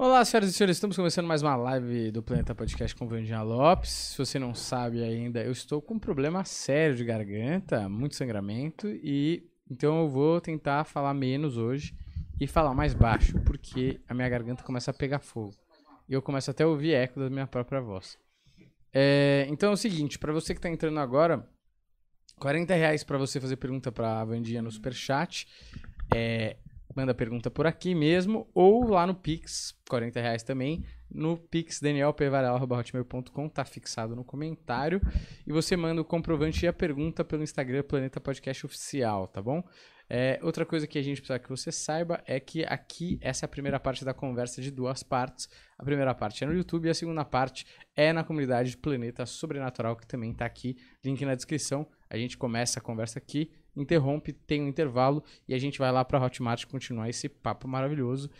Olá, senhoras e senhores, estamos começando mais uma live do Planeta Podcast com Vandinha Lopes. Se você não sabe ainda, eu estou com um problema sério de garganta, muito sangramento, e então eu vou tentar falar menos hoje e falar mais baixo, porque a minha garganta começa a pegar fogo. E eu começo até a ouvir eco da minha própria voz. É, então é o seguinte, para você que está entrando agora, 40 reais para você fazer pergunta para a Vandinha no Superchat. É, manda pergunta por aqui mesmo, ou lá no Pix, 40 reais também, no Pix danielpevarel.hotmail.com, tá fixado no comentário, e você manda o comprovante e a pergunta pelo Instagram Planeta Podcast Oficial, tá bom? É, outra coisa que a gente precisa que você saiba é que aqui, essa é a primeira parte da conversa de duas partes. A primeira parte é no YouTube e a segunda parte é na comunidade Planeta Sobrenatural, que também tá aqui, link na descrição. A gente começa a conversa aqui, interrompe, tem um intervalo e a gente vai lá para Hotmart continuar esse papo maravilhoso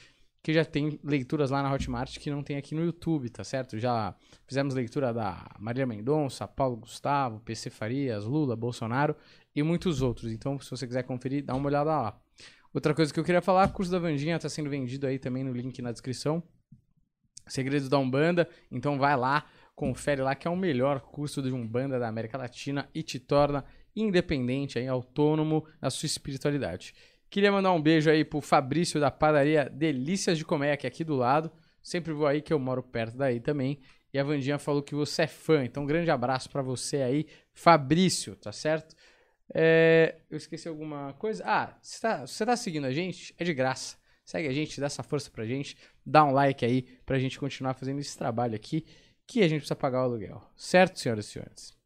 que já tem leituras lá na Hotmart que não tem aqui no YouTube, tá certo? Já fizemos leitura da Maria Mendonça, Paulo Gustavo, PC Farias, Lula, Bolsonaro e muitos outros. Então, se você quiser conferir, dá uma olhada lá. Outra coisa que eu queria falar, o curso da Vandinha está sendo vendido aí também no link na descrição. Segredos da Umbanda, então vai lá, confere lá que é o melhor curso de Umbanda da América Latina e te torna independente, aí, autônomo na sua espiritualidade. Queria mandar um beijo aí pro Fabrício da padaria Delícias de Comer, que é aqui do lado. Sempre vou aí, que eu moro perto daí também. E a Vandinha falou que você é fã, então um grande abraço para você aí, Fabrício, tá certo? É, eu esqueci alguma coisa. Ah, você tá, você tá seguindo a gente? É de graça. Segue a gente, dá essa força pra gente, dá um like aí pra gente continuar fazendo esse trabalho aqui, que a gente precisa pagar o aluguel. Certo, senhoras e senhores?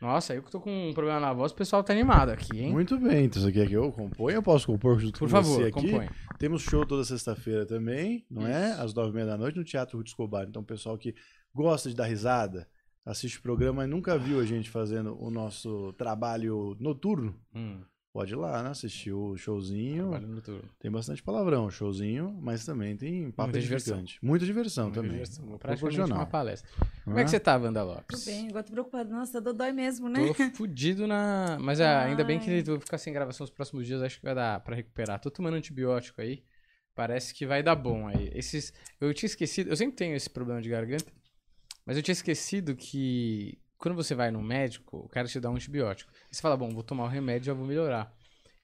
Nossa, eu que tô com um problema na voz, o pessoal tá animado aqui, hein? Muito bem, então você quer que eu componha? Eu posso compor junto Por com favor, você aqui? compõe. Temos show toda sexta-feira também, não é? Às nove e meia da noite no Teatro Ruth Escobar. Então, o pessoal que gosta de dar risada, assiste o programa e nunca viu a gente fazendo o nosso trabalho noturno, Hum, pode ir lá, né? Assistir o showzinho. Tem bastante palavrão, showzinho, mas também tem papo Muita diversão. Muita diversão Muita também. diversão, Praticamente uma palestra. Como é que você tá, Wanda Tudo Lopes? bem, agora tô preocupada. Nossa, dá dói mesmo, né? Tô fudido na. Mas ah, ainda bem que vou ficar sem gravação os próximos dias, acho que vai dar pra recuperar. Tô tomando antibiótico aí. Parece que vai dar bom aí. Esses. Eu tinha esquecido. Eu sempre tenho esse problema de garganta. Mas eu tinha esquecido que quando você vai no médico, o cara te dá um antibiótico. E você fala, bom, vou tomar o remédio e já vou melhorar.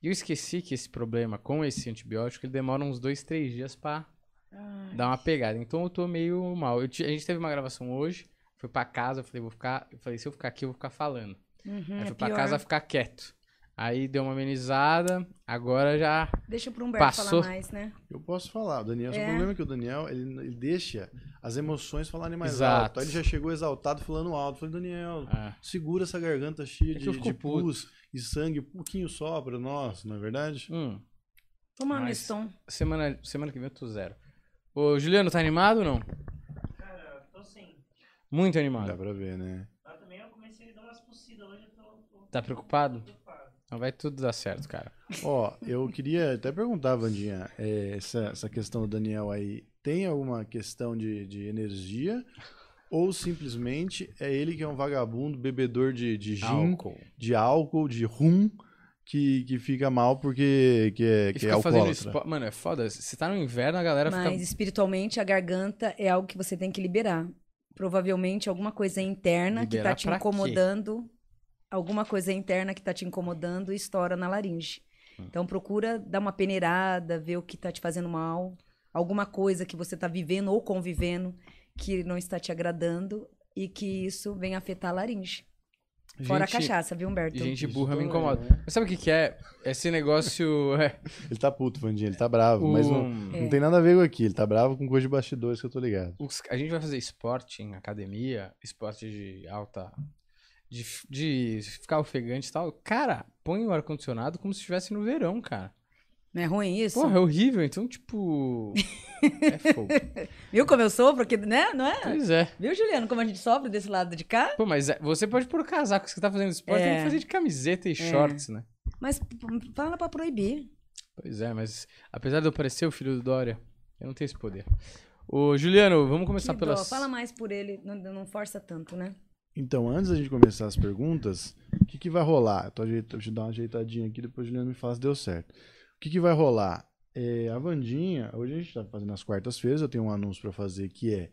E eu esqueci que esse problema com esse antibiótico, ele demora uns dois, três dias pra Ai, dar uma pegada. Então eu tô meio mal. Eu a gente teve uma gravação hoje, fui pra casa, eu falei, vou ficar. Eu falei, se eu ficar aqui, eu vou ficar falando. uhum, Aí é fui pra pior. casa ficar quieto. Aí deu uma amenizada, agora já. Deixa pro Humberto Passou. falar mais, né? Eu posso falar, o Daniel, só o É. problema é que o Daniel, ele, ele deixa as emoções falarem mais Exato. alto. Aí ele já chegou exaltado falando alto. Eu falei, Daniel, ah, segura essa garganta cheia É de, de puto. pus e sangue, um pouquinho só pra nós, não é verdade? hum, Toma Mas- Miston. semana, semana que vem eu tô zero. Ô, Juliano, tá animado ou não? Cara, tô sim. Muito Dá animado. pra ver, né? Mas também eu comecei a dar umas tossidas hoje, eu tô, tô Tá preocupado? Não vai tudo dar certo, cara. Ó, eu queria até perguntar, Vandinha, é, essa, essa questão do Daniel aí, tem alguma questão de, de energia? Ou simplesmente é ele que é um vagabundo, bebedor de, de gin, Álcool. de álcool, de rum, que, que fica mal porque que é, E que é fica fazendo alcoólatra? esporte. Mano, é foda. Se tá no inverno, a galera Mas fica. espiritualmente, a garganta é algo que você tem que liberar. Provavelmente alguma coisa interna que Liberar tá te pra quê? Alguma coisa interna que tá te incomodando e estoura na laringe. Hum. Então procura dar uma peneirada, ver o que tá te fazendo mal. Alguma coisa que você tá vivendo ou convivendo que não está te agradando e que isso venha afetar a laringe. Fora a Gente- cachaça, viu, Humberto? Gente burra me incomoda. né? Mas sabe o que, que é? Esse negócio. É, Ele tá puto, Vandinha, ele tá bravo, mas não, É. não tem nada a ver com aqui, ele tá bravo com coisa de bastidores que eu tô ligado. os- a gente vai fazer esporte em academia, esporte de alta. De, de ficar ofegante e tal. Cara, põe o ar-condicionado como se estivesse no verão, cara. Não é ruim isso? Porra, é horrível. Então, tipo. é fogo. Viu como eu sofro? Porque, né? Não é? Pois é. Viu, Juliano, como a gente sofre desse lado de cá? Pô, mas é- você pode pôr casaco. Se você tá fazendo esporte, tem É. que fazer de camiseta e shorts, né? Mas fala pra proibir. Pois é, mas apesar de eu parecer o filho do Dória, eu não tenho esse poder. Ô, Juliano, vamos começar Que pelas. dó. Fala mais por ele, não, não força tanto, né? Então, antes da gente começar as perguntas, o que, que vai rolar? Eu tô ajeita- Deixa eu dar uma ajeitadinha aqui, depois o Juliano me fala se deu certo. O que, que vai rolar? é, a Vandinha, hoje a gente está fazendo as quartas-feiras, eu tenho um anúncio para fazer que é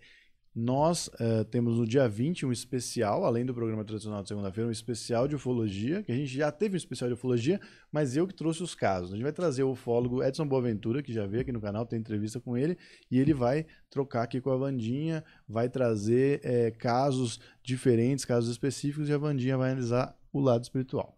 nós eh, temos no dia 20 um especial, além do programa tradicional de segunda-feira, um especial de ufologia, que a gente já teve um especial de ufologia, mas eu que trouxe os casos. A gente vai trazer o ufólogo Edson Boaventura, que já veio aqui no canal, tem entrevista com ele, e ele vai trocar aqui com a Vandinha, vai trazer eh, casos diferentes, casos específicos, e a Vandinha vai analisar o lado espiritual.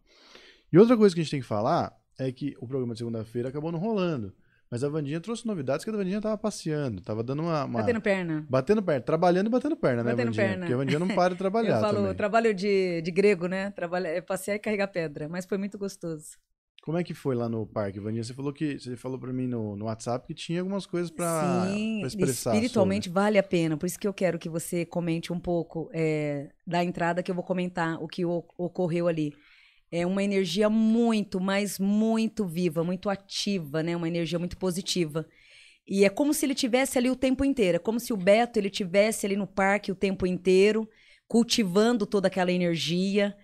E outra coisa que a gente tem que falar é que o programa de segunda-feira acabou não rolando. Mas a Vandinha trouxe novidades que a Vandinha tava passeando, tava dando uma. uma- Batendo perna. Batendo perna, trabalhando e batendo perna, né, Batendo Vandinha? perna. Porque a Vandinha não para de trabalhar eu falo também. trabalho de, de grego, né? Trabalho, é passear e carregar pedra, mas foi muito gostoso. Como é que foi lá no parque, Vandinha? Você falou que você falou para mim no, no WhatsApp que tinha algumas coisas para expressar. espiritualmente vale a pena. Por isso que eu quero que você comente um pouco é, da entrada, que eu vou comentar o que o- ocorreu ali. É uma energia muito, mas muito viva, muito ativa, né? Uma energia muito positiva. E é como se ele tivesse ali o tempo inteiro. É como se o Beto ele tivesse ali no parque o tempo inteiro, cultivando toda aquela energia.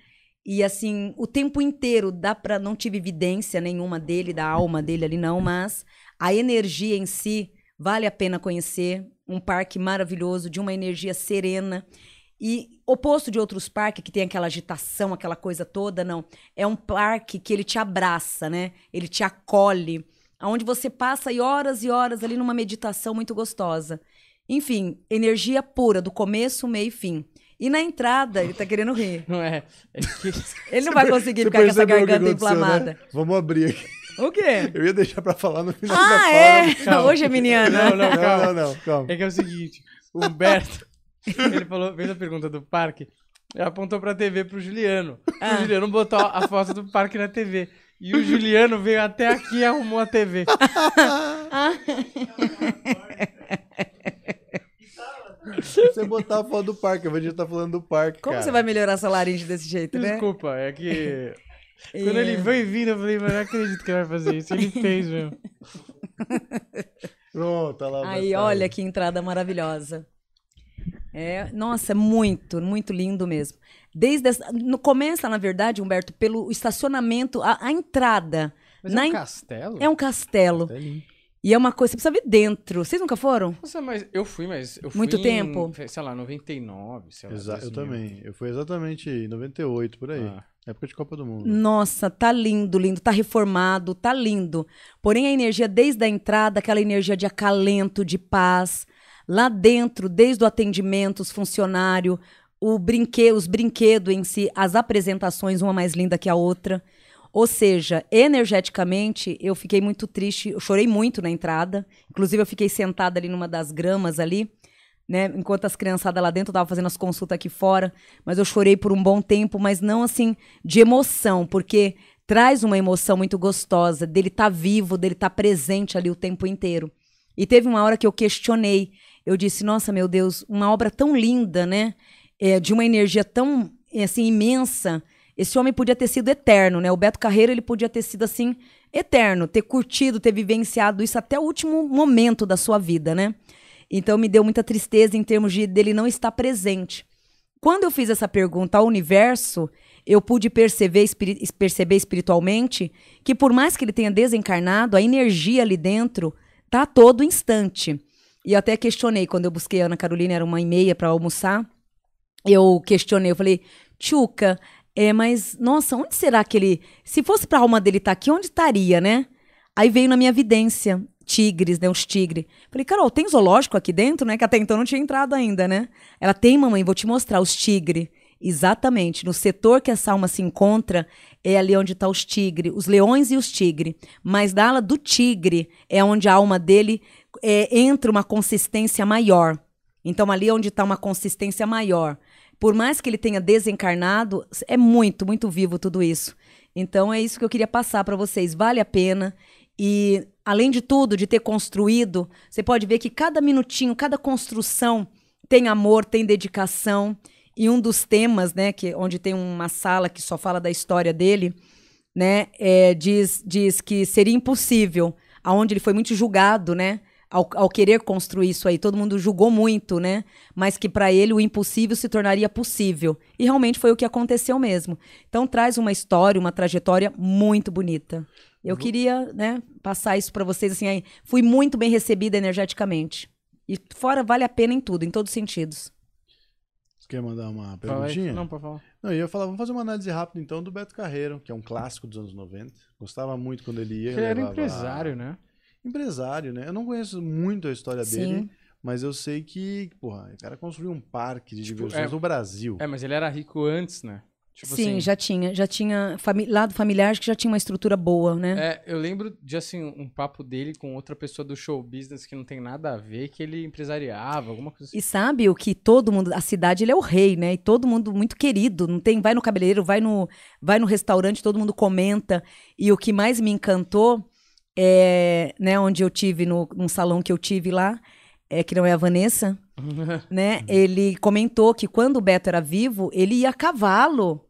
E assim, o tempo inteiro dá para não tive evidência nenhuma dele, da alma dele ali não, mas a energia em si vale a pena conhecer. Um parque maravilhoso, de uma energia serena. E oposto de outros parques que tem aquela agitação, aquela coisa toda, não. É um parque que ele te abraça, né? Ele te acolhe, aonde você passa aí horas e horas ali numa meditação muito gostosa. Enfim, energia pura, do começo, meio e fim. E na entrada, ele tá querendo rir. Não é? É que Ele não vai conseguir ficar com essa garganta aconteceu, inflamada. né? Vamos abrir aqui. O quê? Eu ia deixar para falar no final da Ah, é? Calma. Hoje é meniana. Não, não, Não, calma. não, não, calma. É que é o seguinte, o Humberto, ele falou, fez a pergunta do parque, e apontou pra TV pro Juliano. Ah. O Juliano botou a foto do parque na TV. E o Juliano veio até aqui e arrumou a TV. Você botar a foto do parque, a Vandinha tá falando do parque, Como cara. você vai melhorar essa laringe desse jeito, né? Desculpa, é que... E- Quando ele veio vindo, eu falei, mas não acredito que ele vai fazer isso. Ele fez, meu. Pronto, tá lá. Aí, olha que entrada maravilhosa. É, nossa, é muito, muito lindo mesmo. Desde essa, no, começa, na verdade, Humberto, pelo estacionamento, a, a entrada. Mas Na é um en- castelo? É um castelo. E é uma coisa, você precisa ver dentro. Vocês nunca foram? Nossa, mas eu fui, mas eu fui Muito em, tempo? sei lá, 99, sei lá. Exa- eu 2000. também. Eu fui exatamente em 98, por aí. Ah. Época de Copa do Mundo. Nossa, tá lindo, lindo, tá reformado, tá lindo. Porém, a energia desde a entrada, aquela energia de acalento, de paz. Lá dentro, desde o atendimento, os funcionários, o brinque, os brinquedos em si, as apresentações, uma mais linda que a outra. Ou seja, energeticamente, eu fiquei muito triste, eu chorei muito na entrada. Inclusive, eu fiquei sentada ali numa das gramas ali, né? Enquanto as criançadas lá dentro estavam fazendo as consultas aqui fora. Mas eu chorei por um bom tempo, mas não assim de emoção, porque traz uma emoção muito gostosa dele estar vivo, dele estar presente ali o tempo inteiro. E teve uma hora que eu questionei. Eu disse, nossa, meu Deus, uma obra tão linda, né? É, de uma energia tão assim imensa. Esse homem podia ter sido eterno, né? O Beto Carreiro ele podia ter sido assim eterno, ter curtido, ter vivenciado isso até o último momento da sua vida, né? Então me deu muita tristeza em termos de dele não estar presente. Quando eu fiz essa pergunta ao universo, eu pude perceber, perceber espiritualmente que por mais que ele tenha desencarnado, a energia ali dentro tá a todo instante. E eu até questionei quando eu busquei a Ana Carolina, era uma e meia para almoçar. Eu questionei, eu falei, Tchuca, é, mas nossa, onde será que ele. Se fosse pra alma dele estar aqui, onde estaria, né? Aí veio na minha vidência, tigres, né? Os tigres. Falei, Carol, tem zoológico aqui dentro, né? Que até então não tinha entrado ainda, né? Ela tem, mamãe, vou te mostrar os tigres. Exatamente. No setor que essa alma se encontra, é ali onde tá os tigres, os leões e os tigres. Mas da ala do tigre é onde a alma dele é, entra uma consistência maior. Então, ali é onde está uma consistência maior. Por mais que ele tenha desencarnado, é muito, muito vivo tudo isso. Então, é isso que eu queria passar para vocês. Vale a pena. E, além de tudo, de ter construído, você pode ver que cada minutinho, cada construção tem amor, tem dedicação. E um dos temas, né, que, onde tem uma sala que só fala da história dele, né, é, diz, diz que seria impossível, aonde ele foi muito julgado, né, ao, ao querer construir isso aí, todo mundo julgou muito, né, mas que para ele o impossível se tornaria possível. E realmente foi o que aconteceu mesmo. Então traz uma história, uma trajetória muito bonita. Eu queria, né, passar isso pra vocês assim, aí, fui muito bem recebida energeticamente. E fora vale a pena em tudo, em todos os sentidos. Você quer mandar uma perguntinha? Não, pode falar. Não, eu ia falar, vamos fazer uma análise rápida então do Beto Carreiro, que é um clássico dos anos 90. Gostava muito quando ele ia. Ele era empresário, né? Empresário, né? Eu não conheço muito a história dele, Sim. mas eu sei que, porra, o cara construiu um parque de Tipo, diversões é- no Brasil. É, mas ele era rico antes, né? Tipo Sim, assim, já tinha, já tinha fami lado familiar acho que já tinha uma estrutura boa, né? É, eu lembro de assim, um papo dele com outra pessoa do show business que não tem nada a ver, que ele empresariava, alguma coisa assim. E sabe o que todo mundo, a cidade ele é o rei, né? E todo mundo muito querido, não tem, vai no cabeleireiro, vai no, vai no restaurante, todo mundo comenta. E o que mais me encantou é, né, onde eu tive no num salão que eu tive lá, é que não é a Vanessa, né? Ele comentou que quando o Beto era vivo, ele ia a cavalo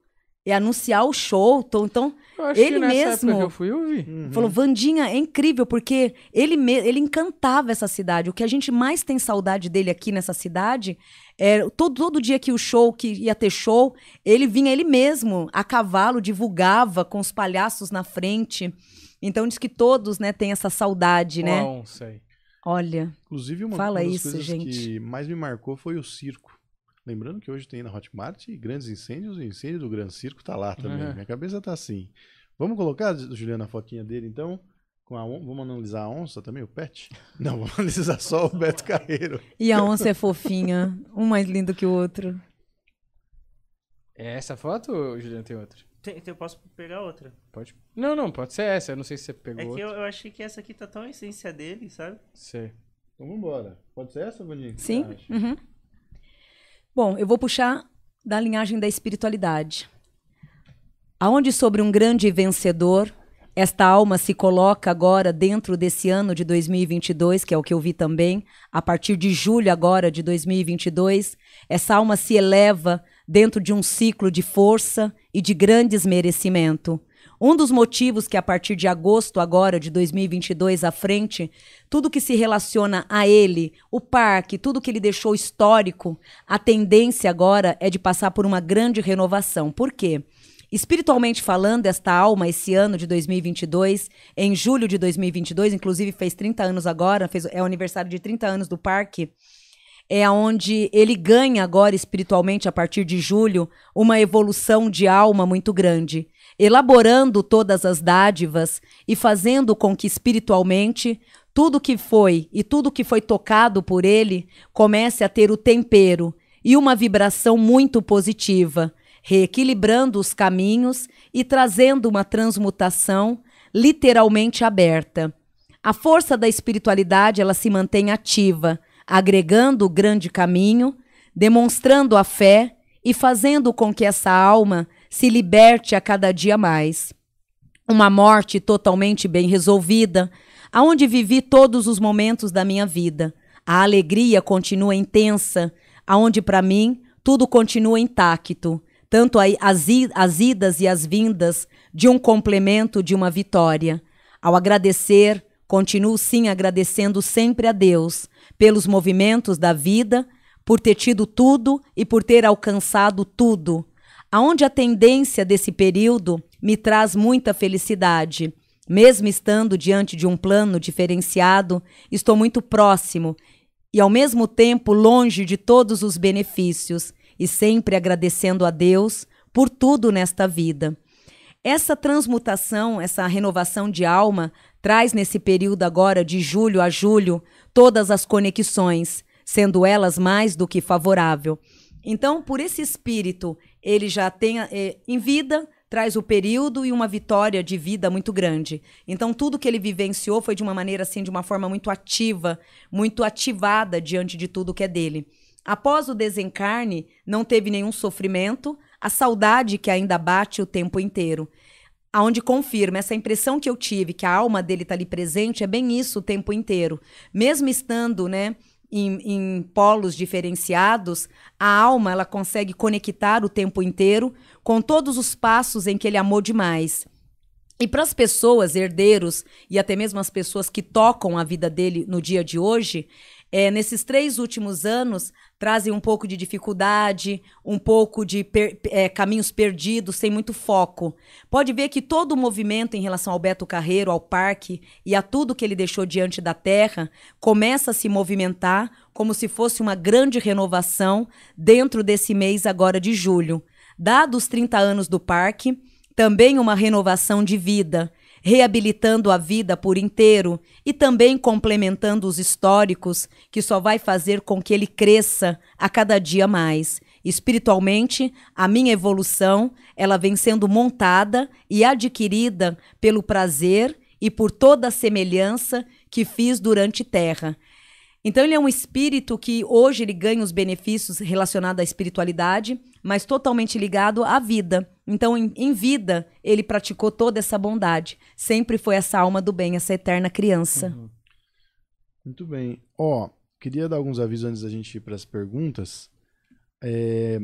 e anunciar o show, então, então Eu acho Ele mesmo- época que eu fui, eu vi. Uhum. Falou, Vandinha, é incrível, porque ele, me- ele encantava essa cidade. O que a gente mais tem saudade dele aqui nessa cidade é todo, todo dia que o show, que ia ter show, ele vinha ele mesmo, a cavalo, divulgava com os palhaços na frente. Então diz que todos, né, têm essa saudade, né? Onça aí. Olha, Inclusive, uma, Fala uma das isso, coisas gente. que mais me marcou foi o circo. Lembrando que hoje tem na Hotmart grandes incêndios, o incêndio do Gran Circo tá lá também. Uhum. Minha cabeça tá assim. Vamos colocar, Juliana, a fotinha dele então? Com a on... Vamos analisar a onça também, o pet? Não, vamos analisar só o Beto Carreiro. e a onça é fofinha, um mais lindo que o outro. É essa foto ou Juliano tem outra? Tem, tem- eu posso pegar outra. Pode? Não, não, pode ser essa. Eu não sei se você É pegou que eu, outra. eu achei que essa aqui tá tão a essência dele, sabe? Sei. Então vamos embora. Pode ser essa, Vandinha? O que Sim. uhum. Bom, eu vou puxar da linhagem da espiritualidade. Aonde sobre um grande vencedor, esta alma se coloca agora dentro desse ano de 2022, que é o que eu vi também, a partir de julho agora de 2022, essa alma se eleva dentro de um ciclo de força e de grandes merecimento. Um dos motivos que a partir de agosto agora de 2022 à frente, tudo que se relaciona a ele, o parque, tudo que ele deixou histórico, a tendência agora é de passar por uma grande renovação. Por quê? Espiritualmente falando, esta alma, esse ano de 2022, em julho de 2022, inclusive fez 30 anos agora, fez, é o aniversário de 30 anos do parque, é onde ele ganha agora espiritualmente, a partir de julho, uma evolução de alma muito grande, elaborando todas as dádivas e fazendo com que espiritualmente tudo que foi e tudo que foi tocado por ele comece a ter o tempero e uma vibração muito positiva, reequilibrando os caminhos e trazendo uma transmutação literalmente aberta. A força da espiritualidade ela se mantém ativa, agregando o grande caminho, demonstrando a fé e fazendo com que essa alma se liberte a cada dia mais. Uma morte totalmente bem resolvida, aonde vivi todos os momentos da minha vida. A alegria continua intensa, aonde para mim tudo continua intacto, tanto as, as idas e as vindas de um complemento de uma vitória. Ao agradecer, continuo sim agradecendo sempre a Deus pelos movimentos da vida, por ter tido tudo e por ter alcançado tudo. Aonde a tendência desse período me traz muita felicidade. Mesmo estando diante de um plano diferenciado, estou muito próximo e ao mesmo tempo longe de todos os benefícios e sempre agradecendo a Deus por tudo nesta vida. Essa transmutação, essa renovação de alma, traz nesse período agora, de julho a julho, todas as conexões, sendo elas mais do que favorável. Então, por esse espírito, ele já tem eh, em vida, traz o período e uma vitória de vida muito grande. Então, tudo que ele vivenciou foi de uma maneira assim, de uma forma muito ativa, muito ativada diante de tudo que é dele. Após o desencarne, não teve nenhum sofrimento, a saudade que ainda bate o tempo inteiro. Aonde confirma essa impressão que eu tive, que a alma dele está ali presente, é bem isso o tempo inteiro. Mesmo estando, né, em, em polos diferenciados, a alma ela consegue conectar o tempo inteiro com todos os passos em que ele amou demais. E para as pessoas, herdeiros, e até mesmo as pessoas que tocam a vida dele no dia de hoje, é, nesses três últimos anos trazem um pouco de dificuldade, um pouco de per- é, caminhos perdidos, sem muito foco. Pode ver que todo o movimento em relação ao Beto Carreiro, ao parque e a tudo que ele deixou diante da terra começa a se movimentar como se fosse uma grande renovação dentro desse mês agora de julho. Dados os 30 anos do parque, também uma renovação de vida, reabilitando a vida por inteiro e também complementando os históricos, que só vai fazer com que ele cresça a cada dia mais. Espiritualmente, a minha evolução, ela vem sendo montada e adquirida pelo prazer e por toda a semelhança que fiz durante terra. Então ele é um espírito que hoje ele ganha os benefícios relacionados à espiritualidade, mas totalmente ligado à vida. Então em, em vida ele praticou toda essa bondade. Sempre foi essa alma do bem, essa eterna criança. Muito bem. Ó, queria dar alguns avisos antes da gente ir para as perguntas. É,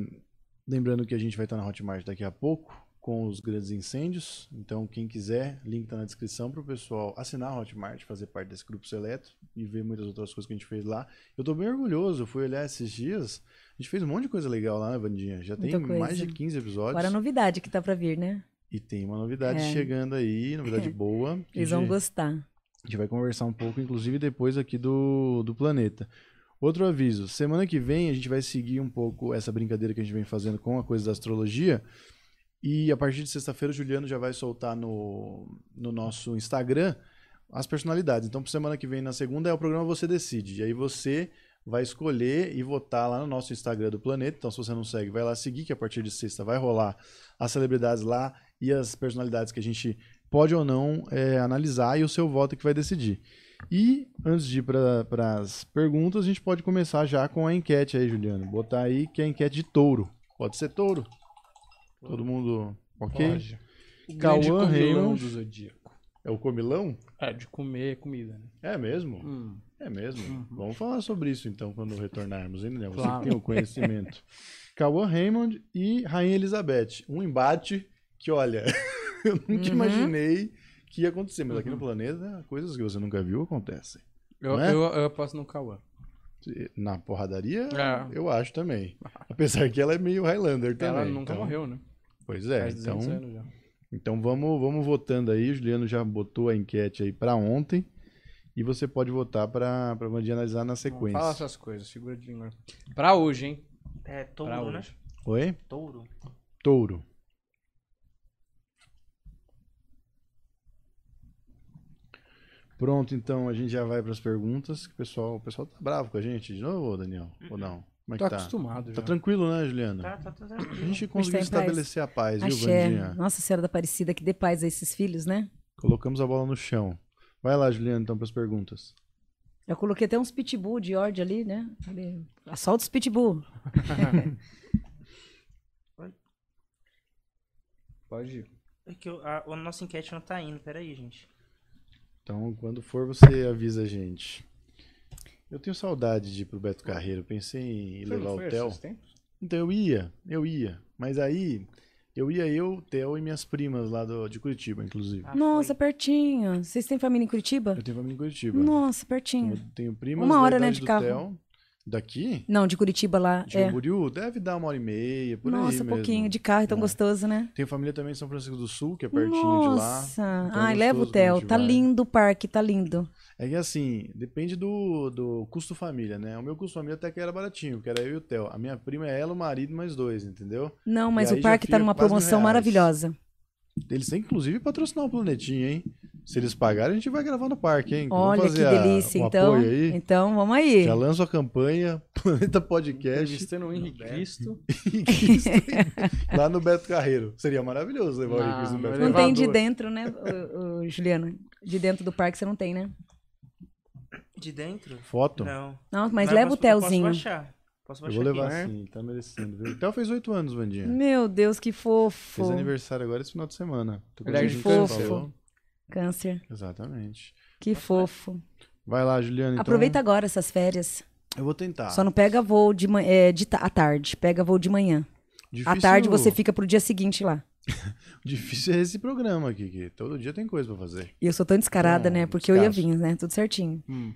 lembrando que a gente vai estar na Hotmart daqui a pouco com os grandes incêndios. Então, quem quiser, link está na descrição para o pessoal assinar a Hotmart, fazer parte desse grupo seleto e ver muitas outras coisas que a gente fez lá. Eu estou bem orgulhoso, fui olhar esses dias. A gente fez um monte de coisa legal lá, né, Vandinha? Já tem Muita coisa. mais de 15 episódios. Agora a novidade que tá pra vir, né? E tem uma novidade É. chegando aí, novidade boa. Eles vão gente- gostar. a gente vai conversar um pouco, inclusive depois aqui do, do planeta. Outro aviso: semana que vem a gente vai seguir um pouco essa brincadeira que a gente vem fazendo com a coisa da astrologia. E a partir de sexta-feira o Juliano já vai soltar no, no nosso Instagram as personalidades. Então, por semana que vem, na segunda, é o programa Você Decide. E aí você vai escolher e votar lá no nosso Instagram do Planeta. Então, se você não segue, vai lá seguir, que a partir de sexta vai rolar as celebridades lá e as personalidades que a gente pode ou não é, analisar e o seu voto é que vai decidir. E antes de ir para as perguntas, a gente pode começar já com a enquete aí, Juliano. Botar aí que é a enquete de touro. Pode ser touro? Todo mundo ok? Pode. Cauã do Zodíaco. É o comilão? É, de comer comida, né? É mesmo? Hum. É mesmo. Vamos falar sobre isso então quando retornarmos, hein, Daniel? Você Claro. que tem o conhecimento. Cauã Raymond e Rainha Elizabeth. Um embate que, olha, eu nunca Uhum. imaginei que ia acontecer, mas aqui no planeta, coisas que você nunca viu acontecem. Eu, é? eu, eu aposto no Cauã. Na porradaria, É. eu acho também. Apesar que ela é meio Highlander também. Ela nunca então- morreu, né? Pois é, Faz então, 200 anos já. então vamos, vamos votando aí. O Juliano já botou a enquete aí pra ontem. E você pode votar pra, pra Vandinha analisar na sequência. Fala essas coisas, segura de língua. Pra hoje, hein? É Pra touro, né? hoje. Oi? Touro. Touro. Pronto, então a gente já vai para as perguntas. que O pessoal, o pessoal tá bravo com a gente de novo, Daniel? Ou não? Como é Tô que tá? acostumado Tá já. tranquilo, né, Juliana? Tá, tá, tá A tranquilo. gente conseguiu em paz. estabelecer a paz, viu, Axé. Vandinha? Nossa Senhora da Aparecida, que dê paz a esses filhos, né? Colocamos a bola no chão. Vai lá, Juliana, então, para as perguntas. Eu coloquei até uns pitbull de ordem ali, né? Ali. Assolta os pitbull. Pode ir. É que a, a nossa enquete não tá indo, peraí, gente. Então, quando for, você avisa a gente. Eu tenho saudade de ir pro Beto Carreiro. Pensei em levar o Theo. tempos? Então eu ia, eu ia. Mas aí, eu ia eu, Theo e minhas primas lá do, de Curitiba, inclusive. Ah, Nossa, foi. pertinho. Vocês têm família em Curitiba? Eu tenho família em Curitiba. Nossa, pertinho. eu tenho primas Uma da hora, né, de do carro. Theo. Daqui? Não, de Curitiba lá. De é. Deve dar uma hora e meia, por aí Nossa, mesmo. pouquinho. De carro, é tão É. gostoso, né? Tenho família também em São Francisco do Sul, que é pertinho de lá. Nossa. Então é Ai, leva o Theo. Tá vai. lindo o parque, tá lindo. É que assim, depende do, do custo família, né? O meu custo família até que era baratinho, que era eu e o Theo. A minha prima é ela, o marido, mais dois, entendeu? Não, mas o parque tá numa promoção maravilhosa. Eles têm inclusive, patrocinar o Planetinha, hein? Se eles pagarem, a gente vai gravar no parque, hein? Vamos Olha que a- delícia. o Então, apoio aí. então, vamos aí. Já lanço a campanha, Planeta Podcast Entrevistando o Henrique Cristo. Cristo lá no Beto Carreiro. Seria maravilhoso levar o Não, Henrique Cristo no Beto Não Carreiro. tem de dentro, né, o, o Juliano? De dentro do parque você não tem, né? De dentro? Foto? Não. Não, mas Não, leva eu o posso- eu Telzinho. Posso baixar. Posso Eu baixar vou aqui. levar né? sim, tá merecendo. Viu? O Theo fez oito anos, Vandinha. Meu Deus, que fofo. Fez aniversário agora esse final de semana. Tô Ele é o fofo. falou. Câncer. Exatamente. Que fofo. Vai lá, Juliana. Então, Aproveita agora essas férias. Eu vou tentar. Só não pega voo de, ma- é, de ta- à tarde. Pega voo de manhã. Difícil, À tarde você fica pro dia seguinte lá. Difícil é esse programa aqui, que todo dia tem coisa pra fazer. E eu sou tão descarada, Não, né? Porque eu ia vir, né? Tudo certinho. Hum.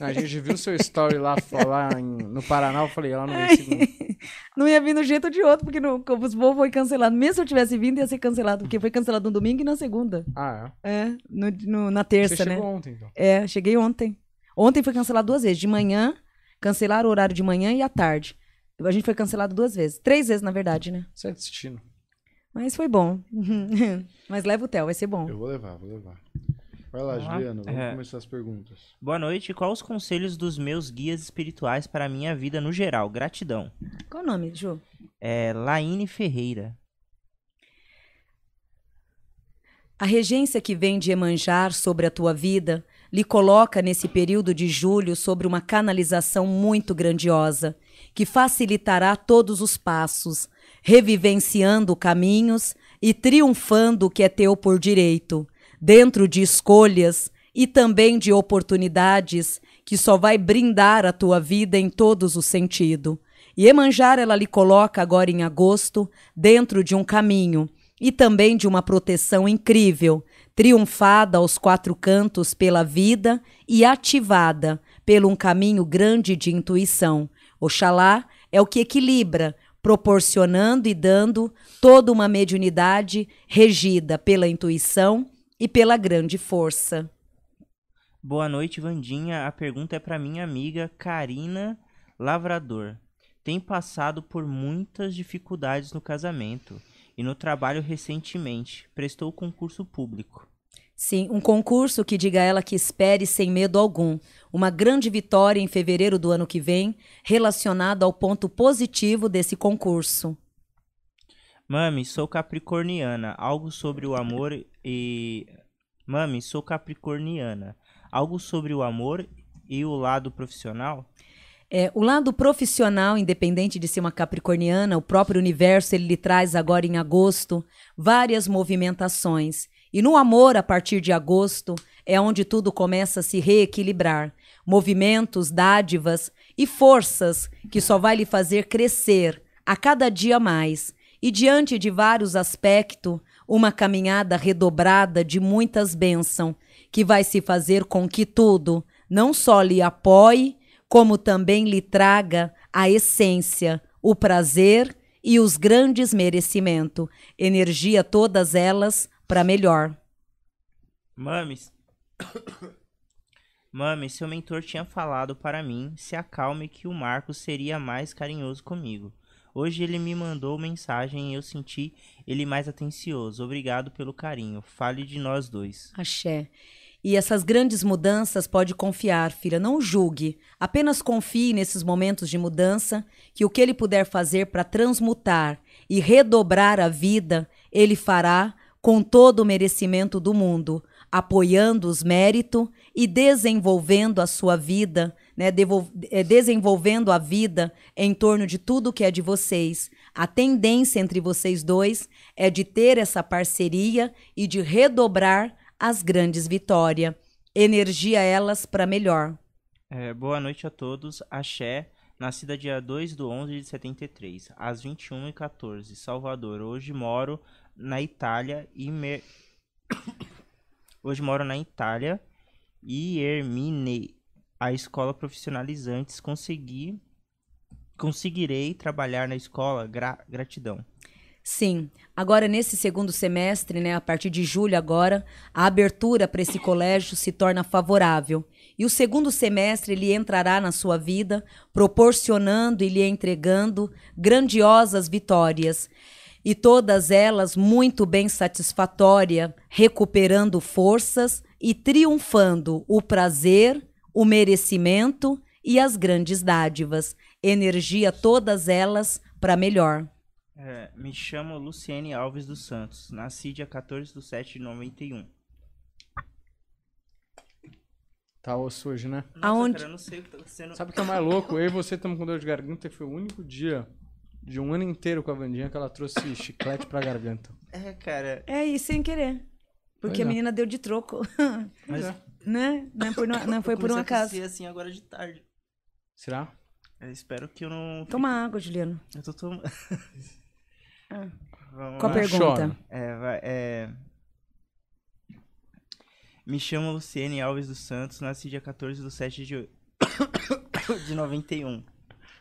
A gente viu seu story lá, lá em- no Paraná, eu falei, ela não vem segunda. Não ia vir do jeito ou de outro, porque no, os voos foi cancelado. Mesmo se eu tivesse vindo, ia ser cancelado, porque foi cancelado no domingo e na segunda. Ah, É, no, no- na é? terça, Você né? chegou ontem, então. É, cheguei ontem. Ontem foi cancelado duas vezes. De manhã, cancelaram o horário de manhã e à tarde. A gente foi cancelado duas vezes. Três vezes, na verdade, né? Isso é destino. Mas foi bom. Mas leva o Theo, vai ser bom. Eu vou levar, vou levar. Vai lá, Vamos lá. Juliano, vamos É. começar as perguntas. Boa noite. Qual os conselhos dos meus guias espirituais para a minha vida no geral? Gratidão. Qual o nome, Ju? É Laine Ferreira. A regência que vem de Emanjar sobre a tua vida lhe coloca nesse período de julho sobre uma canalização muito grandiosa, que facilitará todos os passos, revivenciando caminhos e triunfando o que é teu por direito, dentro de escolhas e também de oportunidades que só vai brindar a tua vida em todos os sentidos. E Emanjar ela lhe coloca agora em agosto dentro de um caminho e também de uma proteção incrível, triunfada aos quatro cantos pela vida e ativada pelo um caminho grande de intuição. Oxalá é o que equilibra, proporcionando e dando toda uma mediunidade regida pela intuição e pela grande força. Boa noite, Vandinha. A pergunta é para minha amiga Karina Lavrador. Tem passado por muitas dificuldades no casamento e no trabalho recentemente. Prestou concurso público. Sim, um concurso que diga a ela que espere sem medo algum. Uma grande vitória em fevereiro do ano que vem, relacionada ao ponto positivo desse concurso. Mami, sou capricorniana. Algo sobre o amor e. Mami, sou capricorniana. Algo sobre o amor e o lado profissional? É, o lado profissional, independente de ser uma capricorniana, o próprio universo ele lhe traz agora em agosto várias movimentações. E no amor, a partir de agosto, é onde tudo começa a se reequilibrar. Movimentos, dádivas e forças que só vai lhe fazer crescer a cada dia mais. E diante de vários aspectos, uma caminhada redobrada de muitas bênçãos, que vai se fazer com que tudo não só lhe apoie, como também lhe traga a essência, o prazer e os grandes merecimentos. Energia todas elas para melhor. Mames. Mami, seu mentor tinha falado para mim se acalme que o Marcos seria mais carinhoso comigo. Hoje ele me mandou mensagem e eu senti ele mais atencioso. Obrigado pelo carinho. Fale de nós dois. Axé. E essas grandes mudanças pode confiar, filha, não julgue. Apenas confie nesses momentos de mudança, que o que ele puder fazer para transmutar e redobrar a vida, ele fará com todo o merecimento do mundo, apoiando os méritos e desenvolvendo a sua vida, né, eh, desenvolvendo a vida em torno de tudo que é de vocês. A tendência entre vocês dois é de ter essa parceria e de redobrar as grandes vitórias. Energia elas para melhor. É, boa noite a todos. Axé, nascida dia 2 do 11 de 73, às 21h14, Salvador. Hoje moro na Itália e me... Hoje moro na Itália e terminei a escola profissionalizantes. Consegui... Conseguirei trabalhar na escola. Gra- Gratidão. Sim, agora nesse segundo semestre, né, a partir de julho agora, a abertura para esse colégio se torna favorável. E o segundo semestre ele entrará na sua vida, proporcionando e lhe entregando grandiosas vitórias. E todas elas muito bem satisfatória, recuperando forças e triunfando o prazer, o merecimento e as grandes dádivas. Energia todas elas para melhor. É, me chamo Luciene Alves dos Santos. Nasci dia 14 de 7 de 91. Tá osso hoje, né? Nossa, Aonde? cara, eu não sei o que tá. Sabe o que é mais louco? Eu e você estamos com dor de garganta e foi o único dia de um ano inteiro com a Vandinha que ela trouxe chiclete pra garganta. É, cara. É isso sem querer. Porque Pois é. a menina deu de troco. Mas. Né? Não, por, não, não foi eu por um acaso. tossir assim agora de tarde. Será? Eu espero que eu não. Toma água, Juliano. Eu tô tomando. Vamos Qual a pergunta? É, vai, é... Me chamo Luciene Alves dos Santos, nasci dia 14 de 7 de, de 91.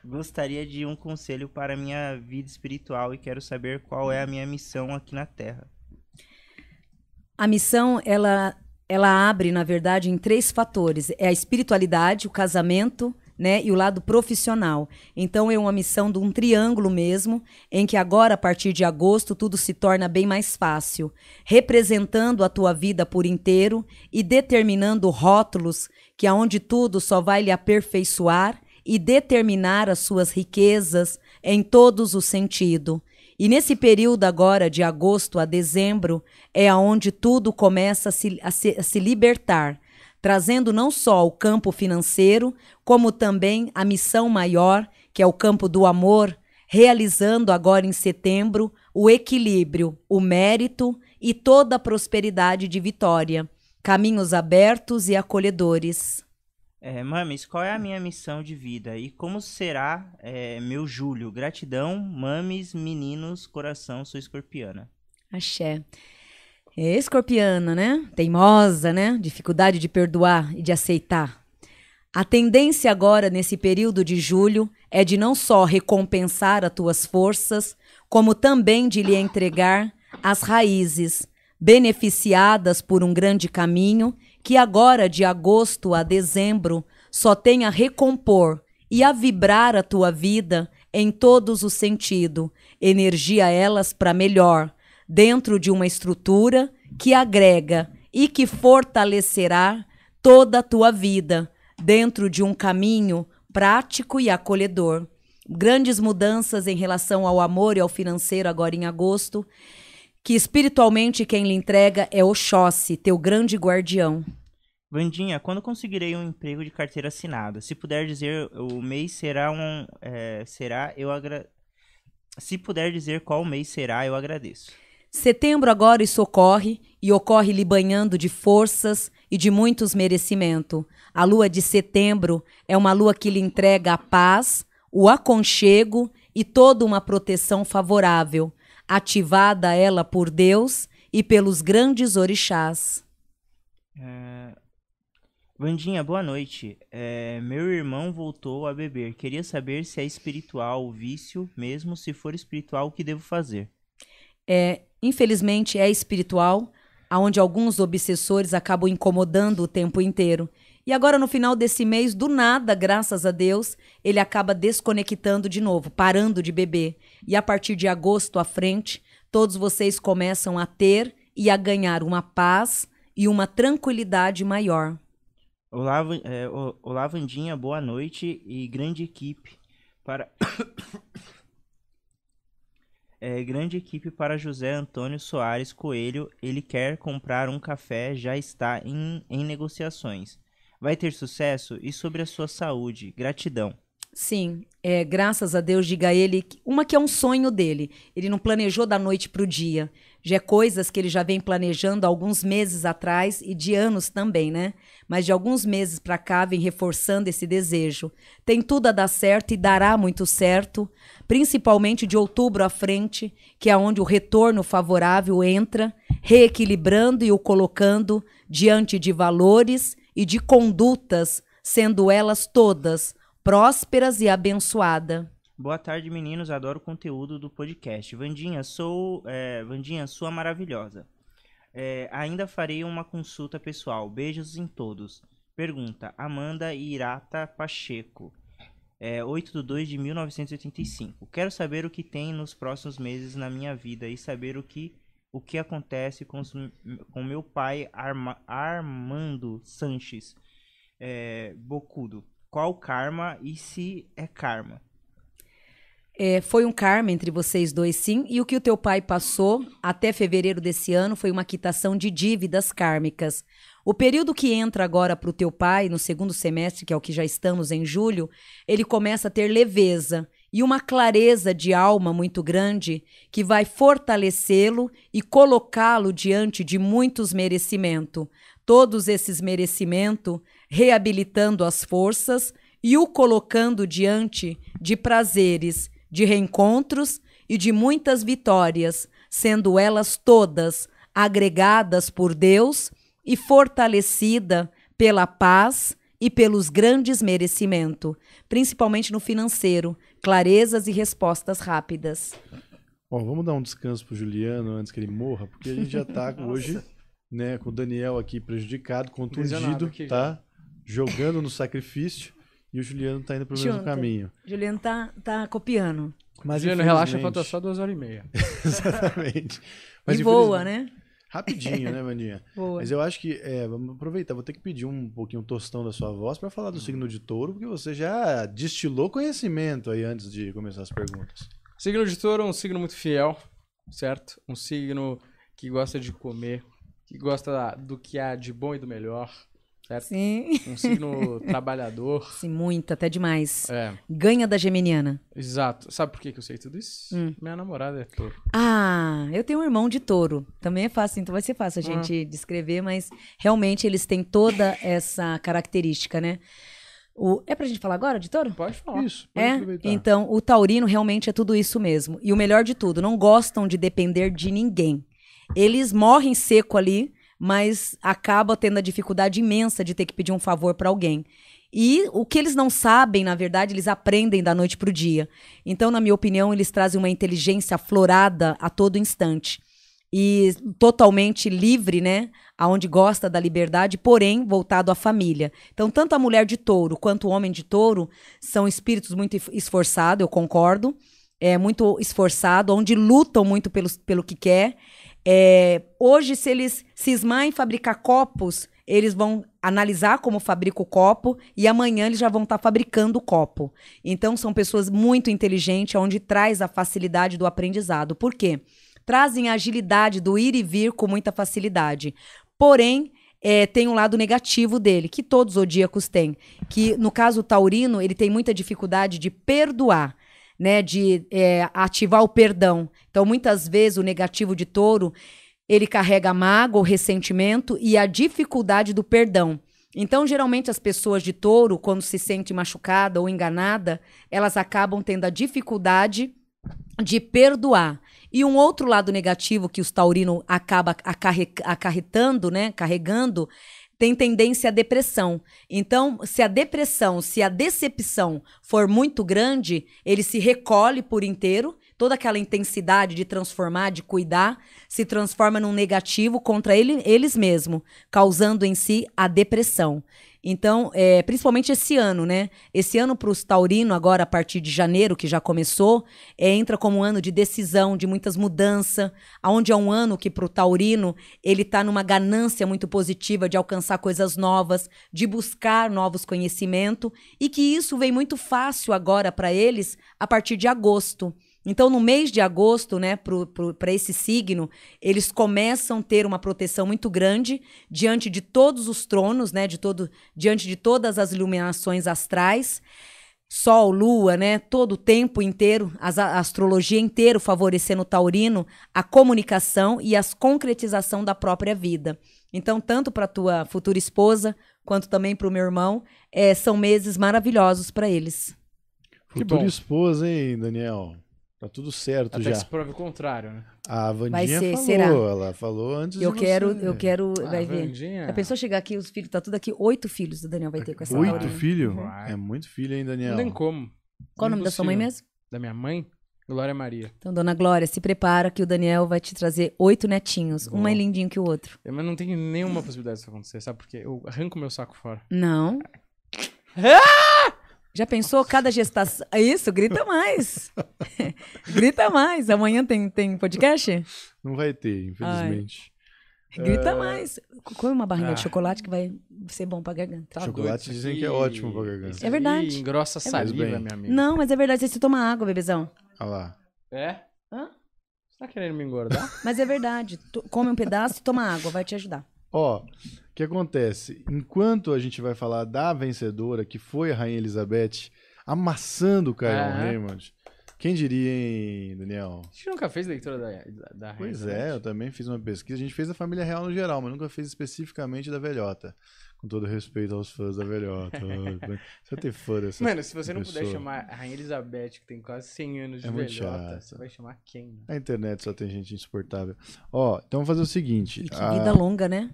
Gostaria de um conselho para minha vida espiritual e quero saber qual é a minha missão aqui na Terra. A missão, ela, ela abre, na verdade, em três fatores. É a espiritualidade, o casamento, né, e o lado profissional. Então é uma missão de um triângulo mesmo, em que agora a partir de agosto tudo se torna bem mais fácil, representando a tua vida por inteiro e determinando rótulos que aonde tudo só vai lhe aperfeiçoar e determinar as suas riquezas em todos os sentidos. E nesse período agora, de agosto a dezembro, é aonde tudo começa a se, a se, a se libertar, trazendo não só o campo financeiro, como também a missão maior, que é o campo do amor, realizando agora em setembro o equilíbrio, o mérito e toda a prosperidade de Vitória, caminhos abertos e acolhedores. É, Mames, qual é a minha missão de vida e como será é, meu Júlio? Gratidão, Mames, meninos, coração, sou escorpiana. Axé. É escorpiana, né? Teimosa, né? Dificuldade de perdoar e de aceitar. A tendência agora, nesse período de julho, é de não só recompensar as tuas forças, como também de lhe entregar as raízes, beneficiadas por um grande caminho que agora, de agosto a dezembro, só tem a recompor e a vibrar a tua vida em todos os sentidos, energia elas para melhor, dentro de uma estrutura que agrega e que fortalecerá toda a tua vida, dentro de um caminho prático e acolhedor. Grandes mudanças em relação ao amor e ao financeiro agora em agosto que espiritualmente quem lhe entrega é Oxóssi, teu grande guardião. Vandinha, quando conseguirei um emprego de carteira assinada? Se puder dizer o mês será um. É, será, eu agra... Se puder dizer qual mês será, eu agradeço. Setembro agora isso ocorre, e ocorre lhe banhando de forças e de muitos merecimentos. A lua de setembro é uma lua que lhe entrega a paz, o aconchego e toda uma proteção favorável ativada ela por Deus e pelos grandes orixás. É... Vandinha, boa noite. É, meu irmão voltou a beber. Queria saber se é espiritual o vício, mesmo se for espiritual, o que devo fazer? É, infelizmente é espiritual, aonde alguns obsessores acabam incomodando o tempo inteiro. E agora, no final desse mês, do nada, graças a Deus, ele acaba desconectando de novo, parando de beber. E a partir de agosto à frente, todos vocês começam a ter e a ganhar uma paz e uma tranquilidade maior. Olá, é, olá Vandinha, boa noite e grande equipe para. é, grande equipe para José Antônio Soares Coelho. Ele quer comprar um café, já está em, em negociações vai ter sucesso e sobre a sua saúde. Gratidão. Sim, é, graças a Deus, diga ele, uma que é um sonho dele. Ele não planejou da noite para o dia. Já é coisas que ele já vem planejando alguns meses atrás e de anos também, né? Mas de alguns meses para cá vem reforçando esse desejo. Tem tudo a dar certo e dará muito certo, principalmente de outubro à frente, que é onde o retorno favorável entra, reequilibrando e o colocando diante de valores e de condutas, sendo elas todas prósperas e abençoadas. Boa tarde, meninos. Adoro o conteúdo do podcast. Vandinha, sou. É, Vandinha, sua maravilhosa. É, ainda farei uma consulta pessoal. Beijos em todos. Pergunta: Amanda Irata Pacheco. É, 8 de 2 de 1985. Quero saber o que tem nos próximos meses na minha vida e saber o que o que acontece com, com meu pai Arma, Armando Sanches é, Bocudo. Qual karma e se é karma? É, foi um karma entre vocês dois, sim. E o que o teu pai passou até fevereiro desse ano foi uma quitação de dívidas kármicas. O período que entra agora para o teu pai, no segundo semestre, que é o que já estamos em julho, ele começa a ter leveza e uma clareza de alma muito grande que vai fortalecê-lo e colocá-lo diante de muitos merecimentos. Todos esses merecimentos reabilitando as forças e o colocando diante de prazeres, de reencontros e de muitas vitórias, sendo elas todas agregadas por Deus e fortalecida pela paz e pelos grandes merecimentos, principalmente no financeiro, clarezas e respostas rápidas. Ó, vamos dar um descanso pro Juliano antes que ele morra, porque a gente já tá hoje, né, com o Daniel aqui prejudicado, contundido, aqui tá? Jogando no sacrifício e o Juliano tá indo pro mesmo Junto. caminho. Juliano tá, tá copiando. Mas Juliano, relaxa, falta só duas horas e meia. Exatamente. e voa, né? Rapidinho, né, Vandinha? Voa. Mas eu acho que, é, vamos aproveitar, vou ter que pedir um pouquinho um tostão da sua voz para falar do signo de touro, porque você já destilou conhecimento aí antes de começar as perguntas. Signo de touro é um signo muito fiel, certo? Um signo que gosta de comer, que gosta do que há de bom e do melhor, certo? Sim. Um signo trabalhador. Sim, muito, até demais. É, Ganha da geminiana. exato. Sabe por que que eu sei tudo isso? Hum. Minha namorada é touro. Ah, eu tenho um irmão de touro. Também é fácil, então vai ser fácil a gente descrever, mas realmente eles têm toda essa característica, né? O... É pra gente falar agora de touro? Pode falar. Isso, pode É, aproveitar. então o taurino realmente é tudo isso mesmo. E o melhor de tudo, não gostam de depender de ninguém. Eles morrem seco ali, mas acabam tendo a dificuldade imensa de ter que pedir um favor para alguém. E o que eles não sabem, na verdade, eles aprendem da noite pro dia. Então, na minha opinião, eles trazem uma inteligência aflorada a todo instante. E totalmente livre, né? Aonde gosta da liberdade, porém voltado à família. Então, tanto a mulher de touro quanto o homem de touro são espíritos muito esf- esforçados, eu concordo. É muito esforçado, onde lutam muito pelo, pelo que quer. É, hoje, se eles cismar em fabricar copos, eles vão analisar como fabrica o copo e amanhã eles já vão estar fabricando o copo. Então, são pessoas muito inteligentes, onde traz a facilidade do aprendizado. Por quê? Trazem a agilidade do ir e vir com muita facilidade. Porém, é, tem um lado negativo dele, que todos os zodíacos têm. Que, no caso o taurino, ele tem muita dificuldade de perdoar, né? De é, ativar o perdão. Então, muitas vezes, o negativo de touro, ele carrega mágoa, o ressentimento e a dificuldade do perdão. Então, geralmente, as pessoas de touro, quando se sente machucada ou enganada, elas acabam tendo a dificuldade de perdoar. E um outro lado negativo que os taurinos acaba acarre- acarretando, né, carregando, tem tendência à depressão. Então, se a depressão, se a decepção for muito grande, ele se recolhe por inteiro, toda aquela intensidade de transformar, de cuidar, se transforma num negativo contra ele, eles mesmos, causando em si a depressão. Então, é, principalmente esse ano, né? Esse ano para os taurinos, agora a partir de janeiro, que já começou, é, entra como um ano de decisão, de muitas mudanças, aonde é um ano que para o taurino ele está numa ganância muito positiva de alcançar coisas novas, de buscar novos conhecimentos, e que isso vem muito fácil agora para eles a partir de agosto. Então, no mês de agosto, né, para esse signo, eles começam a ter uma proteção muito grande diante de todos os tronos, né, de todo, diante de todas as iluminações astrais. Sol, lua, né? Todo o tempo inteiro, a astrologia inteiro favorecendo o taurino a comunicação e a concretização da própria vida. Então, tanto para tua futura esposa quanto também para o meu irmão, eh, são meses maravilhosos para eles. Que Futura bom. esposa, hein, Daniel? Tá tudo certo Até já. que se prove o contrário, né? A Vandinha ser, falou, será? ela falou antes Eu de quero, você. eu quero, Ah, vai ver. Vandinha. Já pensou chegar aqui, os filhos, tá tudo aqui, oito filhos do Daniel vai ter com essa Oito filhos? Vai. É muito filho, hein, Daniel? Não tem como. Qual o nome da sua mãe mesmo? Da minha mãe? Glória Maria. Então, dona Glória, se prepara que o Daniel vai te trazer oito netinhos. Um Bom. mais lindinho que o outro. É, Mas não tem nenhuma possibilidade disso acontecer, sabe por quê? Eu arranco meu saco fora. Não. Já pensou cada gestação? Isso, grita mais. grita mais. Amanhã tem, tem podcast? Não vai ter, infelizmente. Grita mais. Come uma barrinha Ah. de chocolate que vai ser bom pra garganta. Chocolate doido, dizem aqui- que é ótimo pra garganta. isso É verdade. aí Engrossa a É saliva, bem. minha amiga. Não, mas é verdade. Você toma água, bebezão. Olha lá. É? Hã? Você tá querendo me engordar? Mas é verdade. Tu- Come um pedaço e toma água. Vai te ajudar. Ó, o que acontece? Enquanto a gente vai falar da vencedora, que foi a Rainha Elizabeth, amassando o Caio É. Raymond, quem diria, hein, Daniel? A gente nunca fez leitura da, da, da Pois Rainha é, eu também fiz uma pesquisa. A gente fez a família real no geral, mas nunca fez especificamente da velhota. Com todo respeito aos fãs da velhota. Você ter fã dessa Mano, se você não pessoa. puder chamar a Rainha Elizabeth, que tem quase 100 anos de É velhota, você vai chamar quem? né? A internet só tem gente insuportável. Ó, então vamos fazer o seguinte. E que a- vida longa, né?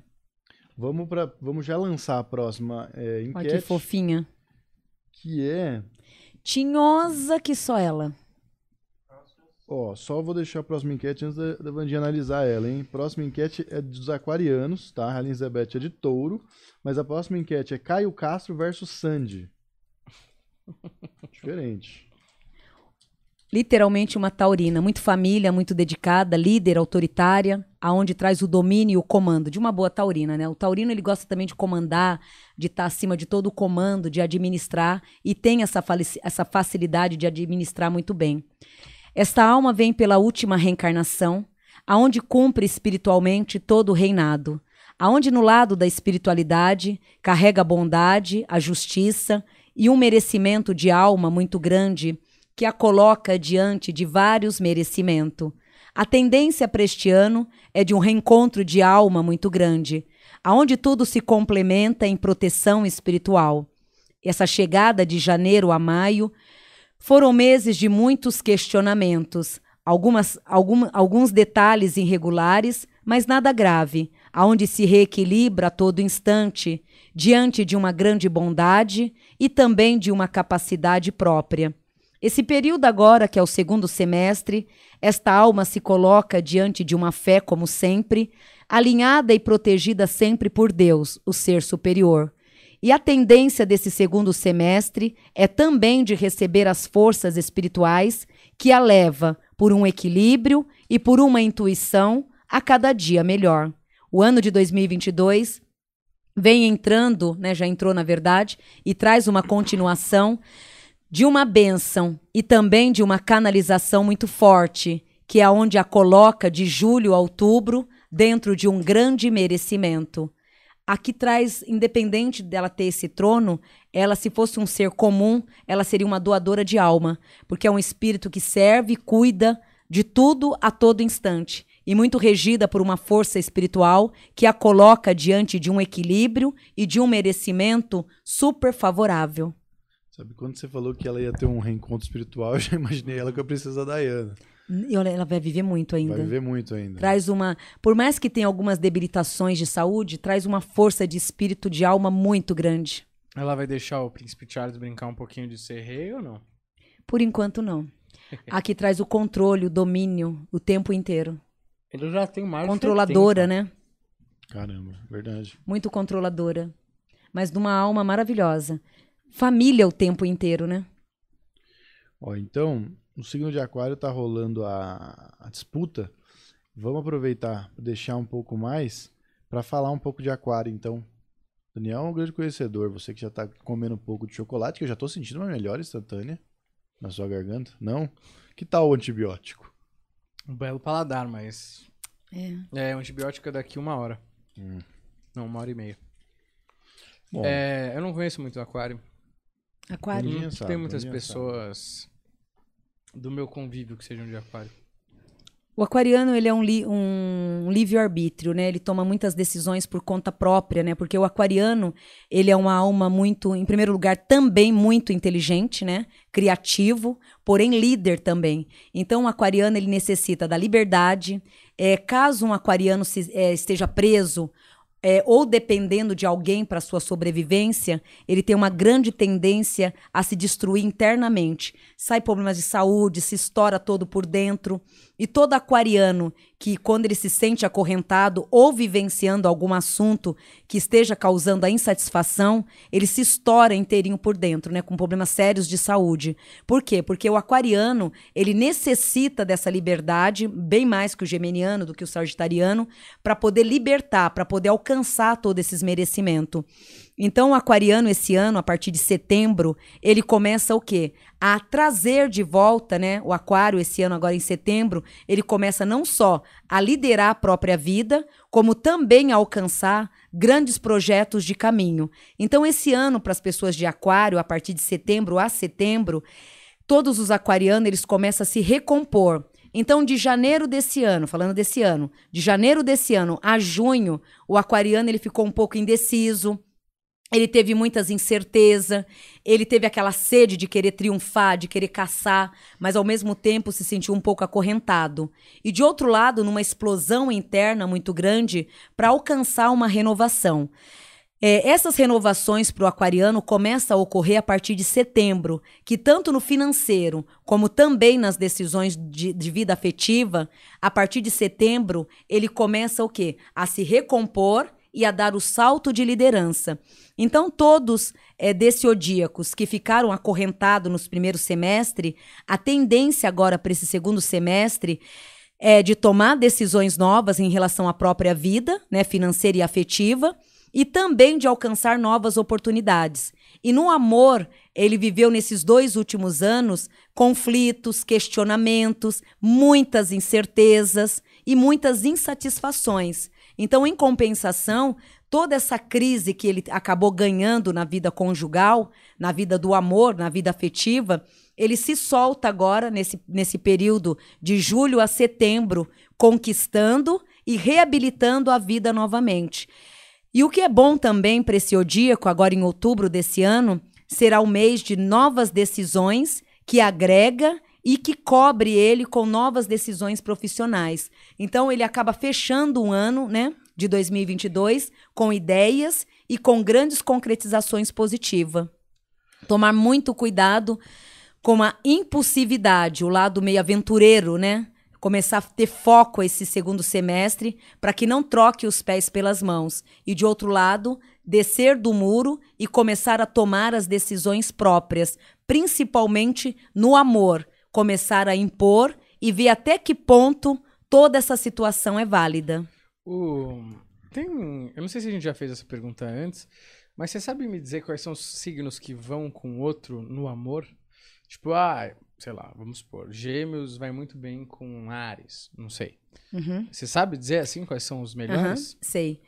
Vamos, pra, vamos já lançar a próxima é, Olha enquete, que fofinha. que é... Tinhosa que só ela. Ó, só vou deixar a próxima enquete antes da, da Vandinha analisar ela, hein? Próxima enquete é dos aquarianos, tá? A Elizabeth é de touro, mas a próxima enquete é Caio Castro versus Sandy. Diferente. Literalmente uma taurina, muito família, muito dedicada, líder, autoritária, aonde traz o domínio e o comando de uma boa taurina, né? O taurino ele gosta também de comandar, de estar acima de todo o comando, de administrar e tem essa, essa facilidade de administrar muito bem. Esta alma vem pela última reencarnação, aonde cumpre espiritualmente todo o reinado, aonde no lado da espiritualidade carrega a bondade, a justiça e um merecimento de alma muito grande que a coloca diante de vários merecimentos. A tendência para este ano é de um reencontro de alma muito grande, aonde tudo se complementa em proteção espiritual. Essa chegada de janeiro a maio foram meses de muitos questionamentos, algumas, algum, alguns detalhes irregulares, mas nada grave, aonde se reequilibra a todo instante, diante de uma grande bondade e também de uma capacidade própria. Esse período agora, que é o segundo semestre, esta alma se coloca diante de uma fé, como sempre, alinhada e protegida sempre por Deus, o ser superior. E a tendência desse segundo semestre é também de receber as forças espirituais que a leva por um equilíbrio e por uma intuição a cada dia melhor. O ano de 2022 vem entrando, né, já entrou na verdade, e traz uma continuação de uma bênção e também de uma canalização muito forte, que é onde a coloca de julho a outubro dentro de um grande merecimento. Aqui traz, independente dela ter esse trono, ela, se fosse um ser comum, ela seria uma doadora de alma, porque é um espírito que serve e cuida de tudo a todo instante, e muito regida por uma força espiritual que a coloca diante de um equilíbrio e de um merecimento super favorável. Sabe, quando você falou que ela ia ter um reencontro espiritual, eu já imaginei ela com a princesa Diana. E olha, ela vai viver muito ainda. Vai viver muito ainda. Traz uma, por mais que tenha algumas debilitações de saúde, traz uma força de espírito, de alma muito grande. Ela vai deixar o príncipe Charles brincar um pouquinho de ser rei ou não? Por enquanto não. Aqui traz o controle, o domínio, o tempo inteiro. Ele já tem mais Controladora, 70. né? Caramba, verdade. Muito controladora. Mas de uma alma maravilhosa. Família o tempo inteiro, né? Ó, então, no signo de Aquário tá rolando a, a disputa. Vamos aproveitar para deixar um pouco mais para falar um pouco de Aquário, então. Daniel é um grande conhecedor, você que já tá comendo um pouco de chocolate, que eu já tô sentindo uma melhora instantânea na sua garganta. Não? Que tal o antibiótico? Um belo paladar, mas. É. É, o antibiótico é daqui uma hora. Hum. Não, uma hora e meia. Bom, É, eu não conheço muito o aquário. Aquário. Ninguém Não sabe, tem muitas pessoas do meu convívio que sejam de aquário. O aquariano, ele é um, li- um livre-arbítrio, né? Ele toma muitas decisões por conta própria, né? Porque o aquariano, ele é uma alma muito, em primeiro lugar, também muito inteligente, né? Criativo, porém líder também. Então, o aquariano, ele necessita da liberdade. É, caso um aquariano se- é, esteja preso é, ou dependendo de alguém para sua sobrevivência, ele tem uma grande tendência a se destruir internamente. Sai problemas de saúde, se estoura todo por dentro. E todo aquariano que, quando ele se sente acorrentado ou vivenciando algum assunto que esteja causando a insatisfação, ele se estoura inteirinho por dentro, né? Com problemas sérios de saúde. Por quê? Porque o aquariano, ele necessita dessa liberdade, bem mais que o geminiano, do que o sagitariano, para poder libertar, para poder alcançar todos esses merecimentos. Então, o aquariano, esse ano, a partir de setembro, ele começa o quê? A trazer de volta, né? O aquário, esse ano, agora em setembro, ele começa não só a liderar a própria vida, como também a alcançar grandes projetos de caminho. Então, esse ano, para as pessoas de aquário, a partir de setembro a setembro, todos os aquarianos, eles começam a se recompor. Então, de janeiro desse ano, falando desse ano, de janeiro desse ano a junho, o aquariano ele ficou um pouco indeciso, Ele teve muitas incertezas, ele teve aquela sede de querer triunfar, de querer caçar, mas ao mesmo tempo se sentiu um pouco acorrentado. E de outro lado, numa explosão interna muito grande para alcançar uma renovação. É, essas renovações para o aquariano começam a ocorrer a partir de setembro, que tanto no financeiro como também nas decisões de, de, vida afetiva, a partir de setembro ele começa o quê? A se recompor e a dar o salto de liderança. Então todos é, odíacos que ficaram acorrentados nos primeiros semestres, a tendência agora para esse segundo semestre é de tomar decisões novas em relação à própria vida, né, financeira e afetiva e também de alcançar novas oportunidades. E no amor, ele viveu nesses dois últimos anos conflitos, questionamentos, muitas incertezas e muitas insatisfações. Então, em compensação, toda essa crise que ele acabou ganhando na vida conjugal, na vida do amor, na vida afetiva, ele se solta agora nesse, nesse período de julho a setembro, conquistando e reabilitando a vida novamente. E o que é bom também para esse odíaco, agora em outubro desse ano, será o mês de novas decisões que agrega e que cobre ele com novas decisões profissionais. Então ele acaba fechando um ano, né, de 2022 com ideias e com grandes concretizações positivas. Tomar muito cuidado com a impulsividade, o lado meio aventureiro, né? começar a ter foco esse segundo semestre para que não troque os pés pelas mãos. E de outro lado, descer do muro e começar a tomar as decisões próprias, principalmente no amor, começar a impor e ver até que ponto toda essa situação é válida. O... Tem, eu não sei se a gente já fez essa pergunta antes, mas você sabe me dizer quais são os signos que vão com o outro no amor? Tipo, ah, sei lá, vamos supor, Gêmeos vai muito bem com Ares, não sei. Uhum. Você sabe dizer assim quais são os melhores? Uhum, sei.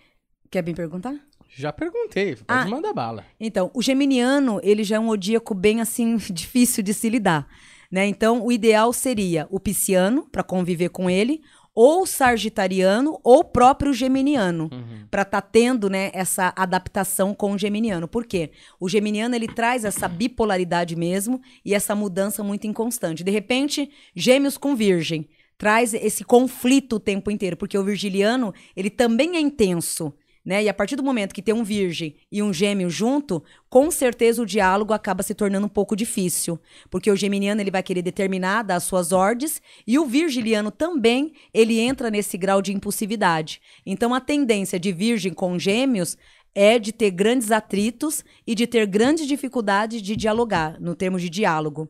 Quer me perguntar? Já perguntei, pode ah, mandar bala. Então, o geminiano, ele já é um odíaco bem assim difícil de se lidar, né? Então, o ideal seria o pisciano para conviver com ele, ou sagitariano ou próprio geminiano, uhum. para estar tá tendo né, essa adaptação com o geminiano. Por quê? O geminiano ele traz essa bipolaridade mesmo e essa mudança muito inconstante. De repente, gêmeos com virgem traz esse conflito o tempo inteiro, porque o virgiliano ele também é intenso. Né? E a partir do momento que tem um virgem e um gêmeo junto, com certeza o diálogo acaba se tornando um pouco difícil, porque o geminiano ele vai querer determinar das suas ordens e o virgiliano também, ele entra nesse grau de impulsividade. Então a tendência de virgem com gêmeos é de ter grandes atritos e de ter grandes dificuldades de dialogar, no termos de diálogo.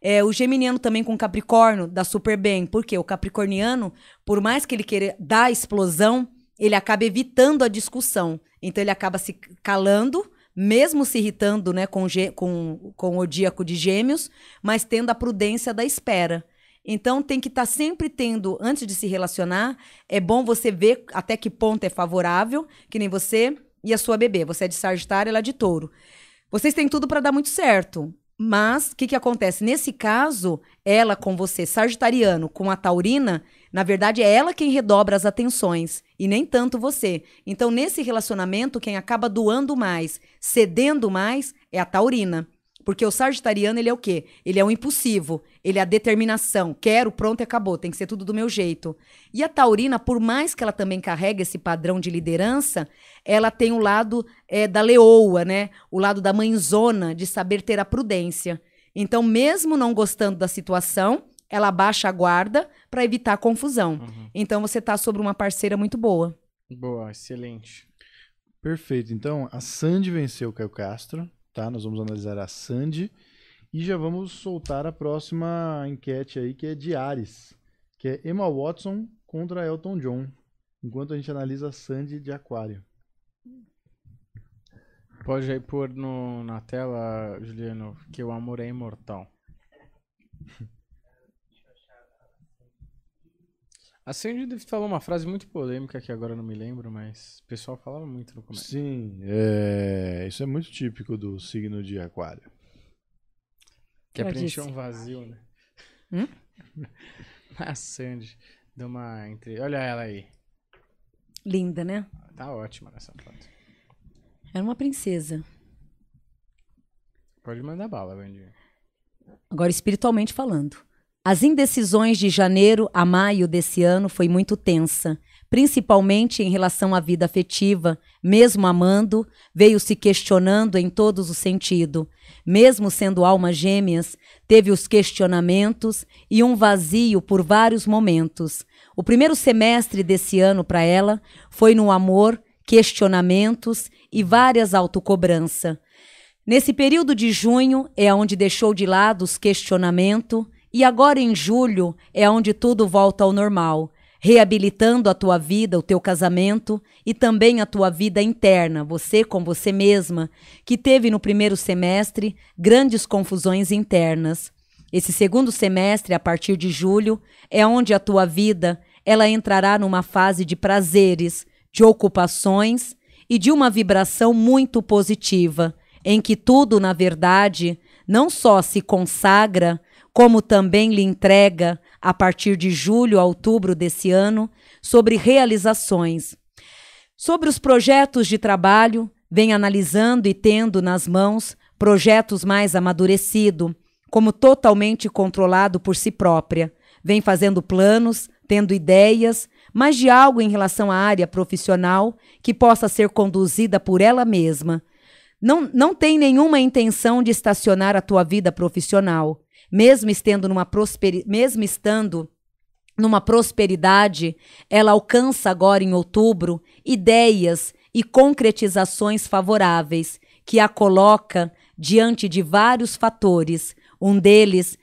É, o geminiano também com Capricórnio dá super bem, porque o capricorniano, por mais que ele queira dar explosão, ele acaba evitando a discussão. Então ele acaba se calando, mesmo se irritando né, com, com, com o díaco de gêmeos, mas tendo a prudência da espera. Então tem que estar tá sempre tendo, antes de se relacionar, é bom você ver até que ponto é favorável, que nem você e a sua bebê. Você é de Sagitário, ela é de Touro. Vocês têm tudo para dar muito certo. Mas o que, que acontece? Nesse caso, ela com você, Sagitariano, com a Taurina, na verdade, é ela quem redobra as atenções e nem tanto você. Então, nesse relacionamento, quem acaba doando mais, cedendo mais, é a taurina. Porque o sagitariano, ele é o quê? Ele é o impulsivo, ele é a determinação. Quero, pronto e acabou, tem que ser tudo do meu jeito. E a taurina, por mais que ela também carregue esse padrão de liderança, ela tem o lado é, da leoa, né? O lado da mãezona, de saber ter a prudência. Então, mesmo não gostando da situação, ela baixa a guarda para evitar confusão. Uhum. Então você tá sobre uma parceira muito boa. Boa, excelente. Perfeito. Então, a Sandy venceu o Caio Castro, tá? Nós vamos analisar a Sandy e já vamos soltar a próxima enquete aí, que é de Ares, que é Emma Watson contra Elton John, enquanto a gente analisa a Sandy de Aquário. Pode aí pôr no, na tela, Juliano, que o amor é imortal. A Sandy falou uma frase muito polêmica que agora não me lembro, mas o pessoal falava muito no começo. Sim, é... isso é muito típico do signo de Aquário. Que é preencher um vazio, né? Hum? a Sandy deu uma entre... Olha ela aí. Linda, né? Tá ótima nessa foto. Era uma princesa. Pode mandar bala, Vandinha. Agora, espiritualmente falando. As indecisões de janeiro a maio desse ano foi muito tensa, principalmente em relação à vida afetiva, mesmo amando, veio se questionando em todos os sentidos. Mesmo sendo almas gêmeas, teve os questionamentos e um vazio por vários momentos. O primeiro semestre desse ano para ela foi no amor, questionamentos e várias autocobrança. Nesse período de junho é onde deixou de lado os questionamentos e agora em julho é onde tudo volta ao normal, reabilitando a tua vida, o teu casamento e também a tua vida interna, você com você mesma, que teve no primeiro semestre grandes confusões internas. Esse segundo semestre, a partir de julho, é onde a tua vida ela entrará numa fase de prazeres, de ocupações e de uma vibração muito positiva em que tudo, na verdade, não só se consagra, como também lhe entrega, a partir de julho a outubro desse ano, sobre realizações. Sobre os projetos de trabalho, vem analisando e tendo nas mãos projetos mais amadurecidos, como totalmente controlado por si própria. Vem fazendo planos, tendo ideias, mas de algo em relação à área profissional que possa ser conduzida por ela mesma, não, não tem nenhuma intenção de estacionar a tua vida profissional. Mesmo estando numa prosperi mesmo estando numa prosperidade, ela alcança agora em outubro ideias e concretizações favoráveis que a coloca diante de vários fatores. Um deles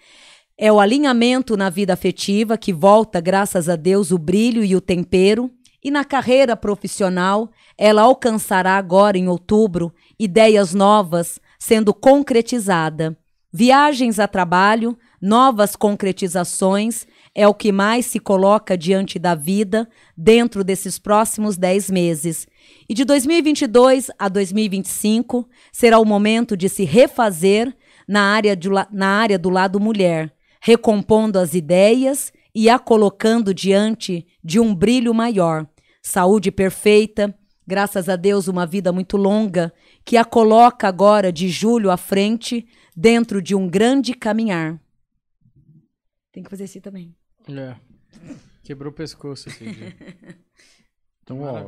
é o alinhamento na vida afetiva, que volta, graças a Deus, o brilho e o tempero. E na carreira profissional, ela alcançará agora em outubro ideias novas sendo concretizada. Viagens a trabalho, novas concretizações é o que mais se coloca diante da vida dentro desses próximos 10 meses. E de 2022 a 2025 será o momento de se refazer na área, de, na área do lado mulher, recompondo as ideias e a colocando diante de um brilho maior. Saúde perfeita, graças a Deus, uma vida muito longa, que a coloca agora de julho à frente, dentro de um grande caminhar. Tem que fazer assim também. É. Quebrou o pescoço esse dia. Então, ó,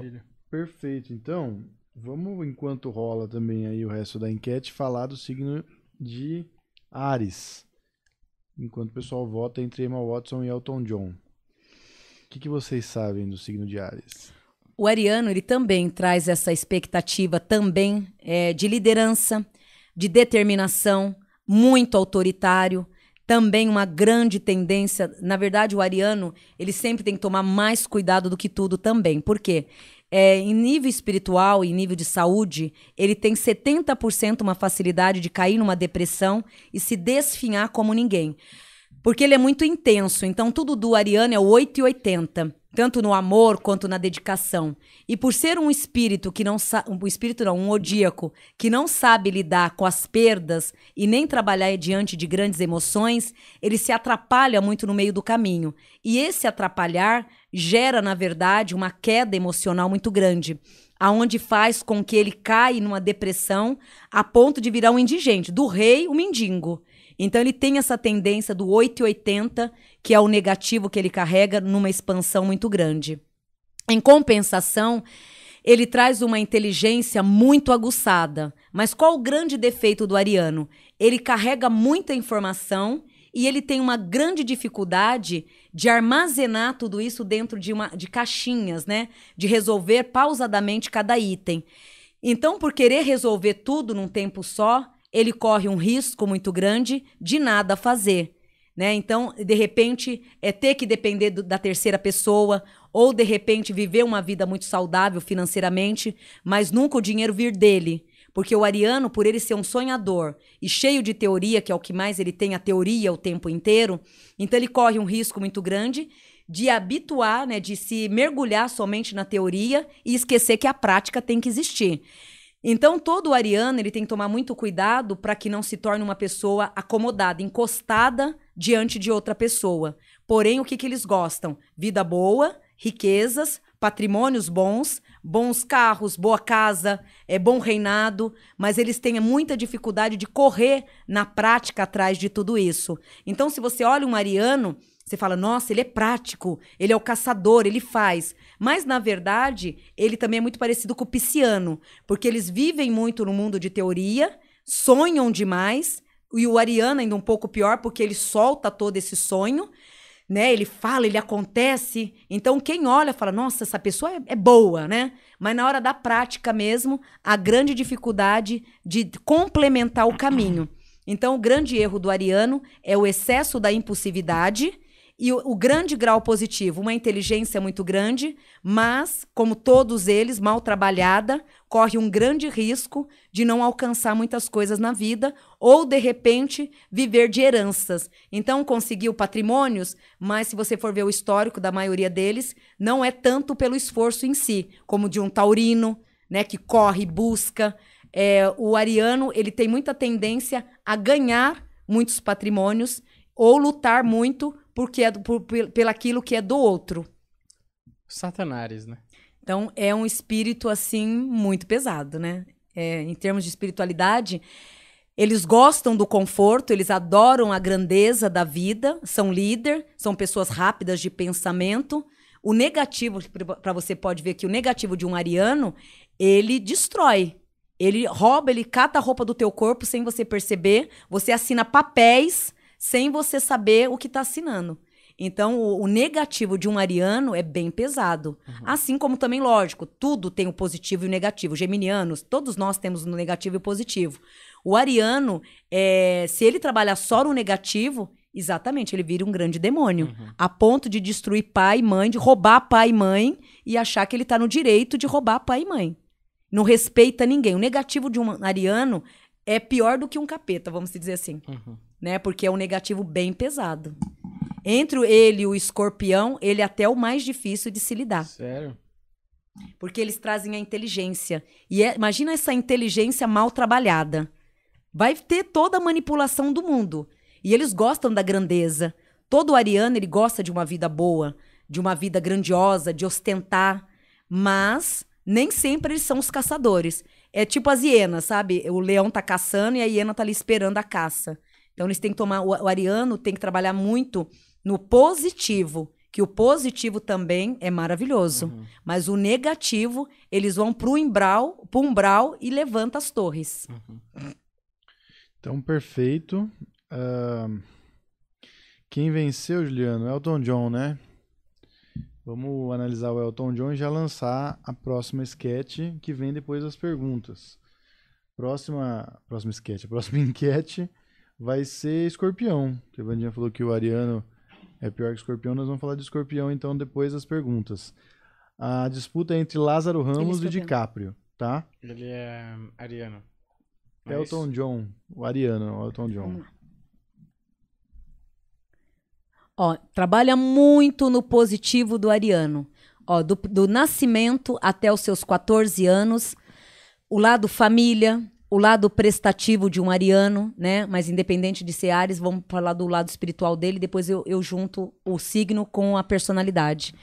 perfeito. Então, vamos, enquanto rola também aí o resto da enquete, falar do signo de Ares. Enquanto o pessoal vota entre Emma Watson e Elton John. O que, que vocês sabem do signo de Ares? O ariano ele também traz essa expectativa também é, de liderança, de determinação, muito autoritário, também uma grande tendência. Na verdade, o ariano ele sempre tem que tomar mais cuidado do que tudo também. Por quê? É, em nível espiritual, em nível de saúde, ele tem 70% uma facilidade de cair numa depressão e se desfinhar como ninguém. Porque ele é muito intenso. Então, tudo do ariano é 8 e 80 tanto no amor quanto na dedicação. E por ser um espírito que não um espírito não, um odíaco, que não sabe lidar com as perdas e nem trabalhar diante de grandes emoções, ele se atrapalha muito no meio do caminho. E esse atrapalhar gera, na verdade, uma queda emocional muito grande, aonde faz com que ele caia numa depressão a ponto de virar um indigente, do rei o mendigo. Então ele tem essa tendência do 880, que é o negativo que ele carrega numa expansão muito grande. Em compensação, ele traz uma inteligência muito aguçada. Mas qual o grande defeito do ariano? Ele carrega muita informação e ele tem uma grande dificuldade de armazenar tudo isso dentro de, uma, de caixinhas, né? De resolver pausadamente cada item. Então, por querer resolver tudo num tempo só, ele corre um risco muito grande de nada fazer. Né? Então, de repente, é ter que depender do, da terceira pessoa, ou de repente viver uma vida muito saudável financeiramente, mas nunca o dinheiro vir dele. Porque o ariano, por ele ser um sonhador e cheio de teoria, que é o que mais ele tem, a teoria o tempo inteiro, então ele corre um risco muito grande de habituar, né, de se mergulhar somente na teoria e esquecer que a prática tem que existir. Então, todo ariano ele tem que tomar muito cuidado para que não se torne uma pessoa acomodada, encostada diante de outra pessoa. Porém, o que, que eles gostam? Vida boa, riquezas, patrimônios bons, bons carros, boa casa, é bom reinado, mas eles têm muita dificuldade de correr na prática atrás de tudo isso. Então, se você olha um ariano, você fala, nossa, ele é prático, ele é o caçador, ele faz. Mas, na verdade, ele também é muito parecido com o pisciano, porque eles vivem muito no mundo de teoria, sonham demais, e o ariano ainda um pouco pior, porque ele solta todo esse sonho, né? Ele fala, ele acontece. Então, quem olha fala, nossa, essa pessoa é, é boa, né? Mas na hora da prática mesmo, a grande dificuldade de complementar o caminho. Então, o grande erro do ariano é o excesso da impulsividade e o, o, grande grau positivo, uma inteligência muito grande, mas, como todos eles, mal trabalhada, corre um grande risco de não alcançar muitas coisas na vida ou, de repente, viver de heranças. Então, conseguiu patrimônios, mas se você for ver o histórico da maioria deles, não é tanto pelo esforço em si, como de um taurino, né, que corre, busca. É, o ariano, ele tem muita tendência a ganhar muitos patrimônios ou lutar muito porque é do, por, pelaquilo que é do outro. Satanás, né? Então é um espírito assim muito pesado, né? É, em termos de espiritualidade, eles gostam do conforto, eles adoram a grandeza da vida, são líder, são pessoas rápidas de pensamento. O negativo, para você pode ver que o negativo de um ariano, ele destrói. Ele rouba, ele cata a roupa do teu corpo sem você perceber. Você assina papéis sem você saber o que está assinando. Então, o, o, negativo de um ariano é bem pesado. Uhum. Assim como também, lógico, tudo tem o positivo e o negativo. Geminianos, todos nós temos o negativo e o positivo. O ariano, é, se ele trabalhar só no negativo, exatamente, ele vira um grande demônio. Uhum. A ponto de destruir pai e mãe, de roubar pai e mãe e achar que ele está no direito de roubar pai e mãe. Não respeita ninguém. O negativo de um ariano é pior do que um capeta, vamos dizer assim. Uhum né? Porque é um negativo bem pesado. Entre ele e o escorpião, ele é até o mais difícil de se lidar. Sério? Porque eles trazem a inteligência. E é, imagina essa inteligência mal trabalhada. Vai ter toda a manipulação do mundo. E eles gostam da grandeza. Todo ariano, ele gosta de uma vida boa, de uma vida grandiosa, de ostentar. Mas nem sempre eles são os caçadores. É tipo as hienas, sabe? O leão tá caçando e a hiena tá ali esperando a caça. Então eles têm que tomar. O, ariano tem que trabalhar muito no positivo. Que o positivo também é maravilhoso. Uhum. Mas o negativo, eles vão pro umbral, pro umbral e levanta as torres. Uhum. Então, perfeito. Uh, quem venceu, Juliano? Elton John, né? Vamos analisar o Elton John e já lançar a próxima sketch que vem depois das perguntas. Próxima, próxima sketch, a próxima enquete vai ser escorpião. Que a Vandinha falou que o ariano é pior que escorpião. Nós vamos falar de escorpião então depois das perguntas. A disputa é entre Lázaro Ramos e DiCaprio, tá? Ele é ariano. É Elton John, o ariano, Elton John. Ó, trabalha muito no positivo do ariano. Ó, do, do nascimento até os seus 14 anos, o lado família, o lado prestativo de um ariano, né? Mas independente de ser Ares, vamos falar do lado espiritual dele, depois eu, eu junto o signo com a personalidade.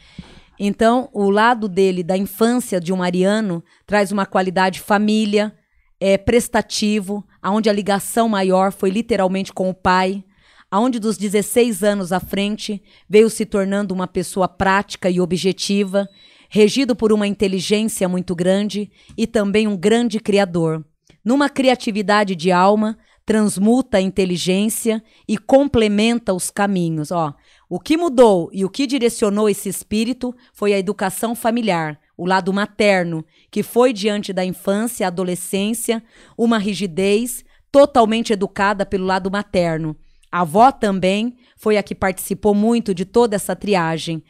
Então, o lado dele, da infância de um ariano, traz uma qualidade família, é prestativo, aonde a ligação maior foi literalmente com o pai, aonde dos 16 anos à frente veio se tornando uma pessoa prática e objetiva, regido por uma inteligência muito grande e também um grande criador numa criatividade de alma, transmuta a inteligência e complementa os caminhos. Ó, o que mudou e o que direcionou esse espírito foi a educação familiar, o lado materno, que foi diante da infância e adolescência uma rigidez totalmente educada pelo lado materno. A avó também foi a que participou muito de toda essa triagem.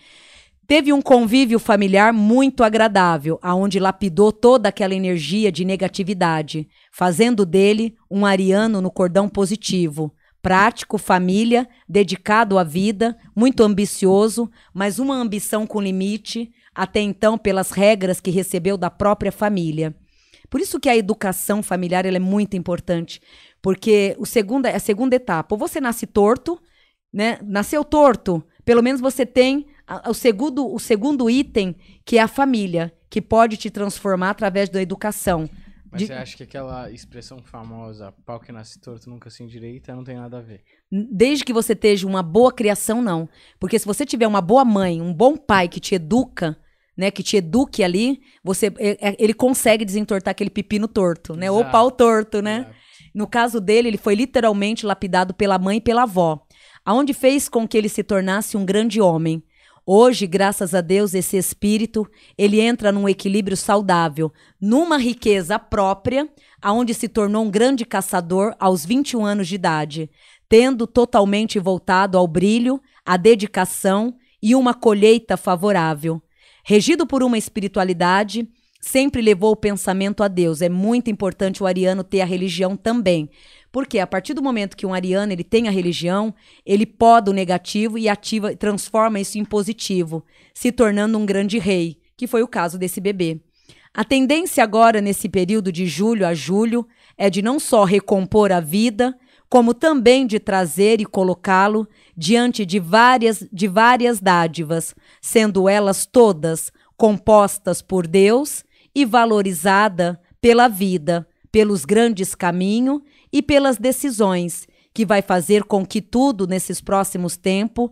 Teve um convívio familiar muito agradável, aonde lapidou toda aquela energia de negatividade, fazendo dele um ariano no cordão positivo, prático, família, dedicado à vida, muito ambicioso, mas uma ambição com limite, até então pelas regras que recebeu da própria família. Por isso que a educação familiar é muito importante, porque o segunda, a segunda etapa, ou você nasce torto, né? Nasceu torto, pelo menos você tem o, segundo, o segundo item, que é a família, que pode te transformar através da educação. Mas De- você acha que aquela expressão famosa, pau que nasce torto nunca se endireita, não tem nada a ver? Desde que você esteja uma boa criação, não. Porque se você tiver uma boa mãe, um bom pai que te educa, né, que te eduque ali, você é- é- ele consegue desentortar aquele pepino torto, né? Ou Exato. pau torto, né? Exato. No caso dele, ele foi literalmente lapidado pela mãe e pela avó, aonde fez com que ele se tornasse um grande homem. Hoje, graças a Deus, esse espírito, ele entra num equilíbrio saudável, numa riqueza própria, aonde se tornou um grande caçador aos 21 anos de idade, tendo totalmente voltado ao brilho, à dedicação e uma colheita favorável. Regido por uma espiritualidade, sempre levou o pensamento a Deus. É muito importante o ariano ter a religião também. Porque a partir do momento que um ariano ele tem a religião, ele poda o negativo e ativa, transforma isso em positivo, se tornando um grande rei, que foi o caso desse bebê. A tendência agora, nesse período de julho a julho, é de não só recompor a vida, como também de trazer e colocá-lo diante de várias, de várias dádivas, sendo elas todas compostas por Deus e valorizada pela vida, pelos grandes caminhos e pelas decisões, que vai fazer com que tudo nesses próximos tempos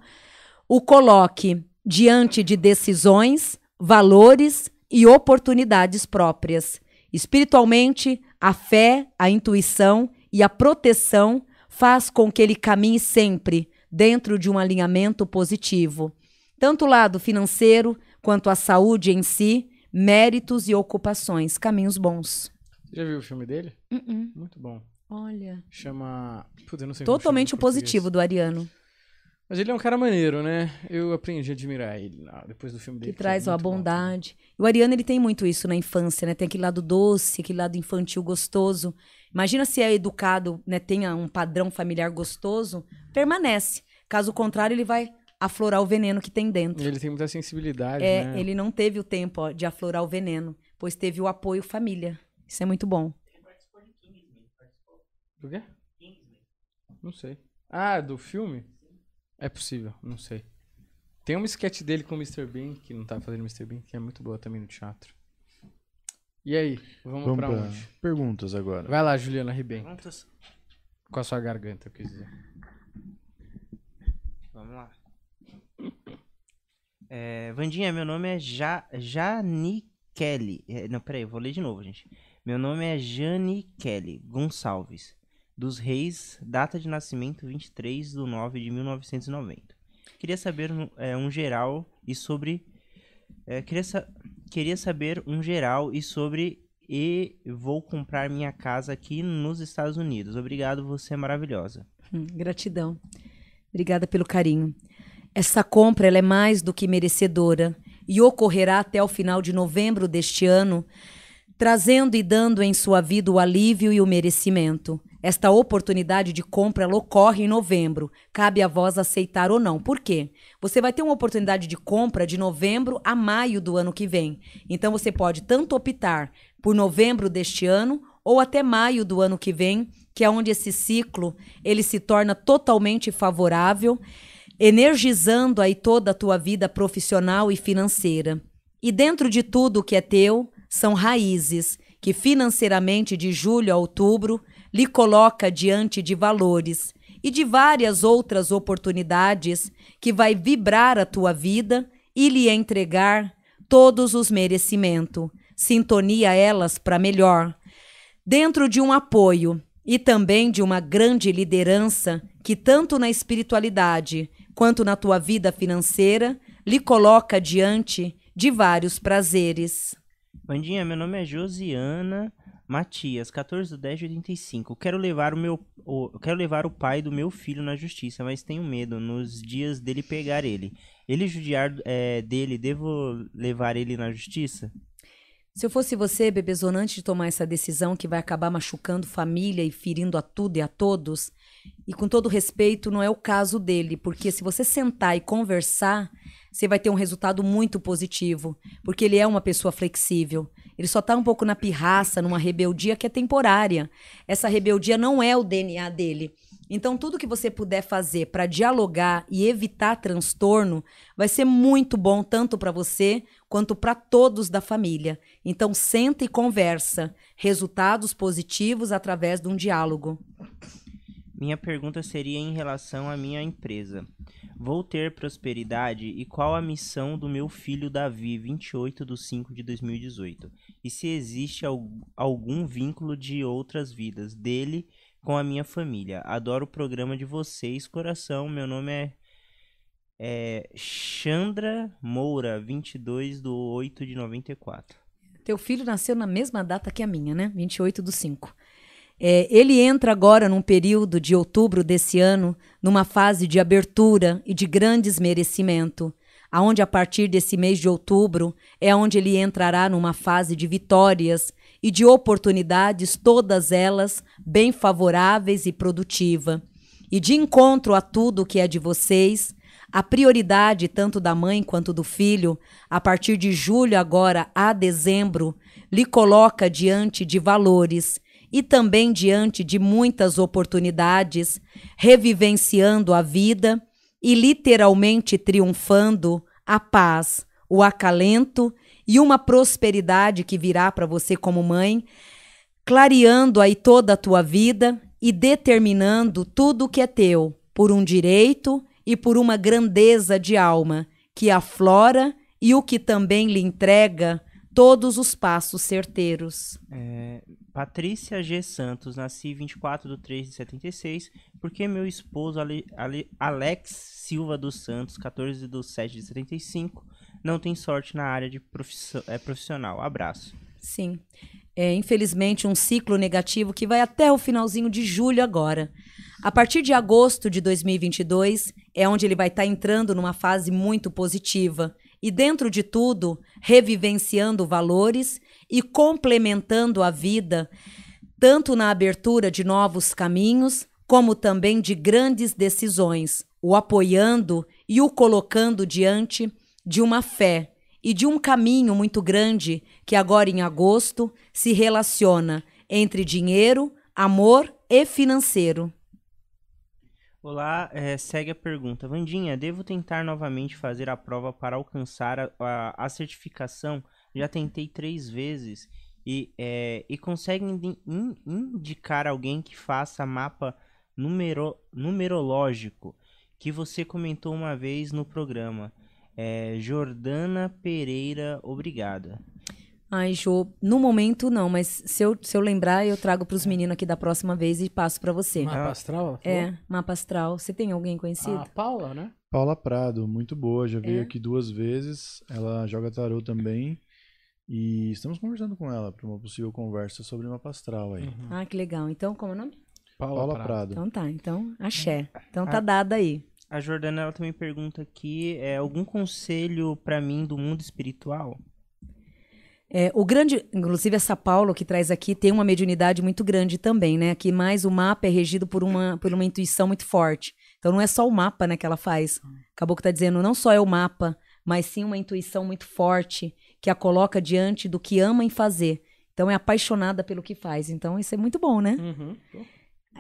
o coloque diante de decisões, valores e oportunidades próprias. Espiritualmente, a fé, a intuição e a proteção faz com que ele caminhe sempre dentro de um alinhamento positivo, tanto o lado financeiro quanto a saúde em si, méritos e ocupações, caminhos bons. Já viu o filme dele? Uh-uh. Muito bom. Olha, Chama. Puta, eu não sei totalmente o positivo do Ariano, Mas ele é um cara maneiro, né? Eu aprendi a admirar ele lá, depois do filme que dele. traz é a muito bom bondade. O Ariano ele tem muito isso na infância, né? Tem aquele lado doce, aquele lado infantil gostoso. Imagina se é educado, né, tenha um padrão familiar gostoso, permanece. Caso contrário, ele vai aflorar o veneno que tem dentro. Ele tem muita sensibilidade, É, né? ele não teve o tempo ó, de aflorar o veneno, pois teve o apoio família. Isso é muito bom. Do quê? Não sei. Ah, do filme? É possível, não sei. Tem uma sketch dele com o Mr. Bean, que não tá fazendo Mr. Bean, que é muito boa também no teatro. E aí, vamos, Vamos pra pra onde? perguntas agora. Vai lá, Juliana Ribem. Prontos? Com a sua garganta, eu quis dizer. Vamos lá. É, Vandinha, meu nome é ja Jani Kelly. É, não, peraí, eu vou ler de novo, gente. Meu nome é Jani Kelly Gonçalves, dos Reis, data de nascimento 23 de 9 de 1990. Queria saber é, um geral e sobre. é, queria, sa- queria saber um geral e sobre. E vou comprar minha casa aqui nos Estados Unidos. Obrigado, você é maravilhosa. Hum, gratidão. Obrigada pelo carinho. Essa compra ela é mais do que merecedora e ocorrerá até o final de novembro deste ano, trazendo e dando em sua vida o alívio e o merecimento. Esta oportunidade de compra ela ocorre em novembro. Cabe a vós aceitar ou não. Por quê? Você vai ter uma oportunidade de compra de novembro a maio do ano que vem. Então você pode tanto optar por novembro deste ano ou até maio do ano que vem, que é onde esse ciclo ele se torna totalmente favorável, energizando aí toda a tua vida profissional e financeira. E dentro de tudo que é teu, são raízes que financeiramente de julho a outubro lhe coloca diante de valores e de várias outras oportunidades que vai vibrar a tua vida e lhe entregar todos os merecimentos. Sintonia elas para melhor. Dentro de um apoio e também de uma grande liderança que tanto na espiritualidade quanto na tua vida financeira lhe coloca diante de vários prazeres. Bandinha, meu nome é Josiana Matias, 14 de 10 de 85. Quero levar o meu o, quero levar o pai do meu filho na justiça, mas tenho medo nos dias dele pegar ele. Ele judiar é, dele, devo levar ele na justiça? Se eu fosse você, bebezona, antes de tomar essa decisão que vai acabar machucando família e ferindo a tudo e a todos, e com todo respeito, não é o caso dele, porque se você sentar e conversar, você vai ter um resultado muito positivo, porque ele é uma pessoa flexível. Ele só tá um pouco na pirraça, numa rebeldia que é temporária. Essa rebeldia não é o DNA dele. Então, tudo que você puder fazer para dialogar e evitar transtorno vai ser muito bom, tanto para você quanto para todos da família. Então, senta e conversa. Resultados positivos através de um diálogo. Minha pergunta seria em relação à minha empresa. Vou ter prosperidade e qual a missão do meu filho Davi, 28 de 5 de 2018? E se existe algum vínculo de outras vidas dele com a minha família. Adoro o programa de vocês, coração. Meu nome é, é Chandra Moura, 22 de 8 de 94. Teu filho nasceu na mesma data que a minha, né? 28 do 5. É, ele entra agora num período de outubro desse ano, numa fase de abertura e de grandes merecimento, aonde a partir desse mês de outubro é onde ele entrará numa fase de vitórias e de oportunidades, todas elas bem favoráveis e produtiva. E de encontro a tudo que é de vocês, a prioridade tanto da mãe quanto do filho, a partir de julho agora a dezembro, lhe coloca diante de valores e também diante de muitas oportunidades, revivenciando a vida e literalmente triunfando a paz, o acalento e uma prosperidade que virá para você como mãe, clareando aí toda a tua vida e determinando tudo o que é teu por um direito e por uma grandeza de alma que aflora e o que também lhe entrega todos os passos certeiros. É, Patrícia G. Santos, nasci 24 de 3 de 76, porque meu esposo Ale, Ale, Alex Silva dos Santos, 14 de 7 de 75, não tem sorte na área de é, profissional. Abraço. Sim. É, infelizmente, um ciclo negativo que vai até o finalzinho de julho agora. A partir de agosto de 2022 é onde ele vai estar tá entrando numa fase muito positiva e, dentro de tudo, revivenciando valores e complementando a vida, tanto na abertura de novos caminhos, como também de grandes decisões, o apoiando e o colocando diante de uma fé e de um caminho muito grande que agora em agosto se relaciona entre dinheiro, amor e financeiro. Olá, é, segue a pergunta. Vandinha, devo tentar novamente fazer a prova para alcançar a, a, a certificação? Já tentei três vezes. E, é, e consegue in, in, indicar alguém que faça mapa numero, numerológico que você comentou uma vez no programa. É, Jordana Pereira, obrigada. Ai, Jô, no momento não, mas se eu, se eu lembrar, eu trago para os meninos aqui da próxima vez e passo para você. Mapa astral? É, mapa astral. Você tem alguém conhecido? A Paula, né? Paula Prado, muito boa, já veio é? aqui duas vezes. Ela joga tarô também. E estamos conversando com ela para uma possível conversa sobre mapa astral aí. Uhum. Ah, que legal. Então, como é o nome? Paula, Paula Prado. Prado. Então tá, então axé. Então tá dada aí. A Jordana ela também pergunta aqui, é algum conselho para mim do mundo espiritual? É, o grande, inclusive essa Paulo que traz aqui tem uma mediunidade muito grande também, né? Que mais o mapa é regido por uma, por uma intuição muito forte. Então não é só o mapa, né, que ela faz. Acabou que tá dizendo, não só é o mapa, mas sim uma intuição muito forte que a coloca diante do que ama em fazer. Então é apaixonada pelo que faz. Então isso é muito bom, né? Uhum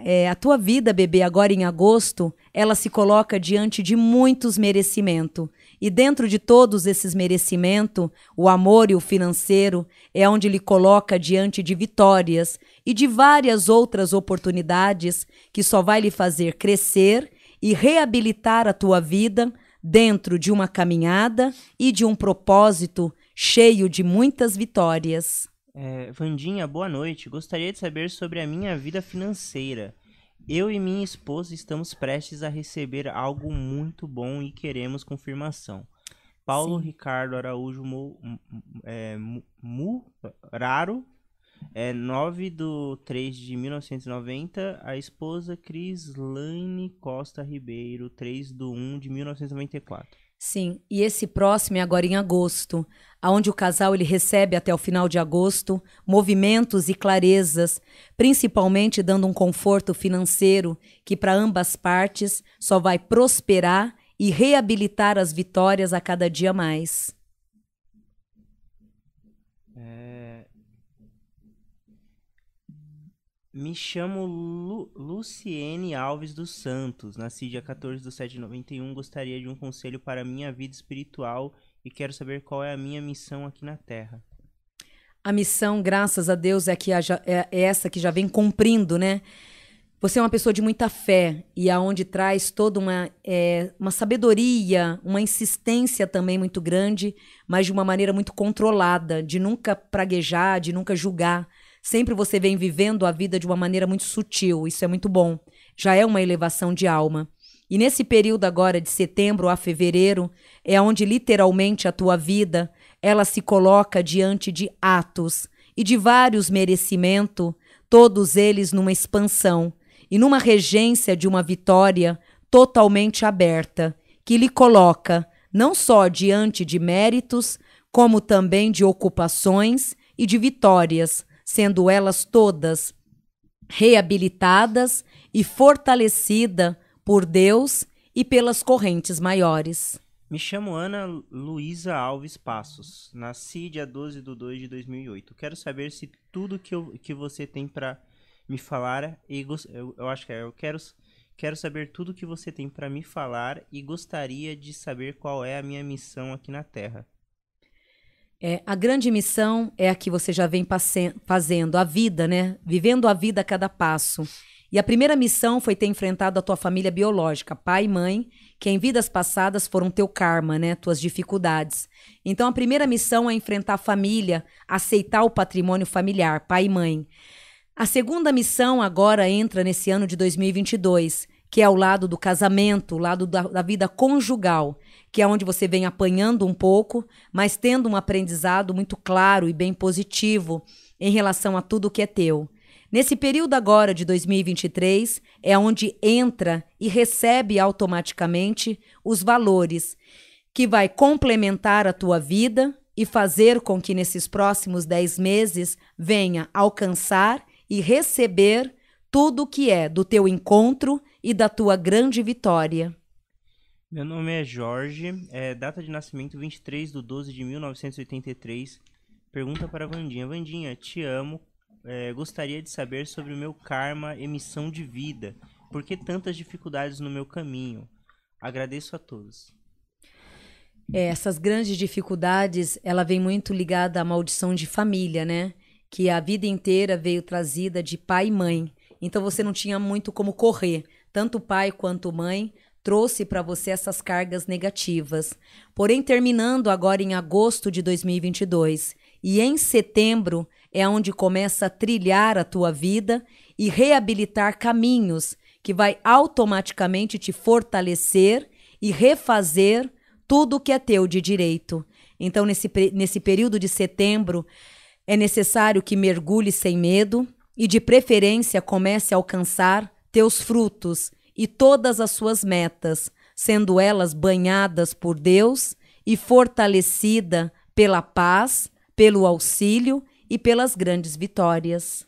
é, a tua vida, bebê, agora em agosto, ela se coloca diante de muitos merecimentos. E dentro de todos esses merecimentos, o amor e o financeiro é onde ele coloca diante de vitórias e de várias outras oportunidades que só vai lhe fazer crescer e reabilitar a tua vida dentro de uma caminhada e de um propósito cheio de muitas vitórias. É, Vandinha, boa noite. Gostaria de saber sobre a minha vida financeira. Eu e minha esposa estamos prestes a receber algo muito bom e queremos confirmação. Paulo Sim. Ricardo Araújo é, Muraro, é, 9 de 3 de 1990. A esposa Cris Lane Costa Ribeiro, 3 de 1 de 1994. Sim, e esse próximo é agora em agosto, aonde o casal ele recebe até o final de agosto movimentos e clarezas, principalmente dando um conforto financeiro que para ambas partes só vai prosperar e reabilitar as vitórias a cada dia mais. Me chamo Lu Luciene Alves dos Santos. Nasci dia 14 de 7 de 91. Gostaria de um conselho para minha vida espiritual e quero saber qual é a minha missão aqui na Terra. A missão, graças a Deus, é, que é, é essa que já vem cumprindo, né? Você é uma pessoa de muita fé e aonde traz toda uma, é, uma sabedoria, uma insistência também muito grande, mas de uma maneira muito controlada, de nunca praguejar, de nunca julgar. Sempre você vem vivendo a vida de uma maneira muito sutil, isso é muito bom. Já é uma elevação de alma. E nesse período agora de setembro a fevereiro, é onde literalmente a tua vida, ela se coloca diante de atos e de vários merecimentos, todos eles numa expansão e numa regência de uma vitória totalmente aberta, que lhe coloca não só diante de méritos, como também de ocupações e de vitórias, sendo elas todas reabilitadas e fortalecida por Deus e pelas correntes maiores. Me chamo Ana Luísa Alves Passos. Nasci dia 12 de 2 de 2008. Quero saber se tudo que, eu, que você tem para me falar e eu, eu acho que é, eu quero quero saber tudo que você tem para me falar e gostaria de saber qual é a minha missão aqui na Terra. É, a grande missão é a que você já vem fazendo, a vida, né? Vivendo a vida a cada passo. E a primeira missão foi ter enfrentado a tua família biológica, pai e mãe, que em vidas passadas foram teu karma, né? Tuas dificuldades. Então a primeira missão é enfrentar a família, aceitar o patrimônio familiar, pai e mãe. A segunda missão agora entra nesse ano de 2022, que é o lado do casamento, o lado da, da vida conjugal que é onde você vem apanhando um pouco, mas tendo um aprendizado muito claro e bem positivo em relação a tudo que é teu. Nesse período agora de 2023 é onde entra e recebe automaticamente os valores que vai complementar a tua vida e fazer com que nesses próximos 10 meses venha alcançar e receber tudo que é do teu encontro e da tua grande vitória. Meu nome é Jorge, é, data de nascimento 23 de 12 de 1983. Pergunta para Vandinha. Vandinha, te amo. É, gostaria de saber sobre o meu karma emissão de vida. Por que tantas dificuldades no meu caminho? Agradeço a todos. É, essas grandes dificuldades, ela vem muito ligada à maldição de família, né? Que a vida inteira veio trazida de pai e mãe. Então você não tinha muito como correr. Tanto pai quanto mãe trouxe para você essas cargas negativas. Porém, terminando agora em agosto de 2022 e em setembro é onde começa a trilhar a tua vida e reabilitar caminhos que vai automaticamente te fortalecer e refazer tudo o que é teu de direito. Então, nesse, nesse período de setembro, é necessário que mergulhe sem medo e, de preferência, comece a alcançar teus frutos e todas as suas metas, sendo elas banhadas por Deus e fortalecida pela paz, pelo auxílio e pelas grandes vitórias.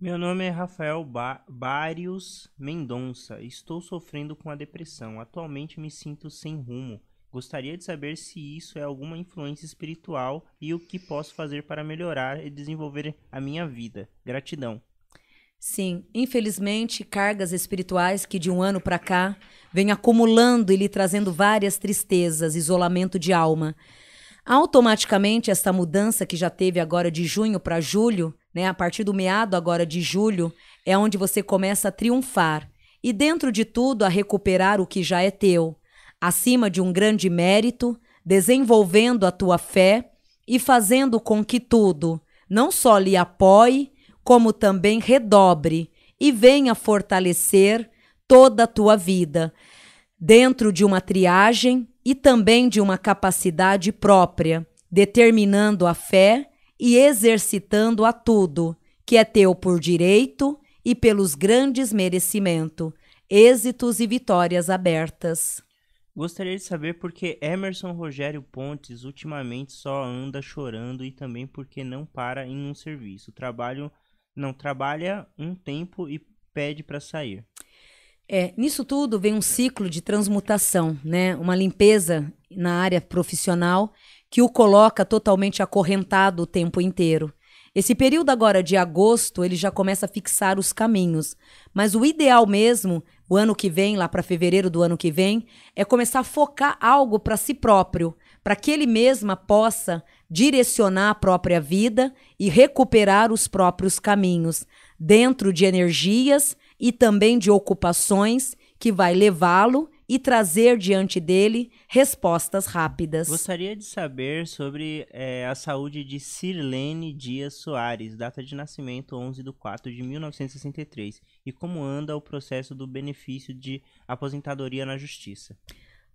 Meu nome é Rafael ba Barius Mendonça. Estou sofrendo com a depressão. Atualmente me sinto sem rumo. Gostaria de saber se isso é alguma influência espiritual e o que posso fazer para melhorar e desenvolver a minha vida. Gratidão. Sim, infelizmente, cargas espirituais que de um ano para cá vem acumulando e lhe trazendo várias tristezas, isolamento de alma. Automaticamente, esta mudança que já teve agora de junho para julho, né, a partir do meado agora de julho, é onde você começa a triunfar e, dentro de tudo, a recuperar o que já é teu, acima de um grande mérito, desenvolvendo a tua fé e fazendo com que tudo não só lhe apoie, como também redobre e venha fortalecer toda a tua vida, dentro de uma triagem e também de uma capacidade própria, determinando a fé e exercitando a tudo, que é teu por direito e pelos grandes merecimentos, êxitos e vitórias abertas. Gostaria de saber por que Emerson Rogério Pontes ultimamente só anda chorando e também porque não para em um serviço. Trabalho não trabalha um tempo e pede para sair. É, nisso tudo vem um ciclo de transmutação, né? Uma limpeza na área profissional que o coloca totalmente acorrentado o tempo inteiro. Esse período agora de agosto, ele já começa a fixar os caminhos. Mas o ideal mesmo, o ano que vem, lá para fevereiro do ano que vem, é começar a focar algo para si próprio, para que ele mesma possa direcionar a própria vida e recuperar os próprios caminhos, dentro de energias e também de ocupações que vai levá-lo e trazer diante dele respostas rápidas. Gostaria de saber sobre é, a saúde de Sirlene Dias Soares, data de nascimento 11 de 4 de 1963, e como anda o processo do benefício de aposentadoria na Justiça.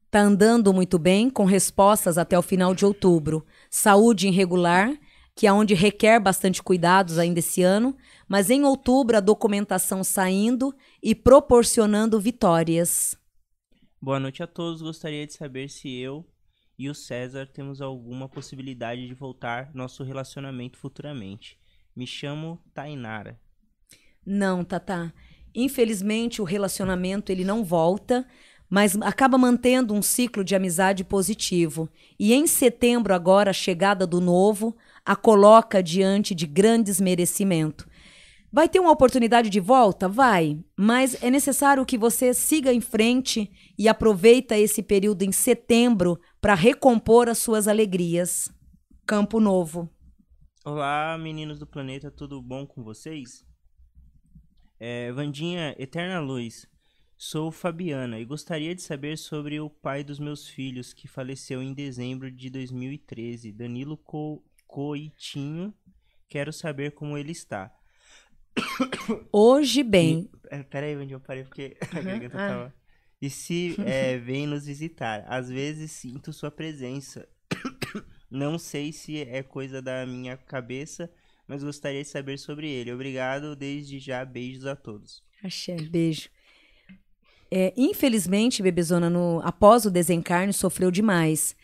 Tá andando muito bem, com respostas até o final de outubro. Saúde irregular, que é onde requer bastante cuidados ainda esse ano, mas em outubro a documentação saindo e proporcionando vitórias. Boa noite a todos. Gostaria de saber se eu e o César temos alguma possibilidade de voltar nosso relacionamento futuramente. Me chamo Tainara. Não, Tata. Infelizmente o relacionamento ele não volta, mas acaba mantendo um ciclo de amizade positivo. E em setembro agora a chegada do novo a coloca diante de grandes merecimento. Vai ter uma oportunidade de volta? Vai, mas é necessário que você siga em frente e aproveita esse período em setembro para recompor as suas alegrias. Campo Novo. Olá, meninos do planeta, tudo bom com vocês? É, Vandinha, Eterna Luz. Sou Fabiana e gostaria de saber sobre o pai dos meus filhos que faleceu em dezembro de 2013, Danilo Co Coitinho. Quero saber como ele está. Hoje bem. E, é, peraí, onde eu parei porque a Uhum, garganta tava. E se é, vem nos visitar? Às vezes sinto sua presença. Não sei se é coisa da minha cabeça, mas gostaria de saber sobre ele. Obrigado, desde já, beijos a todos. Axé, beijo. É, infelizmente, Bebezona, no, após o desencarne, sofreu demais.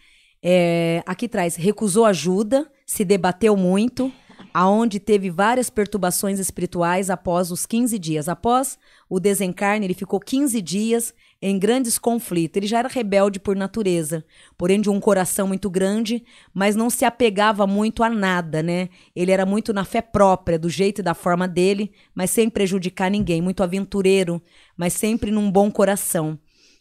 É, aqui traz, recusou ajuda, se debateu muito, aonde teve várias perturbações espirituais após os 15 dias. Após o desencarne, ele ficou 15 dias em grandes conflitos. Ele já era rebelde por natureza, porém de um coração muito grande, mas não se apegava muito a nada, né? Ele era muito na fé própria, do jeito e da forma dele, mas sem prejudicar ninguém, muito aventureiro, mas sempre num bom coração.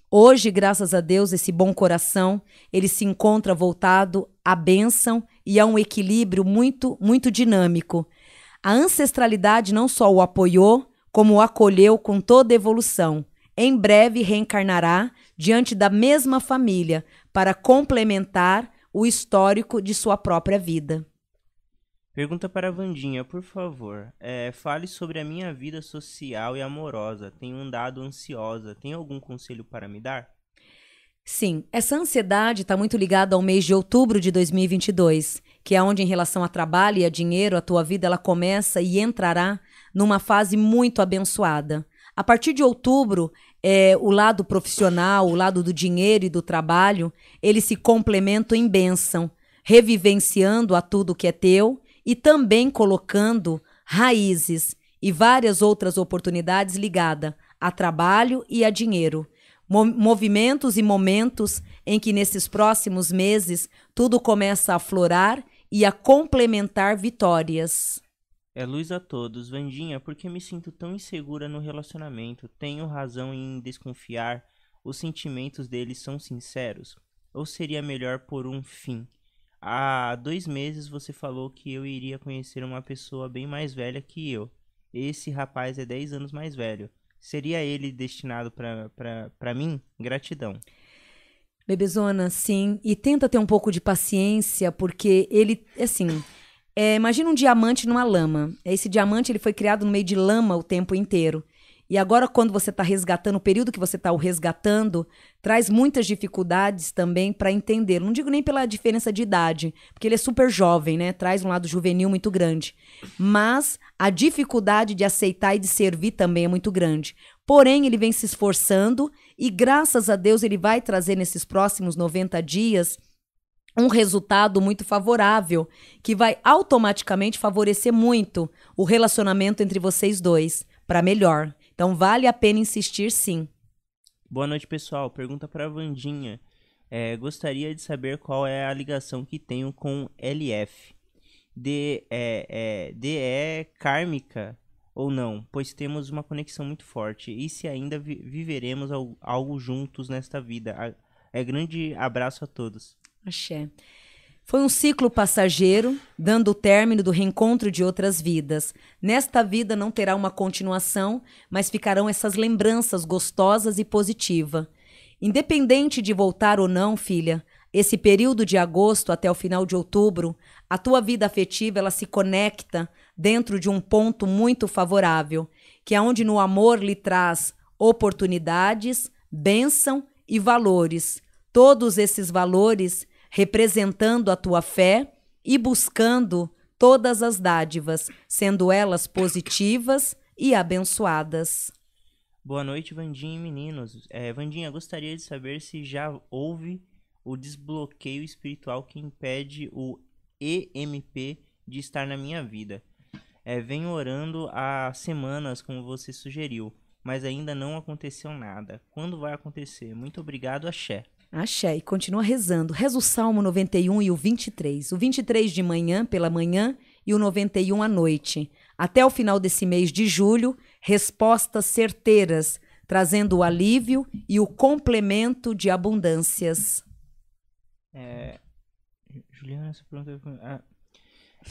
Hoje, graças a Deus, esse bom coração, ele se encontra voltado à bênção e a um equilíbrio muito, muito dinâmico. A ancestralidade não só o apoiou, como o acolheu com toda evolução. Em breve reencarnará diante da mesma família para complementar o histórico de sua própria vida. Pergunta para a Vandinha, por favor. É, fale sobre a minha vida social e amorosa. Tenho andado ansiosa. Tem algum conselho para me dar? Sim, essa ansiedade está muito ligada ao mês de outubro de 2022, que é onde, em relação a trabalho e a dinheiro, a tua vida ela começa e entrará numa fase muito abençoada. A partir de outubro, é, o lado profissional, o lado do dinheiro e do trabalho, eles se complementam em bênção, revivenciando a tudo que é teu e também colocando raízes e várias outras oportunidades ligadas a trabalho e a dinheiro. Mo movimentos e momentos em que nesses próximos meses tudo começa a aflorar e a complementar vitórias. É luz a todos. Vandinha, por que me sinto tão insegura no relacionamento? Tenho razão em desconfiar? Os sentimentos deles são sinceros? Ou seria melhor por um fim? Há dois meses você falou que eu iria conhecer uma pessoa bem mais velha que eu. Esse rapaz é 10 anos mais velho. Seria ele destinado para mim? Gratidão. Bebezona, sim. E tenta ter um pouco de paciência, porque ele, assim, é, imagina um diamante numa lama. Esse diamante ele foi criado no meio de lama o tempo inteiro. E agora, quando você está resgatando, o período que você está o resgatando, traz muitas dificuldades também para entender. Não digo nem pela diferença de idade, porque ele é super jovem, né? Traz um lado juvenil muito grande. Mas a dificuldade de aceitar e de servir também é muito grande. Porém, ele vem se esforçando e, graças a Deus, ele vai trazer nesses próximos 90 dias um resultado muito favorável, que vai automaticamente favorecer muito o relacionamento entre vocês dois, para melhor. Então vale a pena insistir sim. Boa noite, pessoal. Pergunta para Vandinha. É, gostaria de saber qual é a ligação que tenho com LF. de, é, é, de é kármica ou não, pois temos uma conexão muito forte e se ainda vi viveremos algo, juntos nesta vida. É grande abraço a todos. Axé. Foi um ciclo passageiro, dando o término do reencontro de outras vidas. Nesta vida não terá uma continuação, mas ficarão essas lembranças gostosas e positivas. Independente de voltar ou não, filha, esse período de agosto até o final de outubro, a tua vida afetiva ela se conecta dentro de um ponto muito favorável, que é onde no amor lhe traz oportunidades, bênção e valores. Todos esses valores representando a tua fé e buscando todas as dádivas, sendo elas positivas e abençoadas. Boa noite, Vandinha e meninos. É, Vandinha, gostaria de saber se já houve o desbloqueio espiritual que impede o EMP de estar na minha vida. É, venho orando há semanas, como você sugeriu, mas ainda não aconteceu nada. Quando vai acontecer? Muito obrigado, Axé. Axé, e continua rezando. Reza o Salmo 91 e o 23. O 23 de manhã, pela manhã, e o 91 à noite. Até o final desse mês de julho, respostas certeiras, trazendo o alívio e o complemento de abundâncias. É... Juliana, essa pergunta.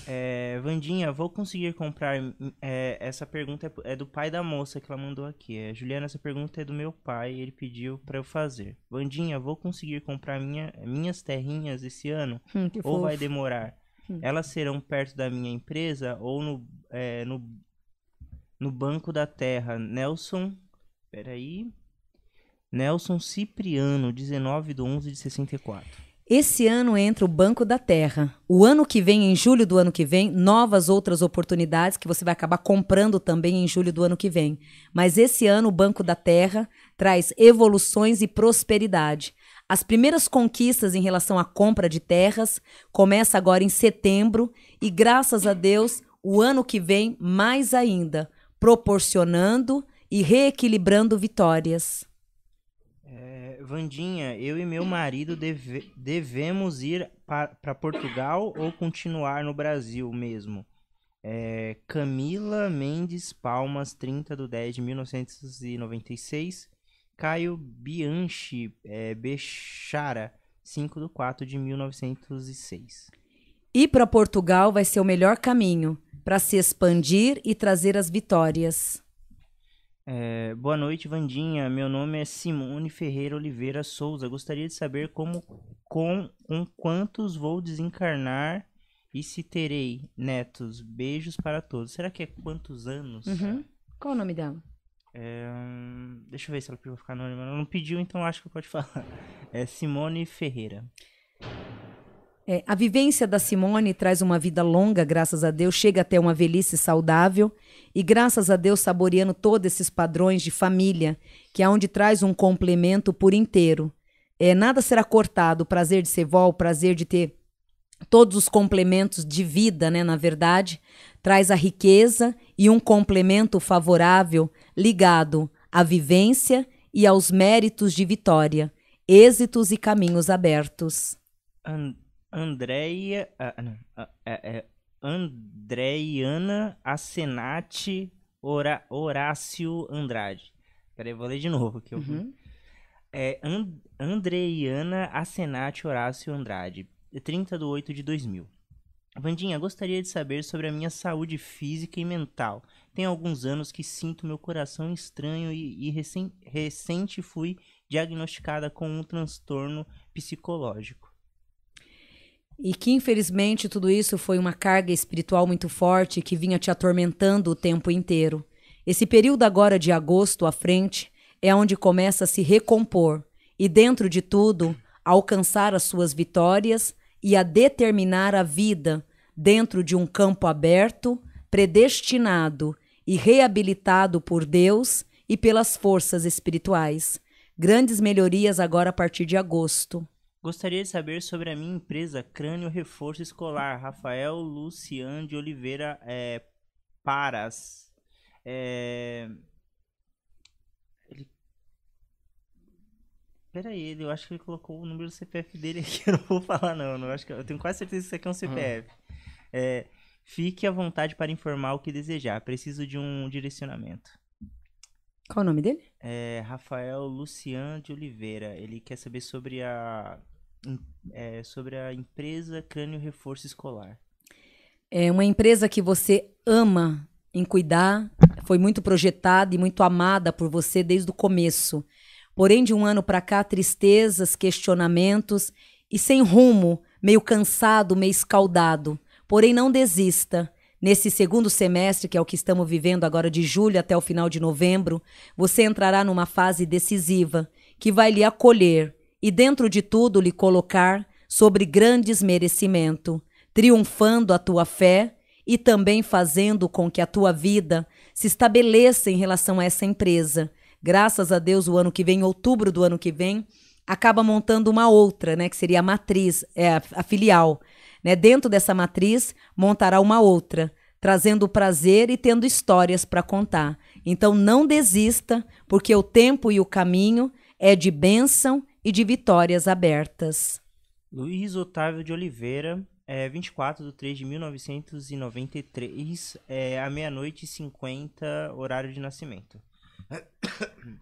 É, Vandinha, vou conseguir comprar. É, essa pergunta é, é, do pai da moça que ela mandou aqui. É, Juliana, essa pergunta é do meu pai, ele pediu para eu fazer. Vandinha, vou conseguir comprar minha, minhas terrinhas esse ano? Hum, ou fofo. vai demorar? Hum. Elas serão perto da minha empresa ou no, é, no, no Banco da Terra? Nelson. Peraí. Nelson Cipriano, 19 de 11 de 64. Esse ano entra o Banco da Terra. O ano que vem, em julho do ano que vem, novas outras oportunidades que você vai acabar comprando também em julho do ano que vem. Mas esse ano o Banco da Terra traz evoluções e prosperidade. As primeiras conquistas em relação à compra de terras começa agora em setembro e graças a Deus, o ano que vem mais ainda, proporcionando e reequilibrando vitórias. Vandinha, eu e meu marido deve, devemos ir para Portugal ou continuar no Brasil mesmo? É, Camila Mendes Palmas, 30 de 10 de 1996. Caio Bianchi é, Bechara, 5 de 4 de 1906. Ir para Portugal vai ser o melhor caminho para se expandir e trazer as vitórias. É, boa noite, Vandinha. Meu nome é Simone Ferreira Oliveira Souza. Gostaria de saber como, com, com quantos vou desencarnar e se terei netos. Beijos para todos. Será que é quantos anos? Uhum. Qual o nome dela? É, deixa eu ver se ela pediu ficar anônima. Ela não pediu, então acho que pode falar. É Simone Ferreira. É, a vivência da Simone traz uma vida longa, graças a Deus, chega até uma velhice saudável e graças a Deus saboreando todos esses padrões de família, que é onde traz um complemento por inteiro. É, nada será cortado, o prazer de ser vó, o prazer de ter todos os complementos de vida, né, na verdade, traz a riqueza e um complemento favorável ligado à vivência e aos méritos de vitória, êxitos e caminhos abertos. And Andréia. Ah, não, ah, é, é Andreiana Acenati Hora, Horácio Andrade. Peraí, vou ler de novo aqui. Uhum. É And, Andreiana Acenati Horácio Andrade, 30 de 8 de 2000. Vandinha, gostaria de saber sobre a minha saúde física e mental. Tem alguns anos que sinto meu coração estranho e, e recém, recente fui diagnosticada com um transtorno psicológico e que infelizmente tudo isso foi uma carga espiritual muito forte que vinha te atormentando o tempo inteiro. Esse período agora de agosto à frente é onde começa a se recompor e dentro de tudo alcançar as suas vitórias e a determinar a vida dentro de um campo aberto, predestinado e reabilitado por Deus e pelas forças espirituais. Grandes melhorias agora a partir de agosto. Gostaria de saber sobre a minha empresa Crânio Reforço Escolar, Rafael Luciano de Oliveira é, Paras. É... Ele... Pera aí, eu acho que ele colocou o número do CPF dele aqui, eu não vou falar não, eu, acho que, eu tenho quase certeza que isso aqui é um CPF. Uhum. É, fique à vontade para informar o que desejar. Preciso de um direcionamento. Qual o nome dele? É, Rafael Lucian de Oliveira. Ele quer saber sobre a, é, sobre a empresa Crânio Reforço Escolar. É uma empresa que você ama em cuidar, foi muito projetada e muito amada por você desde o começo. Porém, de um ano para cá, tristezas, questionamentos e sem rumo, meio cansado, meio escaldado. Porém, não desista. Nesse segundo semestre, que é o que estamos vivendo agora de julho até o final de novembro, você entrará numa fase decisiva que vai lhe acolher e, dentro de tudo, lhe colocar sobre grandes merecimento, triunfando a tua fé e também fazendo com que a tua vida se estabeleça em relação a essa empresa. Graças a Deus, o ano que vem, outubro do ano que vem, acaba montando uma outra, né, que seria a matriz, é a, filial. Né? Dentro dessa matriz, montará uma outra, trazendo prazer e tendo histórias para contar. Então, não desista, porque o tempo e o caminho é de bênção e de vitórias abertas. Luiz Otávio de Oliveira, é, 24 de 3 de 1993, é, à meia-noite e 50, horário de nascimento.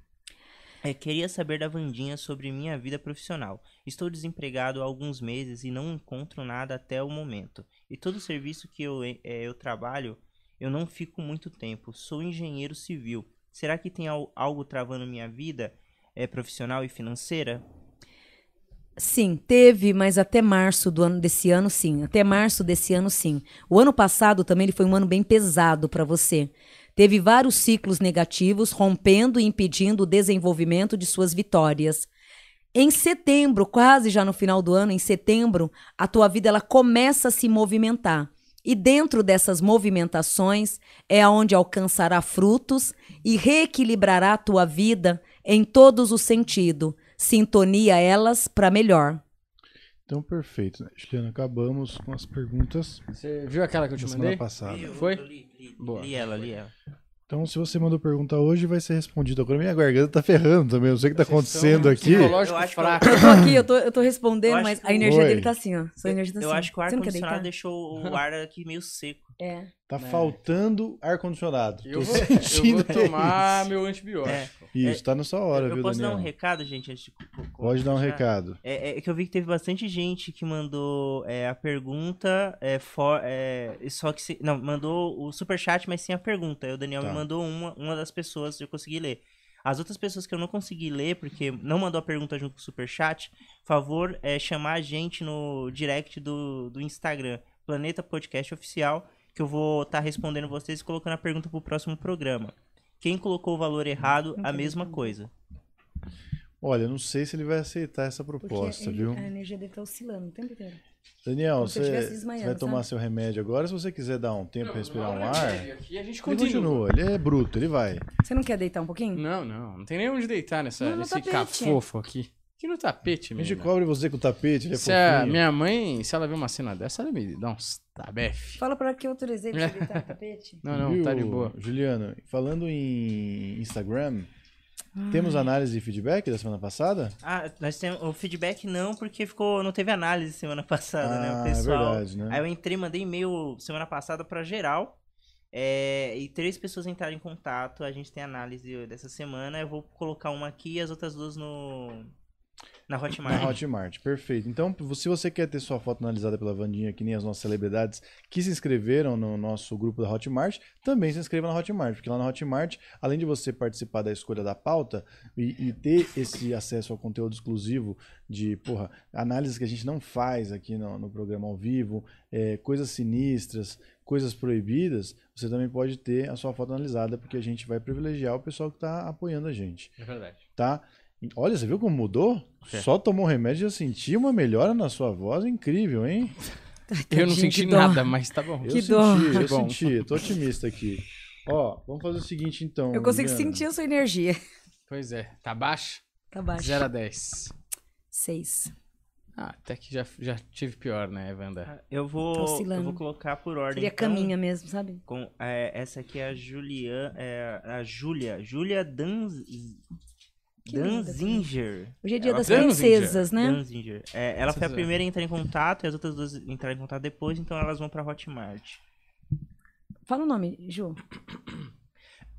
É, queria saber da Vandinha sobre minha vida profissional. Estou desempregado há alguns meses e não encontro nada até o momento. E todo serviço que eu, é, eu trabalho, eu não fico muito tempo. Sou engenheiro civil. Será que tem al- algo travando minha vida é, profissional e financeira? Sim, teve, mas até março do ano desse ano, sim. Até março desse ano, sim. O ano passado também ele foi um ano bem pesado para você. Teve vários ciclos negativos, rompendo e impedindo o desenvolvimento de suas vitórias. Em setembro, quase já no final do ano, em setembro, a tua vida ela começa a se movimentar. E dentro dessas movimentações é aonde alcançará frutos e reequilibrará a tua vida em todos os sentidos. Sintonia elas para melhor. Então, perfeito. Né? Juliana, acabamos com as perguntas Você viu aquela que eu te semana mandei? passada. Foi? Eu li, li, Boa. li ela, li ela. Então, se você mandou pergunta hoje, vai ser respondido. Agora, minha garganta tá ferrando também. Não sei o que tá Vocês acontecendo aqui. Eu acho fraco. Eu tô aqui, eu tô, eu tô respondendo, Eu mas a energia Oi. dele tá assim, ó. Sua energia tá Eu assim. acho que o Você não quer ar-condicionado deixou o ar aqui meio seco. É. Tá faltando ar-condicionado. Eu Tô vou, eu vou é tomar isso. meu antibiótico. Isso, tá na sua hora, eu viu, posso Daniel? dar um recado, gente? Antes de Pode dar um recado. É, é que eu vi que teve bastante gente que mandou é, a pergunta, é, for, é, só que se, não, mandou o superchat, mas sem a pergunta. Aí o Daniel Tá. me mandou uma, uma das pessoas, eu consegui ler. As outras pessoas que eu não consegui ler, porque não mandou a pergunta junto com o superchat, favor é chamar a gente no direct do, do Instagram, Planeta Podcast Oficial, que eu vou estar respondendo vocês e colocando a pergunta pro próximo programa. Quem colocou o valor errado, a mesma coisa. Olha, eu não sei se ele vai aceitar essa Porque proposta, a, viu? a energia dele tá oscilando o tempo inteiro. Daniel, você, vai tomar sabe? seu remédio agora. Se você quiser dar um tempo pra respirar um ar, Aqui a gente ele continua. continua. Ele é bruto, ele vai. Você não quer deitar um pouquinho? Não, não. Não tem nem onde deitar nessa, Não, nesse tapete. cafofo aqui. Aqui no tapete, A gente cobre você com o tapete, ele é Se a fofinho. minha mãe, se ela ver uma cena dessa, ela me dá uns tabefe. Fala pra que eu autorizei pra você deitar no tapete. Não, não, Viu, tá de boa. Juliano, falando em Instagram, Ah. temos análise de feedback da semana passada? Ah, nós temos o feedback não, porque ficou, não teve análise semana passada, né? Ah, O é pessoal. verdade, né? Aí eu entrei, mandei e-mail semana passada pra geral. é, e três pessoas entraram em contato. A gente tem análise dessa semana. Eu vou colocar uma aqui e as outras duas no. Na Hotmart. Na Hotmart, perfeito. Então, se você quer ter sua foto analisada pela Vandinha, que nem as nossas celebridades que se inscreveram no nosso grupo da Hotmart, também se inscreva na Hotmart, porque lá na Hotmart, além de você participar da escolha da pauta e, e ter esse acesso ao conteúdo exclusivo de, porra, análises que a gente não faz aqui no, no programa ao vivo, é, coisas sinistras, coisas proibidas, você também pode ter a sua foto analisada, porque a gente vai privilegiar o pessoal que está apoiando a gente É verdade. tá? Olha, você viu como mudou? É. Só tomou remédio e já senti uma melhora na sua voz incrível, hein? Eu não senti nada, mas tá bom. Eu Que senti, dó. eu Bom. senti, tô otimista aqui. Ó, vamos fazer o seguinte então. Eu consigo Juliana. sentir a sua energia. Pois é. Tá baixo? Tá baixo. 0 a 10. Seis. Ah, até que já, já tive pior, né, Wanda? Eu Tá vou, oscilando. eu vou colocar por ordem. Seria então, caminha mesmo, sabe? Com, é, essa aqui é a Julian. É, a Júlia. Júlia Danz. Que Danzinger. Hoje é dia Ela das princesas, né? Danzinger. É, ela foi a primeira a entrar em contato e as outras duas entraram em contato depois, então elas vão pra Hotmart. Fala o nome, Ju.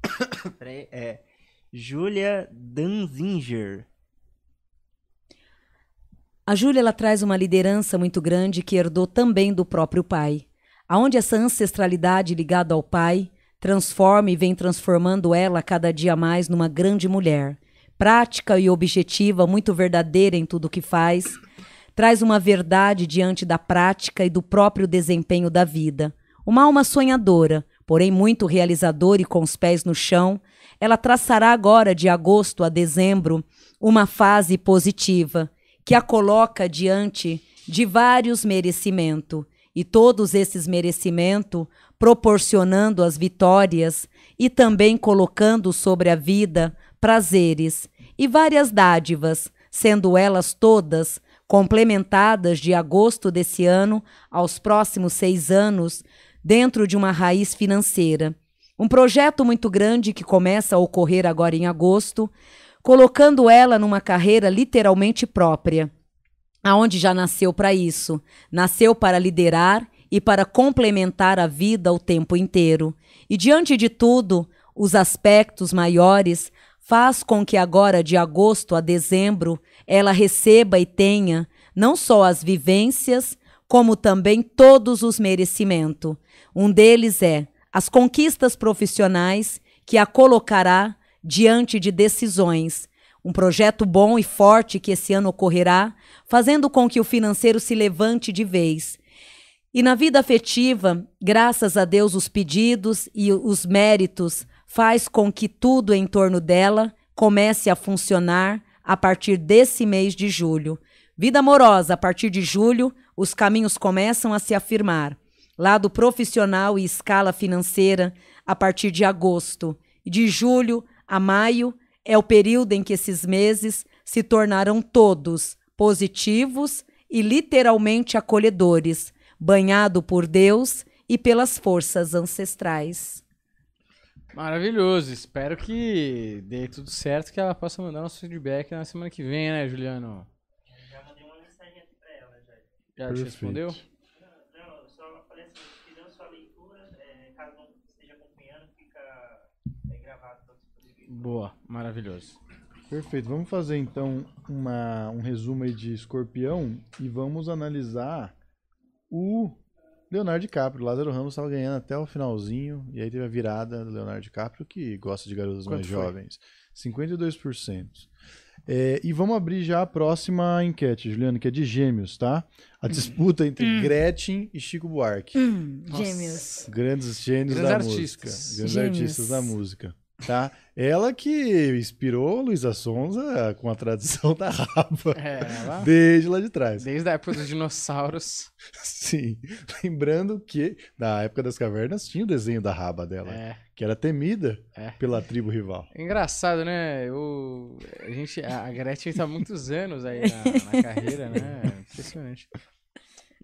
Peraí, É Julia Danzinger. A Júlia ela traz uma liderança muito grande que herdou também do próprio pai, aonde essa ancestralidade ligada ao pai transforma e vem transformando ela cada dia mais numa grande mulher, prática e objetiva, muito verdadeira em tudo que faz, traz uma verdade diante da prática e do próprio desempenho da vida. Uma alma sonhadora, porém muito realizadora e com os pés no chão, ela traçará agora de agosto a dezembro uma fase positiva que a coloca diante de vários merecimentos e todos esses merecimentos proporcionando as vitórias e também colocando sobre a vida prazeres e várias dádivas, sendo elas todas complementadas de agosto desse ano aos próximos seis anos dentro de uma raiz financeira. Um projeto muito grande que começa a ocorrer agora em agosto, colocando ela numa carreira literalmente própria, aonde já nasceu para isso, nasceu para liderar e para complementar a vida o tempo inteiro. E diante de tudo, os aspectos maiores faz com que agora de agosto a dezembro ela receba e tenha não só as vivências, como também todos os merecimentos. Um deles é as conquistas profissionais que a colocará diante de decisões. Um projeto bom e forte que esse ano ocorrerá, fazendo com que o financeiro se levante de vez. E na vida afetiva, graças a Deus, os pedidos e os méritos faz com que tudo em torno dela comece a funcionar a partir desse mês de julho. Vida amorosa, a partir de julho, os caminhos começam a se afirmar. Lado profissional e escala financeira, a partir de agosto. De julho a maio é o período em que esses meses se tornarão todos positivos e literalmente acolhedores, banhado por Deus e pelas forças ancestrais. Maravilhoso. Espero que dê tudo certo, que ela possa mandar nosso feedback na semana que vem, né, Juliano? Já mandei uma mensagem aqui pra ela, já. Já te Perfeito. respondeu? Não, eu só falei assim, fizemos sua leitura, é, caso não esteja acompanhando, fica é, gravado para você poder ver. Boa, maravilhoso. Perfeito. Vamos fazer então uma, um resumo aí de escorpião e vamos analisar o Leonardo DiCaprio. Lázaro Ramos estava ganhando até o finalzinho e aí teve a virada do Leonardo DiCaprio, que gosta de garotas Quanto mais foi? jovens. 52%. É, e vamos abrir já a próxima enquete, Juliano, que é de gêmeos, tá? A disputa entre Gretchen e Chico Buarque. Nossa. Gêmeos. Grandes gênios Grandes da artistas. música. Grandes Gêmeos. artistas da música. Tá? Ela que inspirou Luísa Sonza com a tradição da rapa. É, ela, Desde lá de trás. desde a época dos dinossauros. Sim. Lembrando que na época das cavernas tinha o desenho da raba dela, É. que era temida É. pela tribo rival. Engraçado, né? Eu, a, gente, a Gretchen tá há muitos anos aí na, na carreira, né? Impressionante.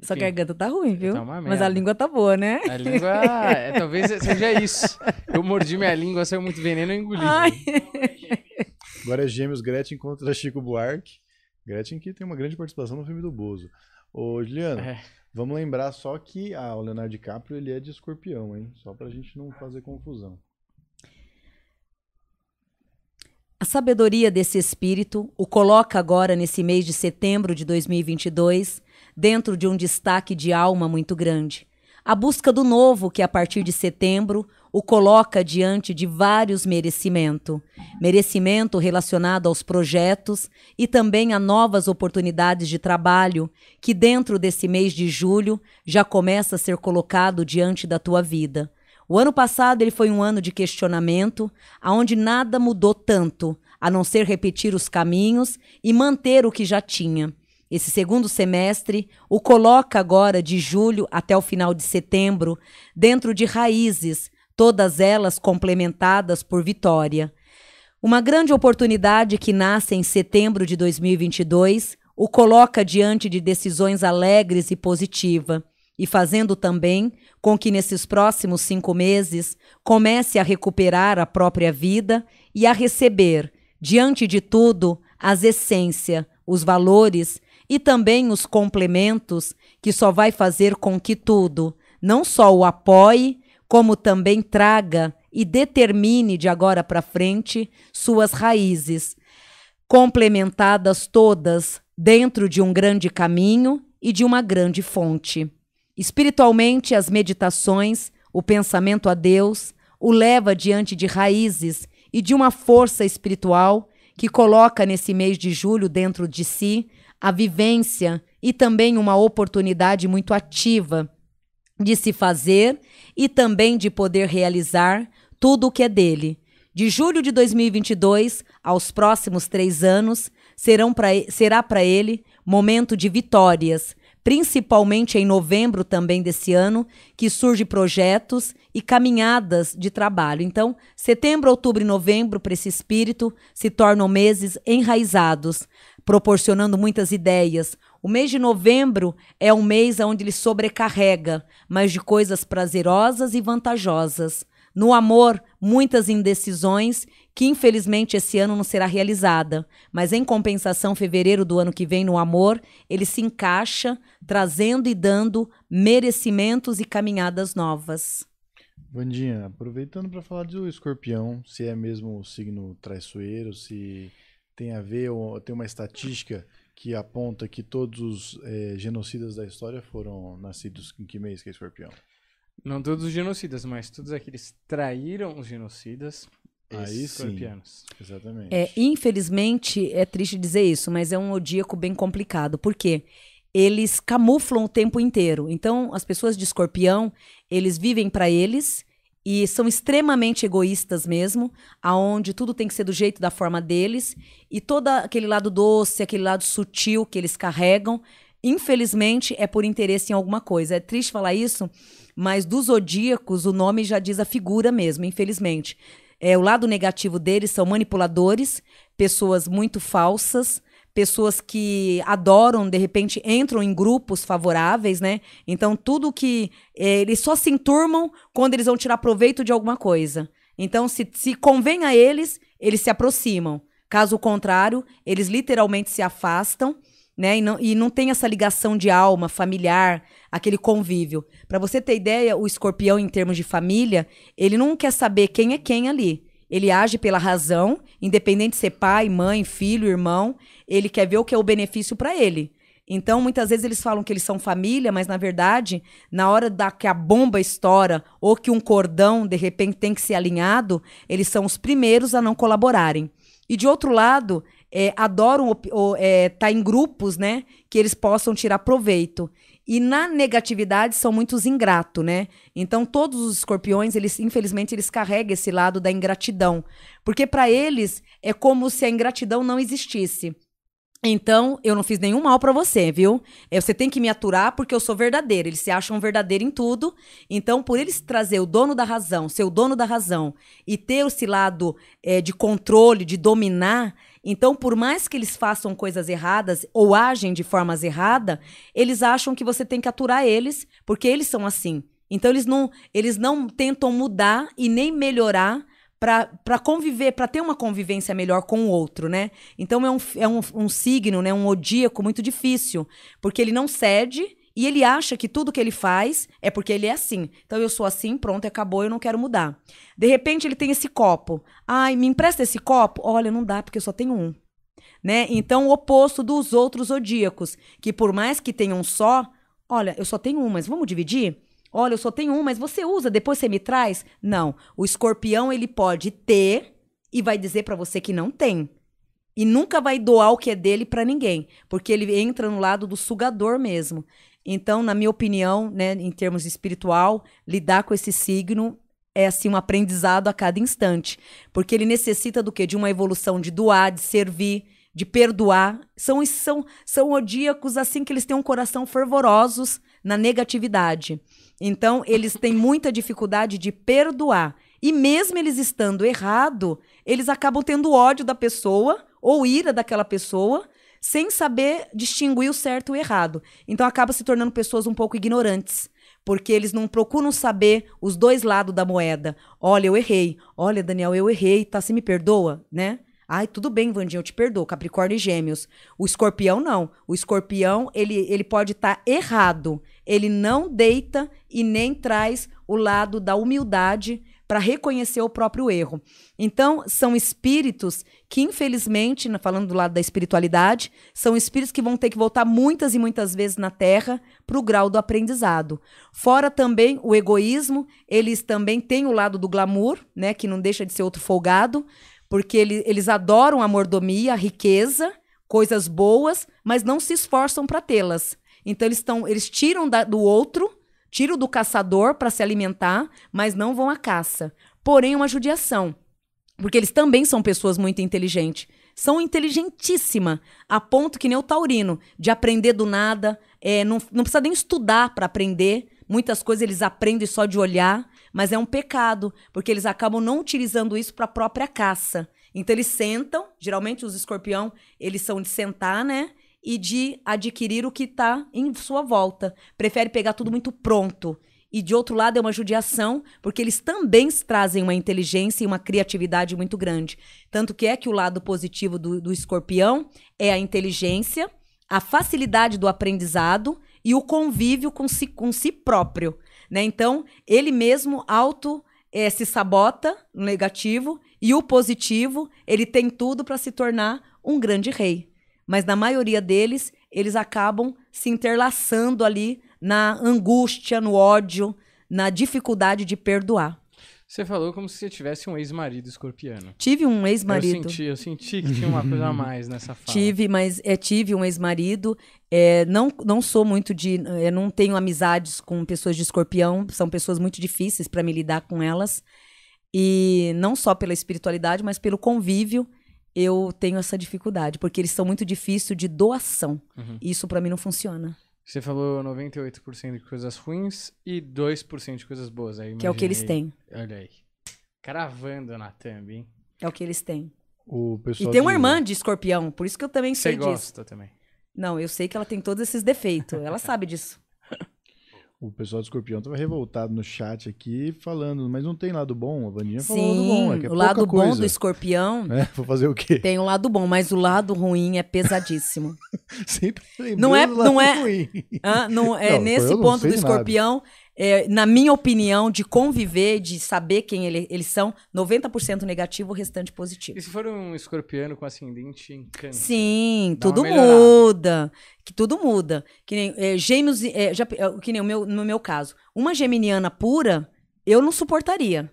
Sua Enfim, garganta tá ruim, viu? Tá uma Mas a língua tá boa, né? A língua, é, talvez seja isso. Eu mordi minha língua, saiu muito veneno e engoli. Ai. Agora é Gêmeos Gretchen contra Chico Buarque. Gretchen que tem uma grande participação no filme do Bozo. Ô, Juliano, É. vamos lembrar só que ah, o Leonardo DiCaprio ele é de escorpião, hein? Só pra gente não fazer confusão. A sabedoria desse espírito o coloca agora, nesse mês de setembro de 2022, dentro de um destaque de alma muito grande. A busca do novo, que a partir de setembro o coloca diante de vários merecimentos. Merecimento relacionado aos projetos e também a novas oportunidades de trabalho que, dentro desse mês de julho, já começa a ser colocado diante da tua vida. O ano passado ele foi um ano de questionamento, aonde nada mudou tanto, a não ser repetir os caminhos e manter o que já tinha. Esse segundo semestre o coloca agora de julho até o final de setembro dentro de raízes, todas elas complementadas por vitória. Uma grande oportunidade que nasce em setembro de 2022 o coloca diante de decisões alegres e positivas, e fazendo também com que nesses próximos cinco meses comece a recuperar a própria vida e a receber diante de tudo, as essências, os valores e também os complementos que só vai fazer com que tudo não só o apoie, como também traga e determine de agora para frente suas raízes, complementadas todas dentro de um grande caminho e de uma grande fonte. Espiritualmente, as meditações, o pensamento a Deus, o leva diante de raízes e de uma força espiritual que coloca nesse mês de julho dentro de si a vivência e também uma oportunidade muito ativa de se fazer e também de poder realizar tudo o que é dele. De julho de 2022 aos próximos três anos, serão pra, será para ele momento de vitórias, principalmente em novembro também desse ano, que surge projetos e caminhadas de trabalho. Então, setembro, outubro e novembro para esse espírito se tornam meses enraizados, proporcionando muitas ideias, o mês de novembro é um mês onde ele sobrecarrega, mas de coisas prazerosas e vantajosas. No amor, muitas indecisões que infelizmente esse ano não será realizada, mas em compensação, fevereiro do ano que vem no amor, ele se encaixa, trazendo e dando merecimentos e caminhadas novas. Vandinha, aproveitando para falar do escorpião, se é mesmo o signo traiçoeiro, se tem a ver, tem uma estatística que aponta que todos os é, genocidas da história foram nascidos em que mês que é escorpião? Não todos os genocidas, mas todos aqueles traíram os genocidas. Aí escorpianos. sim, exatamente. É, infelizmente, é triste dizer isso, mas é um odíaco bem complicado. Por quê? Eles camuflam o tempo inteiro. Então, as pessoas de escorpião, eles vivem para eles e são extremamente egoístas mesmo, aonde tudo tem que ser do jeito da forma deles e todo aquele lado doce, aquele lado sutil que eles carregam, infelizmente é por interesse em alguma coisa. É triste falar isso, mas dos zodíacos o nome já diz a figura mesmo, infelizmente. É, o lado negativo deles são manipuladores, pessoas muito falsas, pessoas que adoram, de repente, entram em grupos favoráveis, né? Então, tudo que. É, eles só se enturmam quando eles vão tirar proveito de alguma coisa. Então, se, se convém a eles, eles se aproximam. Caso contrário, eles literalmente se afastam, né? E não, e não tem essa ligação de alma, familiar, aquele convívio. Para você ter ideia, o escorpião, em termos de família, ele não quer saber quem é quem ali. Ele age pela razão, independente de ser pai, mãe, filho, irmão. Ele quer ver o que é o benefício para ele. Então, muitas vezes eles falam que eles são família, mas na verdade, na hora da que a bomba estoura ou que um cordão de repente tem que ser alinhado, eles são os primeiros a não colaborarem. E de outro lado, é, adoram estar é, tá em grupos, né, que eles possam tirar proveito. E na negatividade são muitos ingratos, né? Então todos os escorpiões, eles infelizmente eles carregam esse lado da ingratidão, porque para eles é como se a ingratidão não existisse. Então, eu não fiz nenhum mal para você, viu? É, você tem que me aturar porque eu sou verdadeira. Eles se acham verdadeiro em tudo. Então, por eles trazer o dono da razão, ser o dono da razão, e ter esse lado é, de controle, de dominar, então, por mais que eles façam coisas erradas ou agem de formas erradas, eles acham que você tem que aturar eles, porque eles são assim. Então, eles não, eles não tentam mudar e nem melhorar para conviver, para ter uma convivência melhor com o outro, né? Então é um, é um, um signo, né, um odíaco muito difícil, porque ele não cede e ele acha que tudo que ele faz é porque ele é assim. Então eu sou assim, pronto, acabou, eu não quero mudar. De repente ele tem esse copo. Ai, me empresta esse copo? Olha, não dá porque eu só tenho um. Né? Então o oposto dos outros zodíacos, que por mais que tenham um só, olha, eu só tenho um, mas vamos dividir? Olha, eu só tenho um, mas você usa, depois você me traz? Não. O escorpião, ele pode ter e vai dizer para você que não tem. E nunca vai doar o que é dele para ninguém, porque ele entra no lado do sugador mesmo. Então, na minha opinião, né, em termos espiritual, lidar com esse signo é assim um aprendizado a cada instante, porque ele necessita do quê? De uma evolução de doar, de servir, de perdoar. São são são odíacos assim que eles têm um coração fervorosos na negatividade. Então, eles têm muita dificuldade de perdoar. E mesmo eles estando errado, eles acabam tendo ódio da pessoa ou ira daquela pessoa, sem saber distinguir o certo e o errado. Então acaba se tornando pessoas um pouco ignorantes, porque eles não procuram saber os dois lados da moeda. Olha, eu errei. Olha, Daniel, eu errei, tá? Você me perdoa, né? Ai, tudo bem, Vandinha, eu te perdoo. Capricórnio e Gêmeos. O escorpião não. O escorpião, ele, ele pode estar errado. Ele não deita e nem traz o lado da humildade para reconhecer o próprio erro. Então, são espíritos que, infelizmente, falando do lado da espiritualidade, são espíritos que vão ter que voltar muitas e muitas vezes na Terra para o grau do aprendizado. Fora também o egoísmo, eles também têm o lado do glamour, né, que não deixa de ser outro folgado, porque ele- eles adoram a mordomia, a riqueza, coisas boas, mas não se esforçam para tê-las. Então eles estão, eles tiram da- do outro, tiram do caçador para se alimentar, mas não vão à caça. Porém, é uma judiação, porque eles também são pessoas muito inteligentes. São inteligentíssima, a ponto que nem o taurino, de aprender do nada, é, não, não precisa nem estudar para aprender. Muitas coisas eles aprendem só de olhar, mas é um pecado, porque eles acabam não utilizando isso para a própria caça. Então eles sentam, geralmente os escorpião, eles são de sentar, né? E de adquirir o que está em sua volta. Prefere pegar tudo muito pronto. E de outro lado é uma judiação, porque eles também trazem uma inteligência e uma criatividade muito grande. Tanto que é que o lado positivo do, do escorpião é a inteligência, a facilidade do aprendizado e o convívio com si, com si próprio. Né? Então, ele mesmo auto eh, se sabota no negativo e o positivo, ele tem tudo para se tornar um grande rei. Mas na maioria deles, eles acabam se interlaçando ali na angústia, no ódio, na dificuldade de perdoar. Você falou como se você tivesse um ex-marido escorpiano. Tive um Eu ex-marido. senti, eu senti que tinha uma coisa a mais nessa fala. Tive, mas é, tive um ex-marido. É, não, não sou muito de. é, não tenho amizades com pessoas de escorpião. São pessoas muito difíceis para me lidar com elas. E não só pela espiritualidade, mas pelo convívio, eu tenho essa dificuldade. Porque eles são muito difíceis de doação. Uhum. Isso para mim não funciona. Você falou 98% de coisas ruins e 2% de coisas boas. Aí Que é o que eles têm. Olha aí. Cravando na thumb, hein? É o que eles têm. O pessoal E tem uma de- irmã de escorpião, por isso que eu também Você sei disso. gosta também. Não, eu sei que ela tem todos esses defeitos. Ela sabe disso. O pessoal do Escorpião tava revoltado no chat aqui, falando, mas não tem lado bom? A Vandinha falou lado bom, é que é o lado bom do escorpião É, vou fazer o quê? tem um lado bom, mas o lado ruim é pesadíssimo. Sempre Não é- do lado não é- ruim. Hã? Não, é Não, nesse ponto do nada. É, na minha opinião, de conviver, de saber quem ele- eles são, 90% negativo, o restante positivo. E se for um escorpiano com ascendente em câncer? Sim, tudo muda. Que tudo muda. Que nem é, gêmeos, é, já, é, que nem o meu, no meu caso. Uma geminiana pura, eu não suportaria.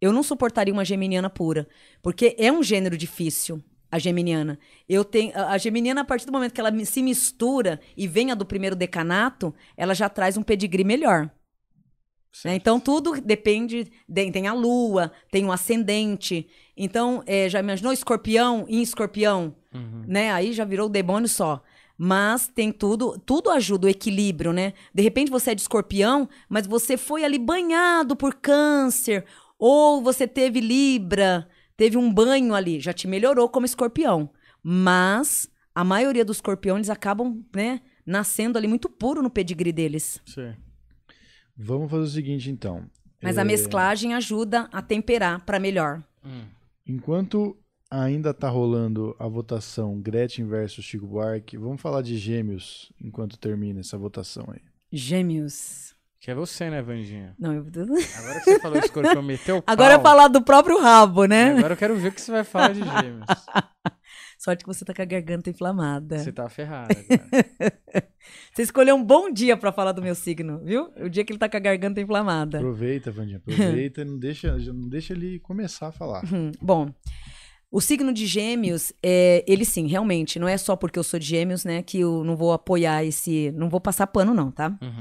Eu não suportaria uma geminiana pura. Porque é um gênero difícil, a geminiana. Eu tenho, a geminiana, a partir do momento que ela se mistura e venha do primeiro decanato, ela já traz um pedigree melhor. Né? Então, tudo depende. de- tem a lua, tem o ascendente. Então, é, já imaginou escorpião em escorpião? Uhum. né? Aí já virou o demônio só. Mas tem tudo, tudo ajuda o equilíbrio, né? De repente você é de escorpião, mas você foi ali banhado por câncer, ou você teve libra, teve um banho ali, já te melhorou como escorpião. Mas a maioria dos escorpiões acabam, né, nascendo ali muito puro no pedigree deles. Sim. Vamos fazer o seguinte, então. Mas É, a mesclagem ajuda a temperar para melhor. Hum. Enquanto ainda tá rolando a votação Gretchen versus Chico Buarque, vamos falar de gêmeos enquanto termina essa votação aí. Gêmeos. Que é você, né, Vandinha? Não, eu... Agora que você falou escorpião, meteu o Agora é pau, falar do próprio rabo, né? Agora eu quero ver o que você vai falar de gêmeos. Sorte que você tá com a garganta inflamada. Você tá ferrado agora. Você escolheu um bom dia pra falar do meu signo, viu? O dia que ele tá com a garganta inflamada. Aproveita, Vandinha, aproveita, não deixa, não deixa ele começar a falar. Hum, Bom, o signo de gêmeos, é, ele sim, realmente, não é só porque eu sou de gêmeos, né, que eu não vou apoiar esse... Não vou passar pano, não, tá? Uhum.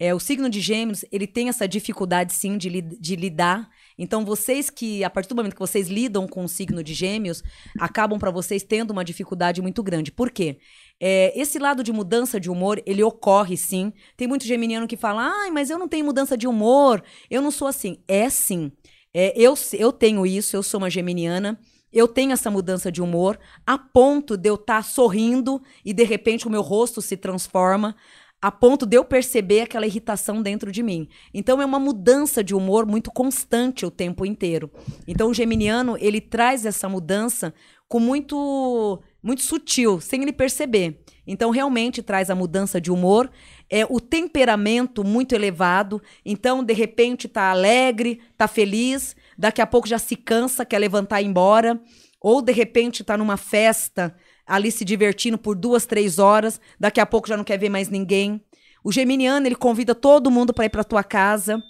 É, o signo de gêmeos, ele tem essa dificuldade, sim, de, li- de lidar. Então, vocês que, a partir do momento que vocês lidam com o signo de gêmeos, acabam para vocês tendo uma dificuldade muito grande. Por quê? É, esse lado de mudança de humor, ele ocorre, sim. Tem muito geminiano que fala, ai, mas eu não tenho mudança de humor, eu não sou assim. É sim. É, eu, eu tenho isso, eu sou uma geminiana. Eu tenho essa mudança de humor a ponto de eu estar sorrindo e de repente o meu rosto se transforma a ponto de eu perceber aquela irritação dentro de mim. Então é uma mudança de humor muito constante o tempo inteiro. Então o geminiano, ele traz essa mudança com muito muito sutil, sem ele perceber. Então realmente traz a mudança de humor, é o temperamento muito elevado. Então de repente tá alegre, tá feliz, daqui a pouco já se cansa, quer levantar e ir embora, ou de repente tá numa festa ali se divertindo por duas, três horas, daqui a pouco já não quer ver mais ninguém. O geminiano ele convida todo mundo para ir para tua casa.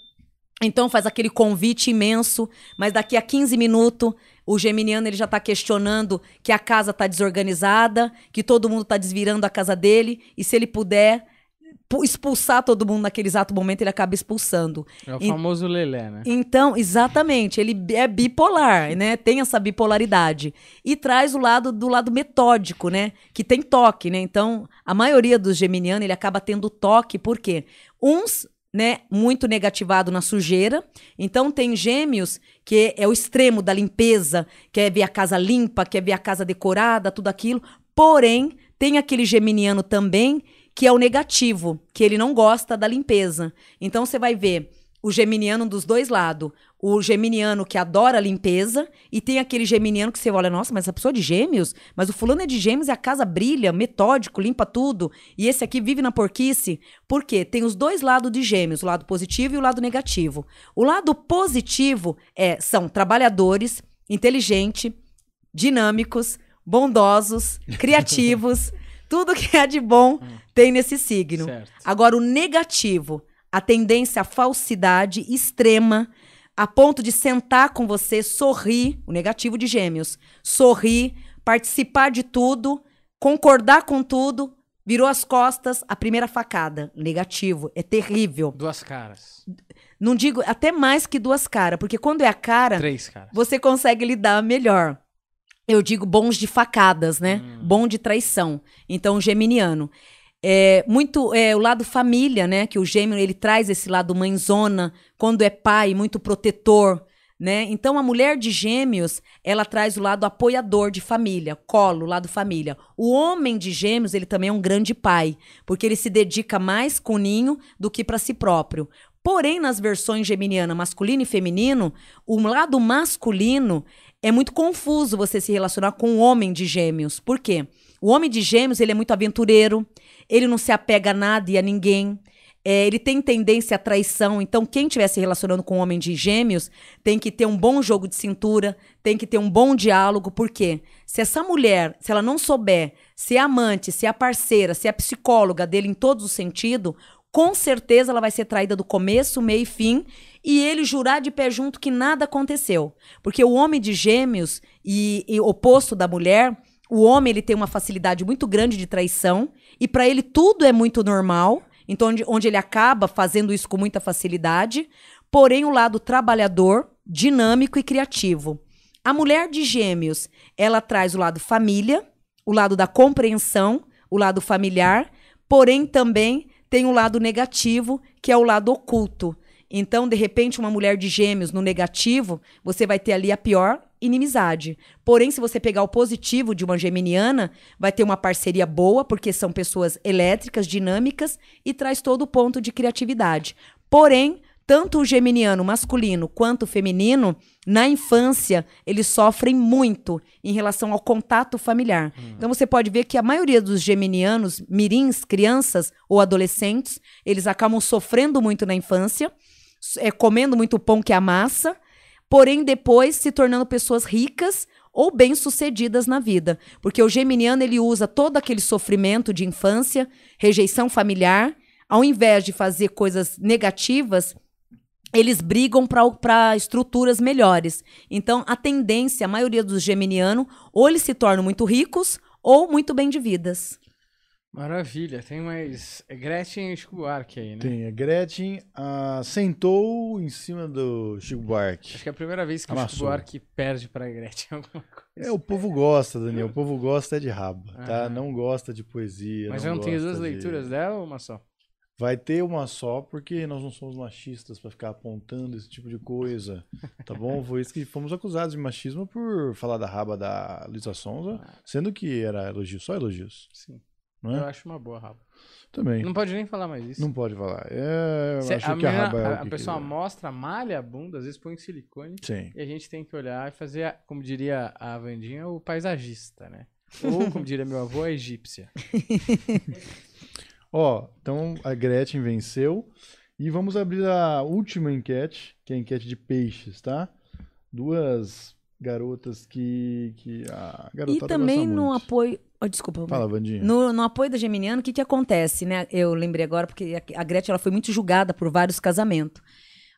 Então faz aquele convite imenso, mas daqui a 15 minutos o geminiano ele já está questionando que a casa está desorganizada, que todo mundo está desvirando a casa dele, e se ele puder pu- expulsar todo mundo naquele exato momento, ele acaba expulsando. É o E- famoso lelé, né? Então, exatamente, ele é bipolar, né? Tem essa bipolaridade e traz o lado do lado metódico, né? Que tem toque, né? Então, a maioria dos geminianos ele acaba tendo toque, por quê? Uns, né, muito negativado na sujeira. Então tem gêmeos que é o extremo da limpeza, quer ver a casa limpa, quer ver a casa decorada, tudo aquilo. Porém, tem aquele geminiano também que é o negativo, que ele não gosta da limpeza. Então você vai ver o geminiano dos dois lados. O geminiano que adora a limpeza e tem aquele geminiano que você olha, nossa, mas essa pessoa é de gêmeos? Mas o fulano é de gêmeos e a casa brilha, metódico, limpa tudo. E esse aqui vive na porquice. Por quê? Tem os dois lados de gêmeos, o lado positivo e o lado negativo. O lado positivo é são trabalhadores, inteligentes, dinâmicos, bondosos, criativos. tudo que é de bom tem nesse signo. Certo. Agora, o negativo, a tendência à falsidade extrema, a ponto de sentar com você, sorrir, o negativo de gêmeos, sorrir, participar de tudo, concordar com tudo, virou as costas, a primeira facada. Negativo, é terrível. Duas caras. Não digo até mais que duas caras, porque quando é a cara, Três caras. você consegue lidar melhor. Eu digo bons de facadas, né? Hum. Bom de traição. Então, geminiano. É, muito é, o lado família, né? Que o gêmeo ele traz esse lado mãezona, quando é pai, muito protetor, né? Então a mulher de gêmeos, ela traz o lado apoiador de família, colo, lado família. O homem de gêmeos, ele também é um grande pai, porque ele se dedica mais com o ninho do que para si próprio. Porém, nas versões geminiana masculino e feminino, o lado masculino é muito confuso você se relacionar com o homem de gêmeos. Por quê? O homem de gêmeos, ele é muito aventureiro, ele não se apega a nada e a ninguém. É, ele tem tendência à traição. Então, quem estiver se relacionando com um homem de gêmeos tem que ter um bom jogo de cintura, tem que ter um bom diálogo. Por quê? Se essa mulher, se ela não souber ser amante, ser a parceira, ser a psicóloga dele em todos os sentidos, com certeza ela vai ser traída do começo, meio e fim, e ele jurar de pé junto que nada aconteceu. Porque o homem de gêmeos e, e oposto da mulher, o homem ele tem uma facilidade muito grande de traição, e para ele tudo é muito normal, então onde, onde ele acaba fazendo isso com muita facilidade, porém o lado trabalhador, dinâmico e criativo. A mulher de gêmeos, ela traz o lado família, o lado da compreensão, o lado familiar, porém também tem o lado negativo, que é o lado oculto. Então, de repente, uma mulher de gêmeos no negativo, você vai ter ali a pior inimizade. Porém, se você pegar o positivo de uma geminiana, vai ter uma parceria boa, porque são pessoas elétricas, dinâmicas e traz todo o ponto de criatividade. Porém, tanto o geminiano masculino quanto o feminino, na infância, eles sofrem muito em relação ao contato familiar. Então você pode ver que a maioria dos geminianos, mirins, crianças ou adolescentes, eles acabam sofrendo muito na infância, é, comendo muito pão que amassa, porém depois se tornando pessoas ricas ou bem-sucedidas na vida. Porque o geminiano ele usa todo aquele sofrimento de infância, rejeição familiar, ao invés de fazer coisas negativas, eles brigam para estruturas melhores. Então, a tendência, a maioria dos geminianos, ou eles se tornam muito ricos ou muito bem de vidas. Maravilha. Tem mais é Gretchen e Chico Buarque aí, né? Tem a Gretchen ah, sentou em cima do Chico Buarque. Acho que é a primeira vez que o Chico Amassou. Buarque perde pra Gretchen alguma coisa. É, o povo gosta, Daniel. O povo gosta é de rabo, tá? Aham. Não gosta de poesia. Mas não eu não tenho duas de- leituras dela ou uma só? Vai ter uma só, porque nós não somos machistas pra ficar apontando esse tipo de coisa, tá bom? Foi isso que fomos acusados de machismo por falar da raba da Luísa Sonza, sendo que era elogio, só elogios, Sim. Não Eu acho uma boa raba. Também. Não pode nem falar mais isso. Não pode falar. É, eu Cê- acho a que a raba é a- a que pessoa que- mostra, malha a bunda, às vezes põe silicone. Sim. E a gente tem que olhar e fazer, a- como diria a Vandinha, o paisagista, né? Ou, como diria meu avô, a egípcia. Ó, então a Gretchen venceu. E vamos abrir a última enquete, que é a enquete de peixes, tá? Duas garotas que, que a E garotada também no muito. apoio. Oh, desculpa. Fala, Vandinha. No, no apoio da Geminiano, o que, que acontece, né? Eu lembrei agora, porque a a Gretchen ela foi muito julgada por vários casamentos.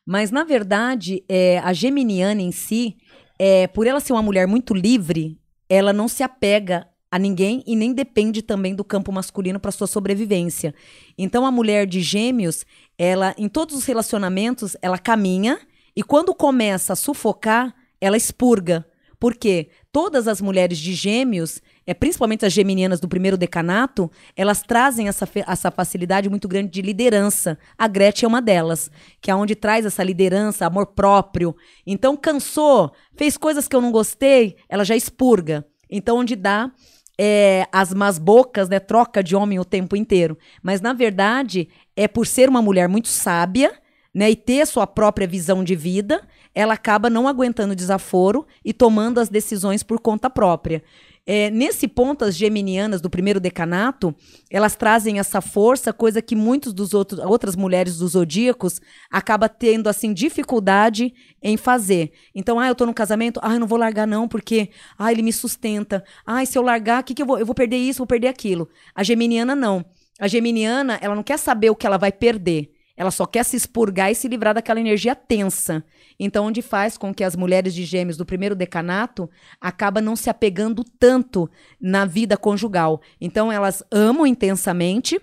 Mas, na verdade, é, a Geminiana em si, é, por ela ser uma mulher muito livre, ela não se apega a ninguém e nem depende também do campo masculino para sua sobrevivência. Então, a mulher de gêmeos, ela, em todos os relacionamentos, ela caminha e quando começa a sufocar, ela expurga. Por quê? Todas as mulheres de gêmeos, é, principalmente as geminianas do primeiro decanato, elas trazem essa, essa facilidade muito grande de liderança. A Gretchen é uma delas, que é onde traz essa liderança, amor próprio. Então, cansou, fez coisas que eu não gostei, ela já expurga. Então, onde dá é, as más bocas, né, troca de homem o tempo inteiro. Mas, na verdade, é por ser uma mulher muito sábia, né, e ter sua própria visão de vida, ela acaba não aguentando desaforo e tomando as decisões por conta própria. É, nesse ponto, as geminianas do primeiro decanato, elas trazem essa força, coisa que muitos dos outros outras mulheres dos zodíacos acaba tendo assim dificuldade em fazer. Então, ah, eu tô no casamento, ah, eu não vou largar não, porque ah, ele me sustenta. Ah, se eu largar, o que que eu vou? Eu vou perder isso, vou perder aquilo. A geminiana não. A geminiana, ela não quer saber o que ela vai perder. Ela só quer se expurgar e se livrar daquela energia tensa. Então, onde faz com que as mulheres de gêmeos do primeiro decanato acabam não se apegando tanto na vida conjugal. Então, elas amam intensamente.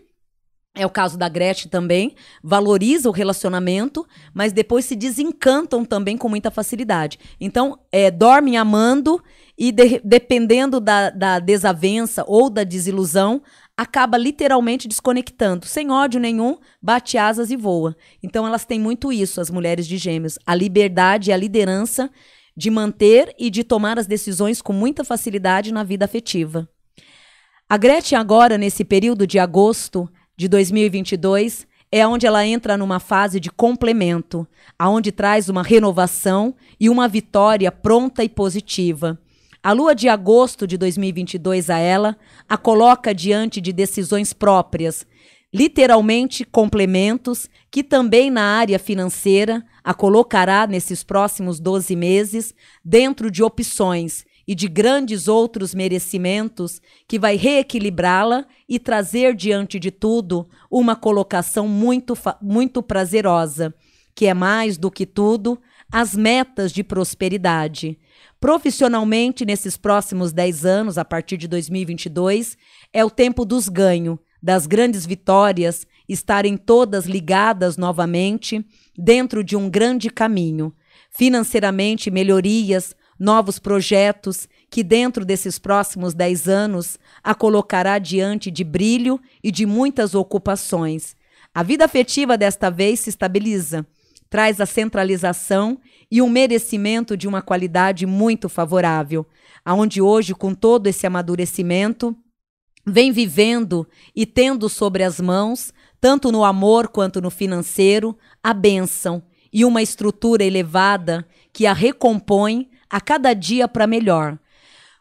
É o caso da Gretchen também, valoriza o relacionamento, mas depois se desencantam também com muita facilidade. Então, é, dormem amando e, de- dependendo da, da desavença ou da desilusão, acaba literalmente desconectando, sem ódio nenhum, bate asas e voa. Então elas têm muito isso, as mulheres de gêmeos, a liberdade e a liderança de manter e de tomar as decisões com muita facilidade na vida afetiva. A Gretchen agora, nesse período de agosto de 2022, é onde ela entra numa fase de complemento, aonde traz uma renovação e uma vitória pronta e positiva. A lua de agosto de 2022 a ela a coloca diante de decisões próprias, literalmente complementos, que também na área financeira a colocará nesses próximos 12 meses dentro de opções e de grandes outros merecimentos que vai reequilibrá-la e trazer diante de tudo uma colocação muito, muito prazerosa, que é mais do que tudo as metas de prosperidade. Profissionalmente, nesses próximos 10 anos, a partir de 2022, é o tempo dos ganhos, das grandes vitórias, estarem todas ligadas novamente dentro de um grande caminho. Financeiramente, melhorias, novos projetos que, dentro desses próximos 10 anos, a colocará diante de brilho e de muitas ocupações. A vida afetiva desta vez se estabiliza, traz a centralização e um merecimento de uma qualidade muito favorável, aonde hoje, com todo esse amadurecimento, vem vivendo e tendo sobre as mãos, tanto no amor quanto no financeiro, a bênção e uma estrutura elevada que a recompõe a cada dia para melhor.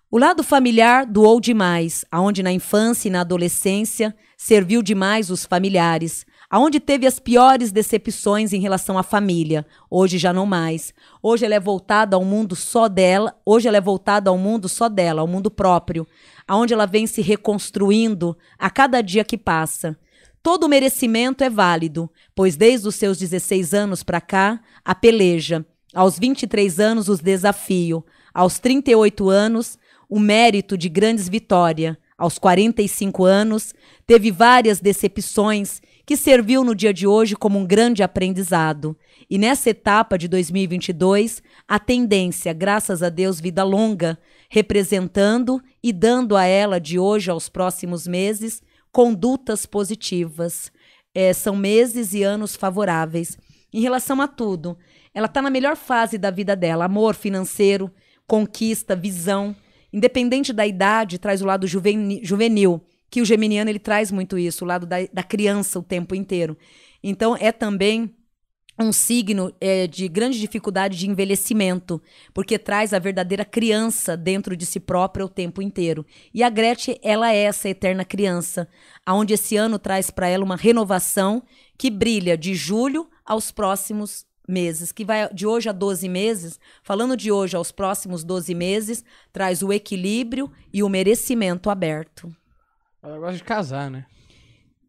O lado familiar doou demais, aonde na infância e na adolescência serviu demais os familiares, aonde teve as piores decepções em relação à família. Hoje já não mais. Hoje ela é voltada ao mundo só dela, hoje ela é voltada ao mundo só dela, ao mundo próprio, aonde ela vem se reconstruindo a cada dia que passa. Todo merecimento é válido, pois desde os seus 16 anos para cá, a peleja. Aos 23 anos, os desafio. Aos 38 anos, o mérito de grandes vitórias. Aos 45 anos, teve várias decepções que serviu no dia de hoje como um grande aprendizado. E nessa etapa de 2022, a tendência, graças a Deus, vida longa, representando e dando a ela de hoje aos próximos meses condutas positivas. É, são meses e anos favoráveis. Em relação a tudo, ela está na melhor fase da vida dela: amor financeiro, conquista, visão. Independente da idade, traz o lado juveni- juvenil, que o geminiano ele traz muito isso, o lado da, da criança o tempo inteiro. Então é também um signo é, de grande dificuldade de envelhecimento, porque traz a verdadeira criança dentro de si própria o tempo inteiro. E a Gretchen, ela é essa eterna criança, aonde esse ano traz para ela uma renovação que brilha de julho aos próximos meses, que vai de hoje a 12 meses, falando de hoje aos próximos 12 meses, traz o equilíbrio e o merecimento aberto. Ela gosta de casar, né?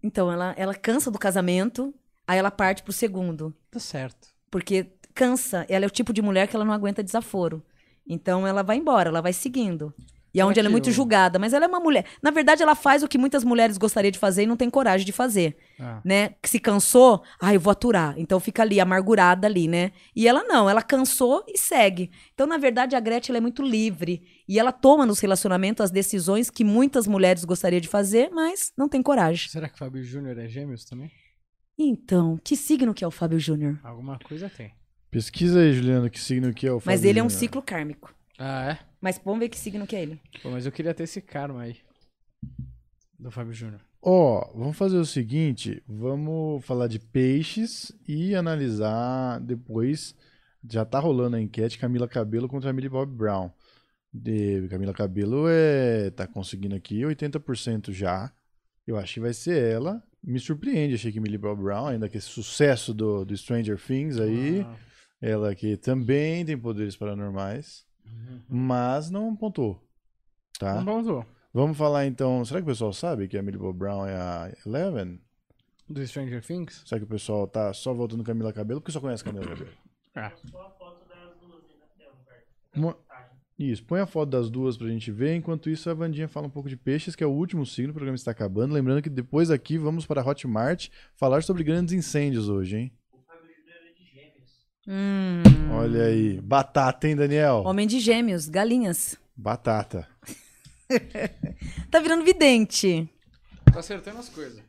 Então, ela, ela cansa do casamento, aí ela parte pro segundo. Tá certo. Porque cansa, ela é o tipo de mulher que ela não aguenta desaforo. Então ela vai embora, ela vai seguindo. E é onde ela é muito julgada, mas ela é uma mulher. Na verdade, ela faz o que muitas mulheres gostariam de fazer e não tem coragem de fazer, Ah. né? Que se cansou, ah, eu vou aturar. Então fica ali amargurada ali, né? E ela não, ela cansou e segue. Então, na verdade, a Gretchen ela é muito livre e ela toma nos relacionamentos as decisões que muitas mulheres gostariam de fazer, mas não tem coragem. Será que o Fábio Júnior é gêmeos também? Então, que signo que é o Fábio Júnior? Alguma coisa tem. Pesquisa aí, Juliano, que signo que é o Mas Fábio ele é um ciclo kármico. Ah, é? Mas vamos ver que signo que é ele. Pô, mas eu queria ter esse karma aí. Do Fábio Júnior. Ó, vamos fazer o seguinte, vamos falar de peixes e analisar depois. Já tá rolando a enquete Camila Cabelo contra Millie Bob Brown. De Camila Cabelo é tá conseguindo aqui 80% já. Eu acho que vai ser ela. Me surpreende, achei que Millie Bob Brown, ainda que esse sucesso do, do Stranger Things aí, Ah, ela que também tem poderes paranormais, mas não pontuou. Tá? Não pontuou. Vamos falar então. Será que o pessoal sabe que a Millie Bob Brown é a Eleven? Do Stranger Things? Será que o pessoal tá só voltando Camila Cabelo? Porque só conhece Camila Cabelo. Ah. Mo- Isso, põe a foto das duas pra gente ver. Enquanto isso, a Vandinha fala um pouco de peixes, que é o último signo, o programa está acabando. Lembrando que depois aqui vamos para a Hotmart falar sobre grandes incêndios hoje, hein? Hum, Olha aí. Batata, hein, Daniel? homem de gêmeos, galinhas. Batata. Tá virando vidente. Tô acertando as coisas.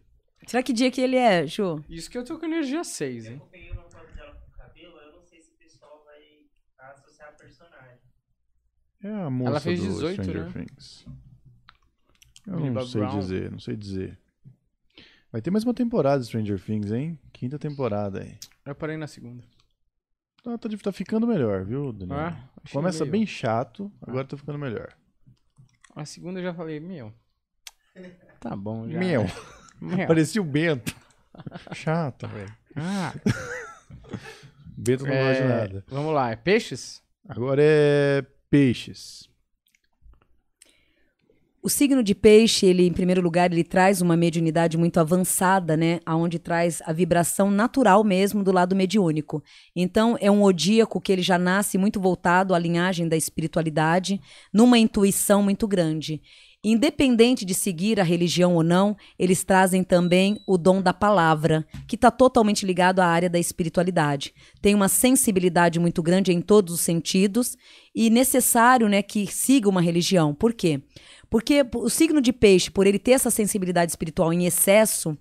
Será que dia que ele é, Ju? Isso que eu tô com energia 6, hein? Eu peguei uma foto dela com o cabelo, eu não sei se o pessoal vai associar a personagem. É a moça Ela fez do 18, Stranger né? Things. Eu não sei Brown. dizer, não sei dizer. Vai ter mais uma temporada de Stranger Things, hein? Quinta temporada aí. Eu parei na segunda. Tá, tá, tá ficando melhor, viu? Ah, Começa meio- bem chato, agora tá ficando melhor. A segunda eu já falei, meu. Tá bom, já. Meu, Meu. parecia o Bento. Chato, velho. Ah, Bento não gosta de é, nada. vamos lá, é peixes? Agora é peixes. O signo de peixe, ele, em primeiro lugar, ele traz uma mediunidade muito avançada, né? Aonde traz a vibração natural mesmo do lado mediúnico. Então, é um odíaco que ele já nasce muito voltado à linhagem da espiritualidade, numa intuição muito grande. Independente de seguir a religião ou não, eles trazem também o dom da palavra, que está totalmente ligado à área da espiritualidade. Tem uma sensibilidade muito grande em todos os sentidos e necessário né, que siga uma religião. Por quê? Porque o signo de peixe, por ele ter essa sensibilidade espiritual em excesso,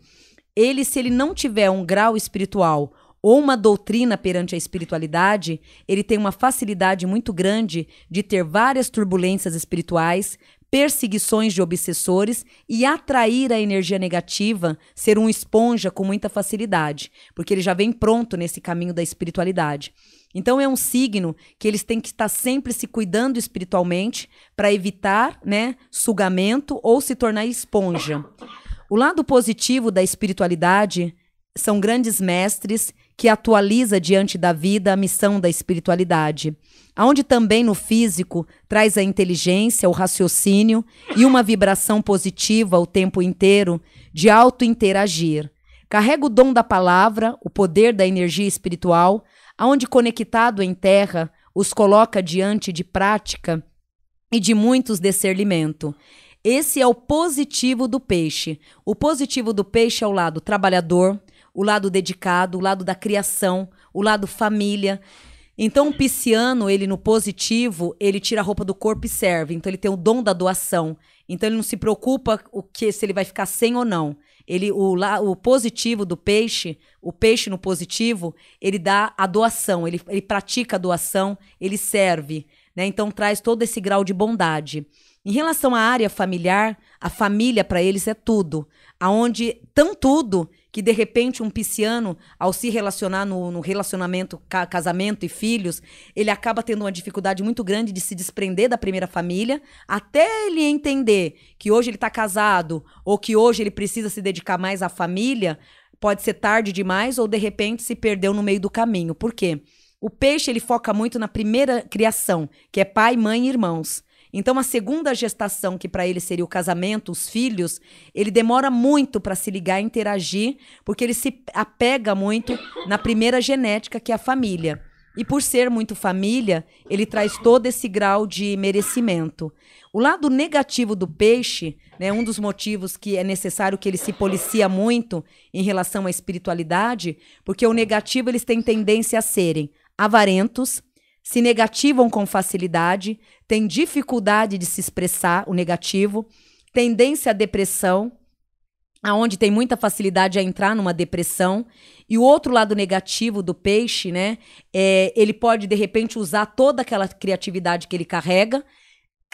ele, se ele não tiver um grau espiritual ou uma doutrina perante a espiritualidade, ele tem uma facilidade muito grande de ter várias turbulências espirituais, perseguições de obsessores e atrair a energia negativa, ser um esponja com muita facilidade, porque ele já vem pronto nesse caminho da espiritualidade. Então é um signo que eles têm que estar sempre se cuidando espiritualmente para evitar, né, sugamento ou se tornar esponja. O lado positivo da espiritualidade são grandes mestres que atualiza diante da vida a missão da espiritualidade, aonde também no físico traz a inteligência, o raciocínio e uma vibração positiva o tempo inteiro de auto interagir. Carrega o dom da palavra, o poder da energia espiritual, aonde conectado em terra os coloca diante de prática e de muitos discernimento. Esse é o positivo do peixe. O positivo do peixe é o lado trabalhador, o lado dedicado, o lado da criação, o lado família. Então, o pisciano, ele no positivo, ele tira a roupa do corpo e serve. Então, ele tem o dom da doação. Então, ele não se preocupa o que se ele vai ficar sem ou não. Ele, o, la- o positivo do peixe, o peixe no positivo, ele dá a doação, ele, ele pratica a doação, ele serve. Né? Então, traz todo esse grau de bondade. Em relação à área familiar, a família para eles é tudo. Aonde tão tudo que de repente um pisciano, ao se relacionar no, no relacionamento, ca casamento e filhos, ele acaba tendo uma dificuldade muito grande de se desprender da primeira família, até ele entender que hoje ele está casado ou que hoje ele precisa se dedicar mais à família, pode ser tarde demais ou de repente se perdeu no meio do caminho. Por quê? O peixe ele foca muito na primeira criação, que é pai, mãe e irmãos. Então, a segunda gestação, que para ele seria o casamento, os filhos, ele demora muito para se ligar e interagir, porque ele se apega muito na primeira genética, que é a família. E por ser muito família, ele traz todo esse grau de merecimento. O lado negativo do peixe, né, um dos motivos que é necessário que ele se policia muito em relação à espiritualidade, porque o negativo eles têm tendência a serem avarentos, se negativam com facilidade, têm dificuldade de se expressar o negativo, tendência à depressão, aonde tem muita facilidade a entrar numa depressão. E o outro lado negativo do peixe, né, é ele pode de repente usar toda aquela criatividade que ele carrega,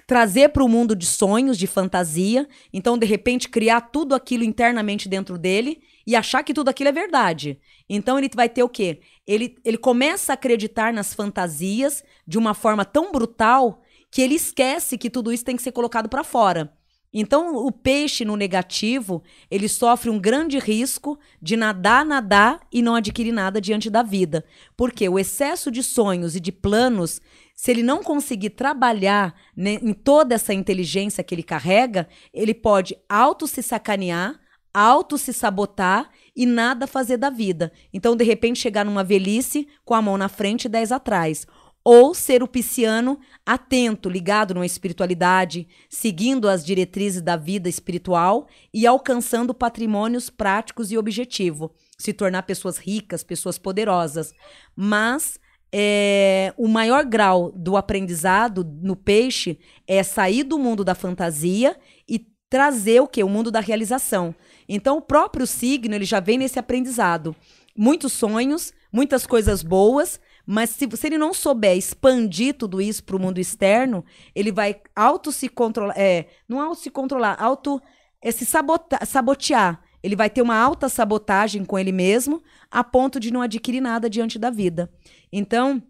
trazer para o mundo de sonhos, de fantasia, então de repente criar tudo aquilo internamente dentro dele e achar que tudo aquilo é verdade. Então ele vai ter o quê? Ele, ele começa a acreditar nas fantasias de uma forma tão brutal que ele esquece que tudo isso tem que ser colocado para fora. Então, o peixe no negativo, ele sofre um grande risco de nadar, nadar e não adquirir nada diante da vida. Porque o excesso de sonhos e de planos, se ele não conseguir trabalhar né, em toda essa inteligência que ele carrega, ele pode auto se sacanear, auto se sabotar e nada fazer da vida. Então, de repente, chegar numa velhice com a mão na frente e dez atrás. Ou ser o pisciano atento, ligado numa espiritualidade, seguindo as diretrizes da vida espiritual e alcançando patrimônios práticos e objetivo. Se tornar pessoas ricas, pessoas poderosas. Mas é, o maior grau do aprendizado no peixe é sair do mundo da fantasia e trazer o que? O mundo da realização. Então, o próprio signo ele já vem nesse aprendizado. Muitos sonhos, muitas coisas boas, mas se, se ele não souber expandir tudo isso para o mundo externo, ele vai auto se controlar, é, não auto se controlar, auto é, se sabota, sabotear. Ele vai ter uma alta sabotagem com ele mesmo, a ponto de não adquirir nada diante da vida. Então,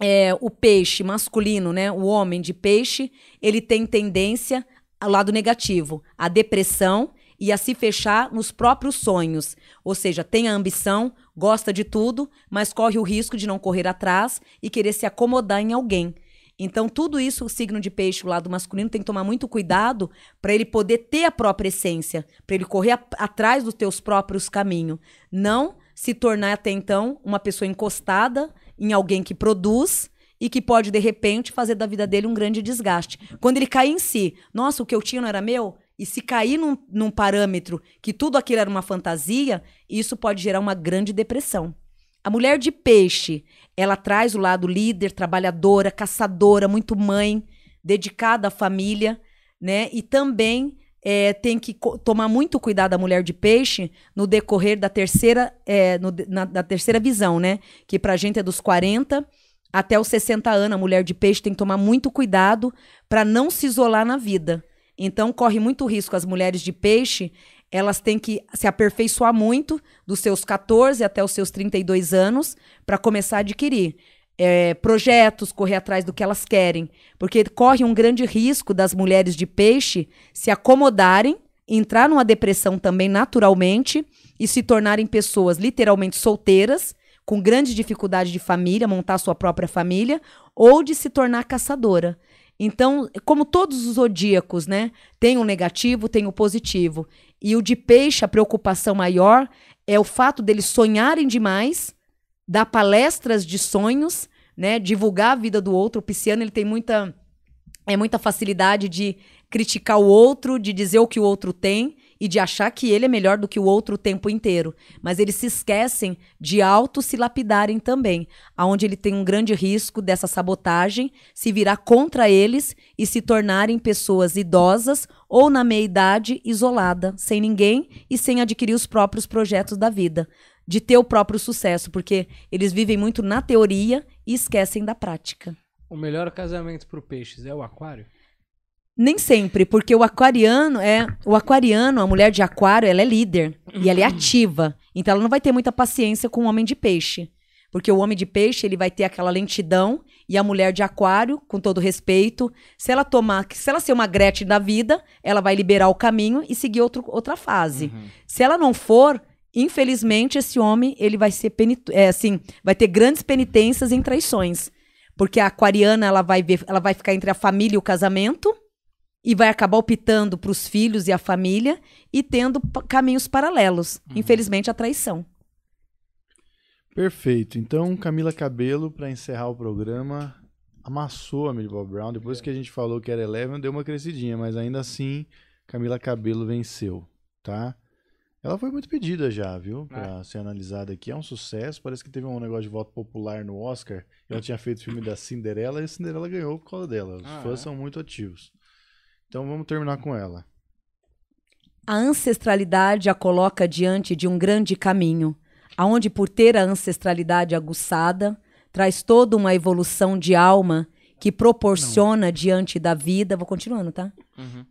é, o peixe masculino, né, o homem de peixe, ele tem tendência ao lado negativo, a depressão e a se fechar nos próprios sonhos. Ou seja, tem a ambição, gosta de tudo, mas corre o risco de não correr atrás e querer se acomodar em alguém. Então, tudo isso, o signo de peixe, o lado masculino, tem que tomar muito cuidado para ele poder ter a própria essência, para ele correr a, atrás dos teus próprios caminhos. Não se tornar até então uma pessoa encostada em alguém que produz e que pode, de repente, fazer da vida dele um grande desgaste. Quando ele cai em si, nossa, o que eu tinha não era meu, e se cair num, num parâmetro que tudo aquilo era uma fantasia, isso pode gerar uma grande depressão. A mulher de peixe, ela traz o lado líder, trabalhadora, caçadora, muito mãe, dedicada à família, né? E também é, tem que tomar muito cuidado a mulher de peixe no decorrer da terceira, é, no, na, terceira visão, né? Que pra gente é dos 40 até os 60 anos. A mulher de peixe tem que tomar muito cuidado para não se isolar na vida. Então, corre muito risco as mulheres de peixe, elas têm que se aperfeiçoar muito dos seus 14 até os seus 32 anos para começar a adquirir é, projetos, correr atrás do que elas querem. Porque corre um grande risco das mulheres de peixe se acomodarem, entrar numa depressão também naturalmente e se tornarem pessoas literalmente solteiras, com grande dificuldade de família, montar sua própria família, ou de se tornar caçadora. Então, como todos os zodíacos, né, tem o negativo, tem o positivo. E o de peixe, a preocupação maior é o fato deles sonharem demais, dar palestras de sonhos, né, divulgar a vida do outro. O pisciano, ele tem muita é muita facilidade de criticar o outro, de dizer o que o outro tem e de achar que ele é melhor do que o outro o tempo inteiro. Mas eles se esquecem de auto se lapidarem também, aonde ele tem um grande risco dessa sabotagem se virar contra eles e se tornarem pessoas idosas ou na meia-idade isolada, sem ninguém e sem adquirir os próprios projetos da vida, de ter o próprio sucesso, porque eles vivem muito na teoria e esquecem da prática. O melhor casamento para o peixes é o aquário? Nem sempre, porque o aquariano é. O aquariano, a mulher de aquário, ela é líder e ela é ativa. Então ela não vai ter muita paciência com o homem de peixe. Porque o homem de peixe, ele vai ter aquela lentidão e a mulher de aquário, com todo respeito, se ela tomar, se ela ser uma Gretchen da vida, ela vai liberar o caminho e seguir outro, outra fase. Uhum. Se ela não for, infelizmente esse homem, ele vai ser penit é, assim, vai ter grandes penitências em traições. Porque a aquariana, ela vai ver, ela vai ficar entre a família e o casamento e vai acabar optando para os filhos e a família e tendo caminhos paralelos. Infelizmente, a traição. Perfeito. Então, Camila Cabelo, para encerrar o programa, amassou a Millie Bob Brown. Depois que a gente falou que era Eleven, deu uma crescidinha, mas ainda assim, Camila Cabelo venceu, tá? Ela foi muito pedida já, viu? Pra ser analisada aqui. É um sucesso. Parece que teve um negócio de voto popular no Oscar. Ela tinha feito o filme da Cinderela e a Cinderela ganhou por causa dela. Os Ah, fãs é? são muito ativos. Então vamos terminar com ela. A ancestralidade a coloca diante de um grande caminho, aonde por ter a ancestralidade aguçada, traz toda uma evolução de alma que proporciona diante da vida. Vou continuando, tá? Uhum.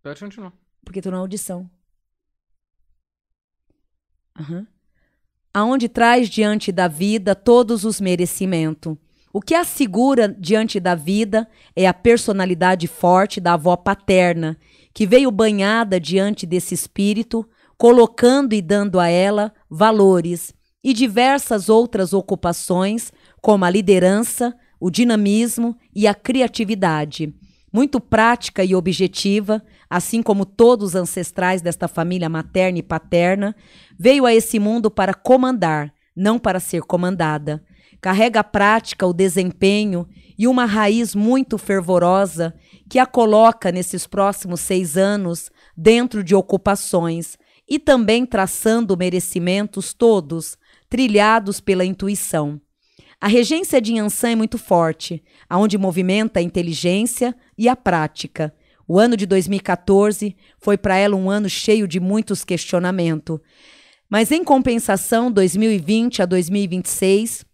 Pode continuar. Porque tô na audição. Aham. Aonde traz diante da vida todos os merecimentos. O que assegura diante da vida é a personalidade forte da avó paterna, que veio banhada diante desse espírito, colocando e dando a ela valores e diversas outras ocupações, como a liderança, o dinamismo e a criatividade. Muito prática e objetiva, assim como todos os ancestrais desta família materna e paterna, veio a esse mundo para comandar, não para ser comandada. Carrega a prática, o desempenho e uma raiz muito fervorosa que a coloca nesses próximos seis anos dentro de ocupações e também traçando merecimentos todos, trilhados pela intuição. A regência de Yansan é muito forte, aonde movimenta a inteligência e a prática. O ano de 2014 foi para ela um ano cheio de muitos questionamentos. Mas em compensação, 2020 a 2026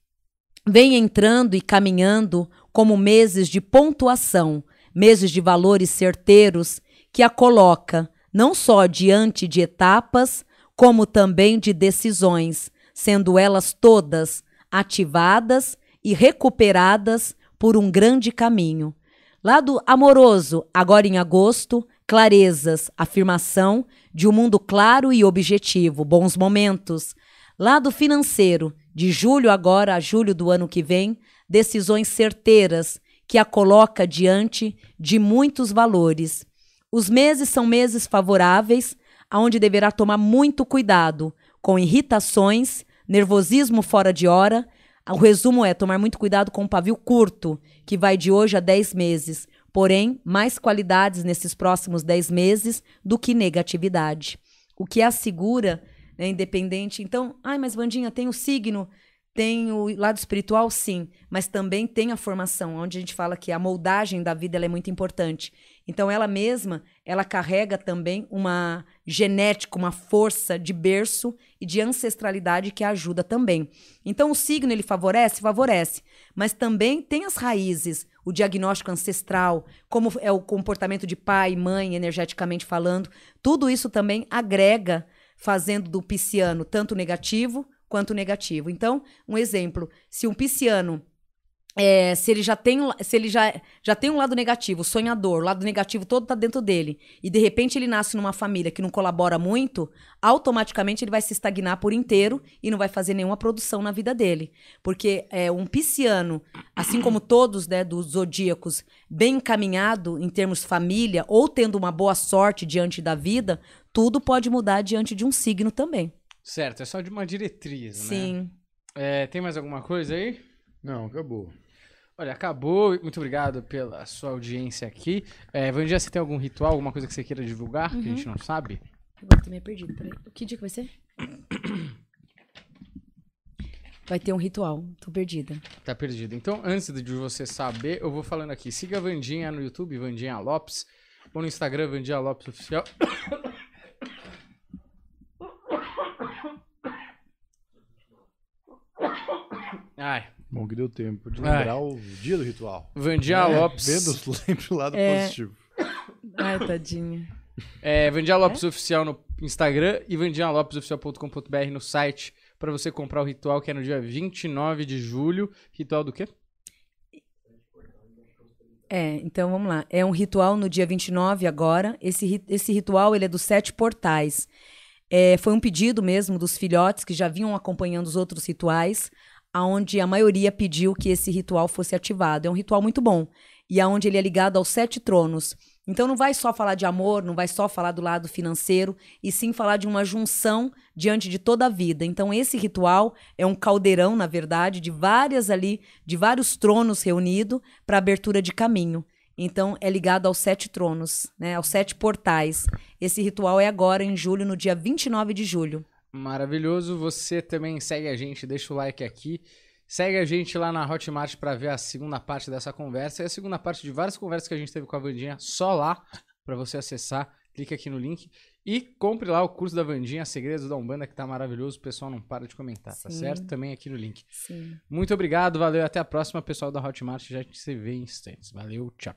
vem entrando e caminhando como meses de pontuação, meses de valores certeiros que a coloca não só diante de etapas, como também de decisões, sendo elas todas ativadas e recuperadas por um grande caminho. Lado amoroso, agora em agosto, clarezas, afirmação de um mundo claro e objetivo, bons momentos. Lado financeiro, de julho agora a julho do ano que vem, decisões certeiras que a coloca diante de muitos valores. Os meses são meses favoráveis, aonde deverá tomar muito cuidado com irritações, nervosismo fora de hora. O resumo é tomar muito cuidado com o pavio curto, que vai de hoje a 10 meses. Porém, mais qualidades nesses próximos 10 meses do que negatividade. O que assegura, né, independente. Então, ai, mas Vandinha, tem o signo, tem o lado espiritual, sim, mas também tem a formação, onde a gente fala que a moldagem da vida é muito importante. Então, ela mesma, ela carrega também uma genética, uma força de berço e de ancestralidade que ajuda também. Então, o signo ele favorece, favorece, mas também tem as raízes, o diagnóstico ancestral, como é o comportamento de pai, mãe, energeticamente falando. Tudo isso também agrega, fazendo do pisciano tanto negativo quanto negativo. Então, um exemplo, se um pisciano é, se ele já tem se ele já, já tem um lado negativo, sonhador, o lado negativo todo tá dentro dele, e de repente ele nasce numa família que não colabora muito, automaticamente ele vai se estagnar por inteiro e não vai fazer nenhuma produção na vida dele. Porque é, um pisciano, assim como todos né, dos zodíacos, bem encaminhado em termos família, ou tendo uma boa sorte diante da vida, tudo pode mudar diante de um signo também. Certo, é só de uma diretriz, né? Sim. É, tem mais alguma coisa aí? Não, acabou. Olha, acabou. Muito obrigado pela sua audiência aqui. É, Vandia, você tem algum ritual, alguma coisa que você queira divulgar, que a gente não sabe? Agora tô meio perdido, peraí. Que dia que vai ser? Vai ter um ritual, tô perdida. Tá perdido. Então, antes de você saber, eu vou falando aqui. Siga a Vandinha no YouTube, Vandinha Lopes. Ou no Instagram, Vandinha Lopes Oficial. Ai, Bom que deu tempo de Ai. lembrar o dia do ritual. Vandinha Lopes. Vendo sempre o lado É. positivo. Ai, tadinha. É, Vandinha Lopes Oficial no Instagram e vandinhalopesoficial.com.br no site para você comprar o ritual que é no dia 29 de julho. Ritual do quê? É, então vamos lá. É um ritual no dia 29 agora. Esse, esse ritual ele é dos sete portais. É, foi um pedido mesmo dos filhotes que já vinham acompanhando os outros rituais, aonde a maioria pediu que esse ritual fosse ativado. É um ritual muito bom e aonde ele é ligado aos sete tronos. Então não vai só falar de amor, não vai só falar do lado financeiro, e sim falar de uma junção diante de toda a vida. Então esse ritual é um caldeirão, na verdade, de várias ali, de vários tronos reunidos para abertura de caminho. Então é ligado aos sete tronos, né, aos sete portais. Esse ritual é agora em julho, no dia 29 de julho. Maravilhoso. Você também segue a gente, deixa o like aqui. Segue a gente lá na Hotmart para ver a segunda parte dessa conversa e a segunda parte de várias conversas que a gente teve com a Vandinha só lá para você acessar. Clique aqui no link e compre lá o curso da Vandinha, Segredos da Umbanda, que tá maravilhoso. O pessoal não para de comentar, tá Sim. certo? Também aqui no link. Sim. Muito obrigado, valeu. Até a próxima, pessoal da Hotmart. Já se vê em instantes. Valeu, tchau.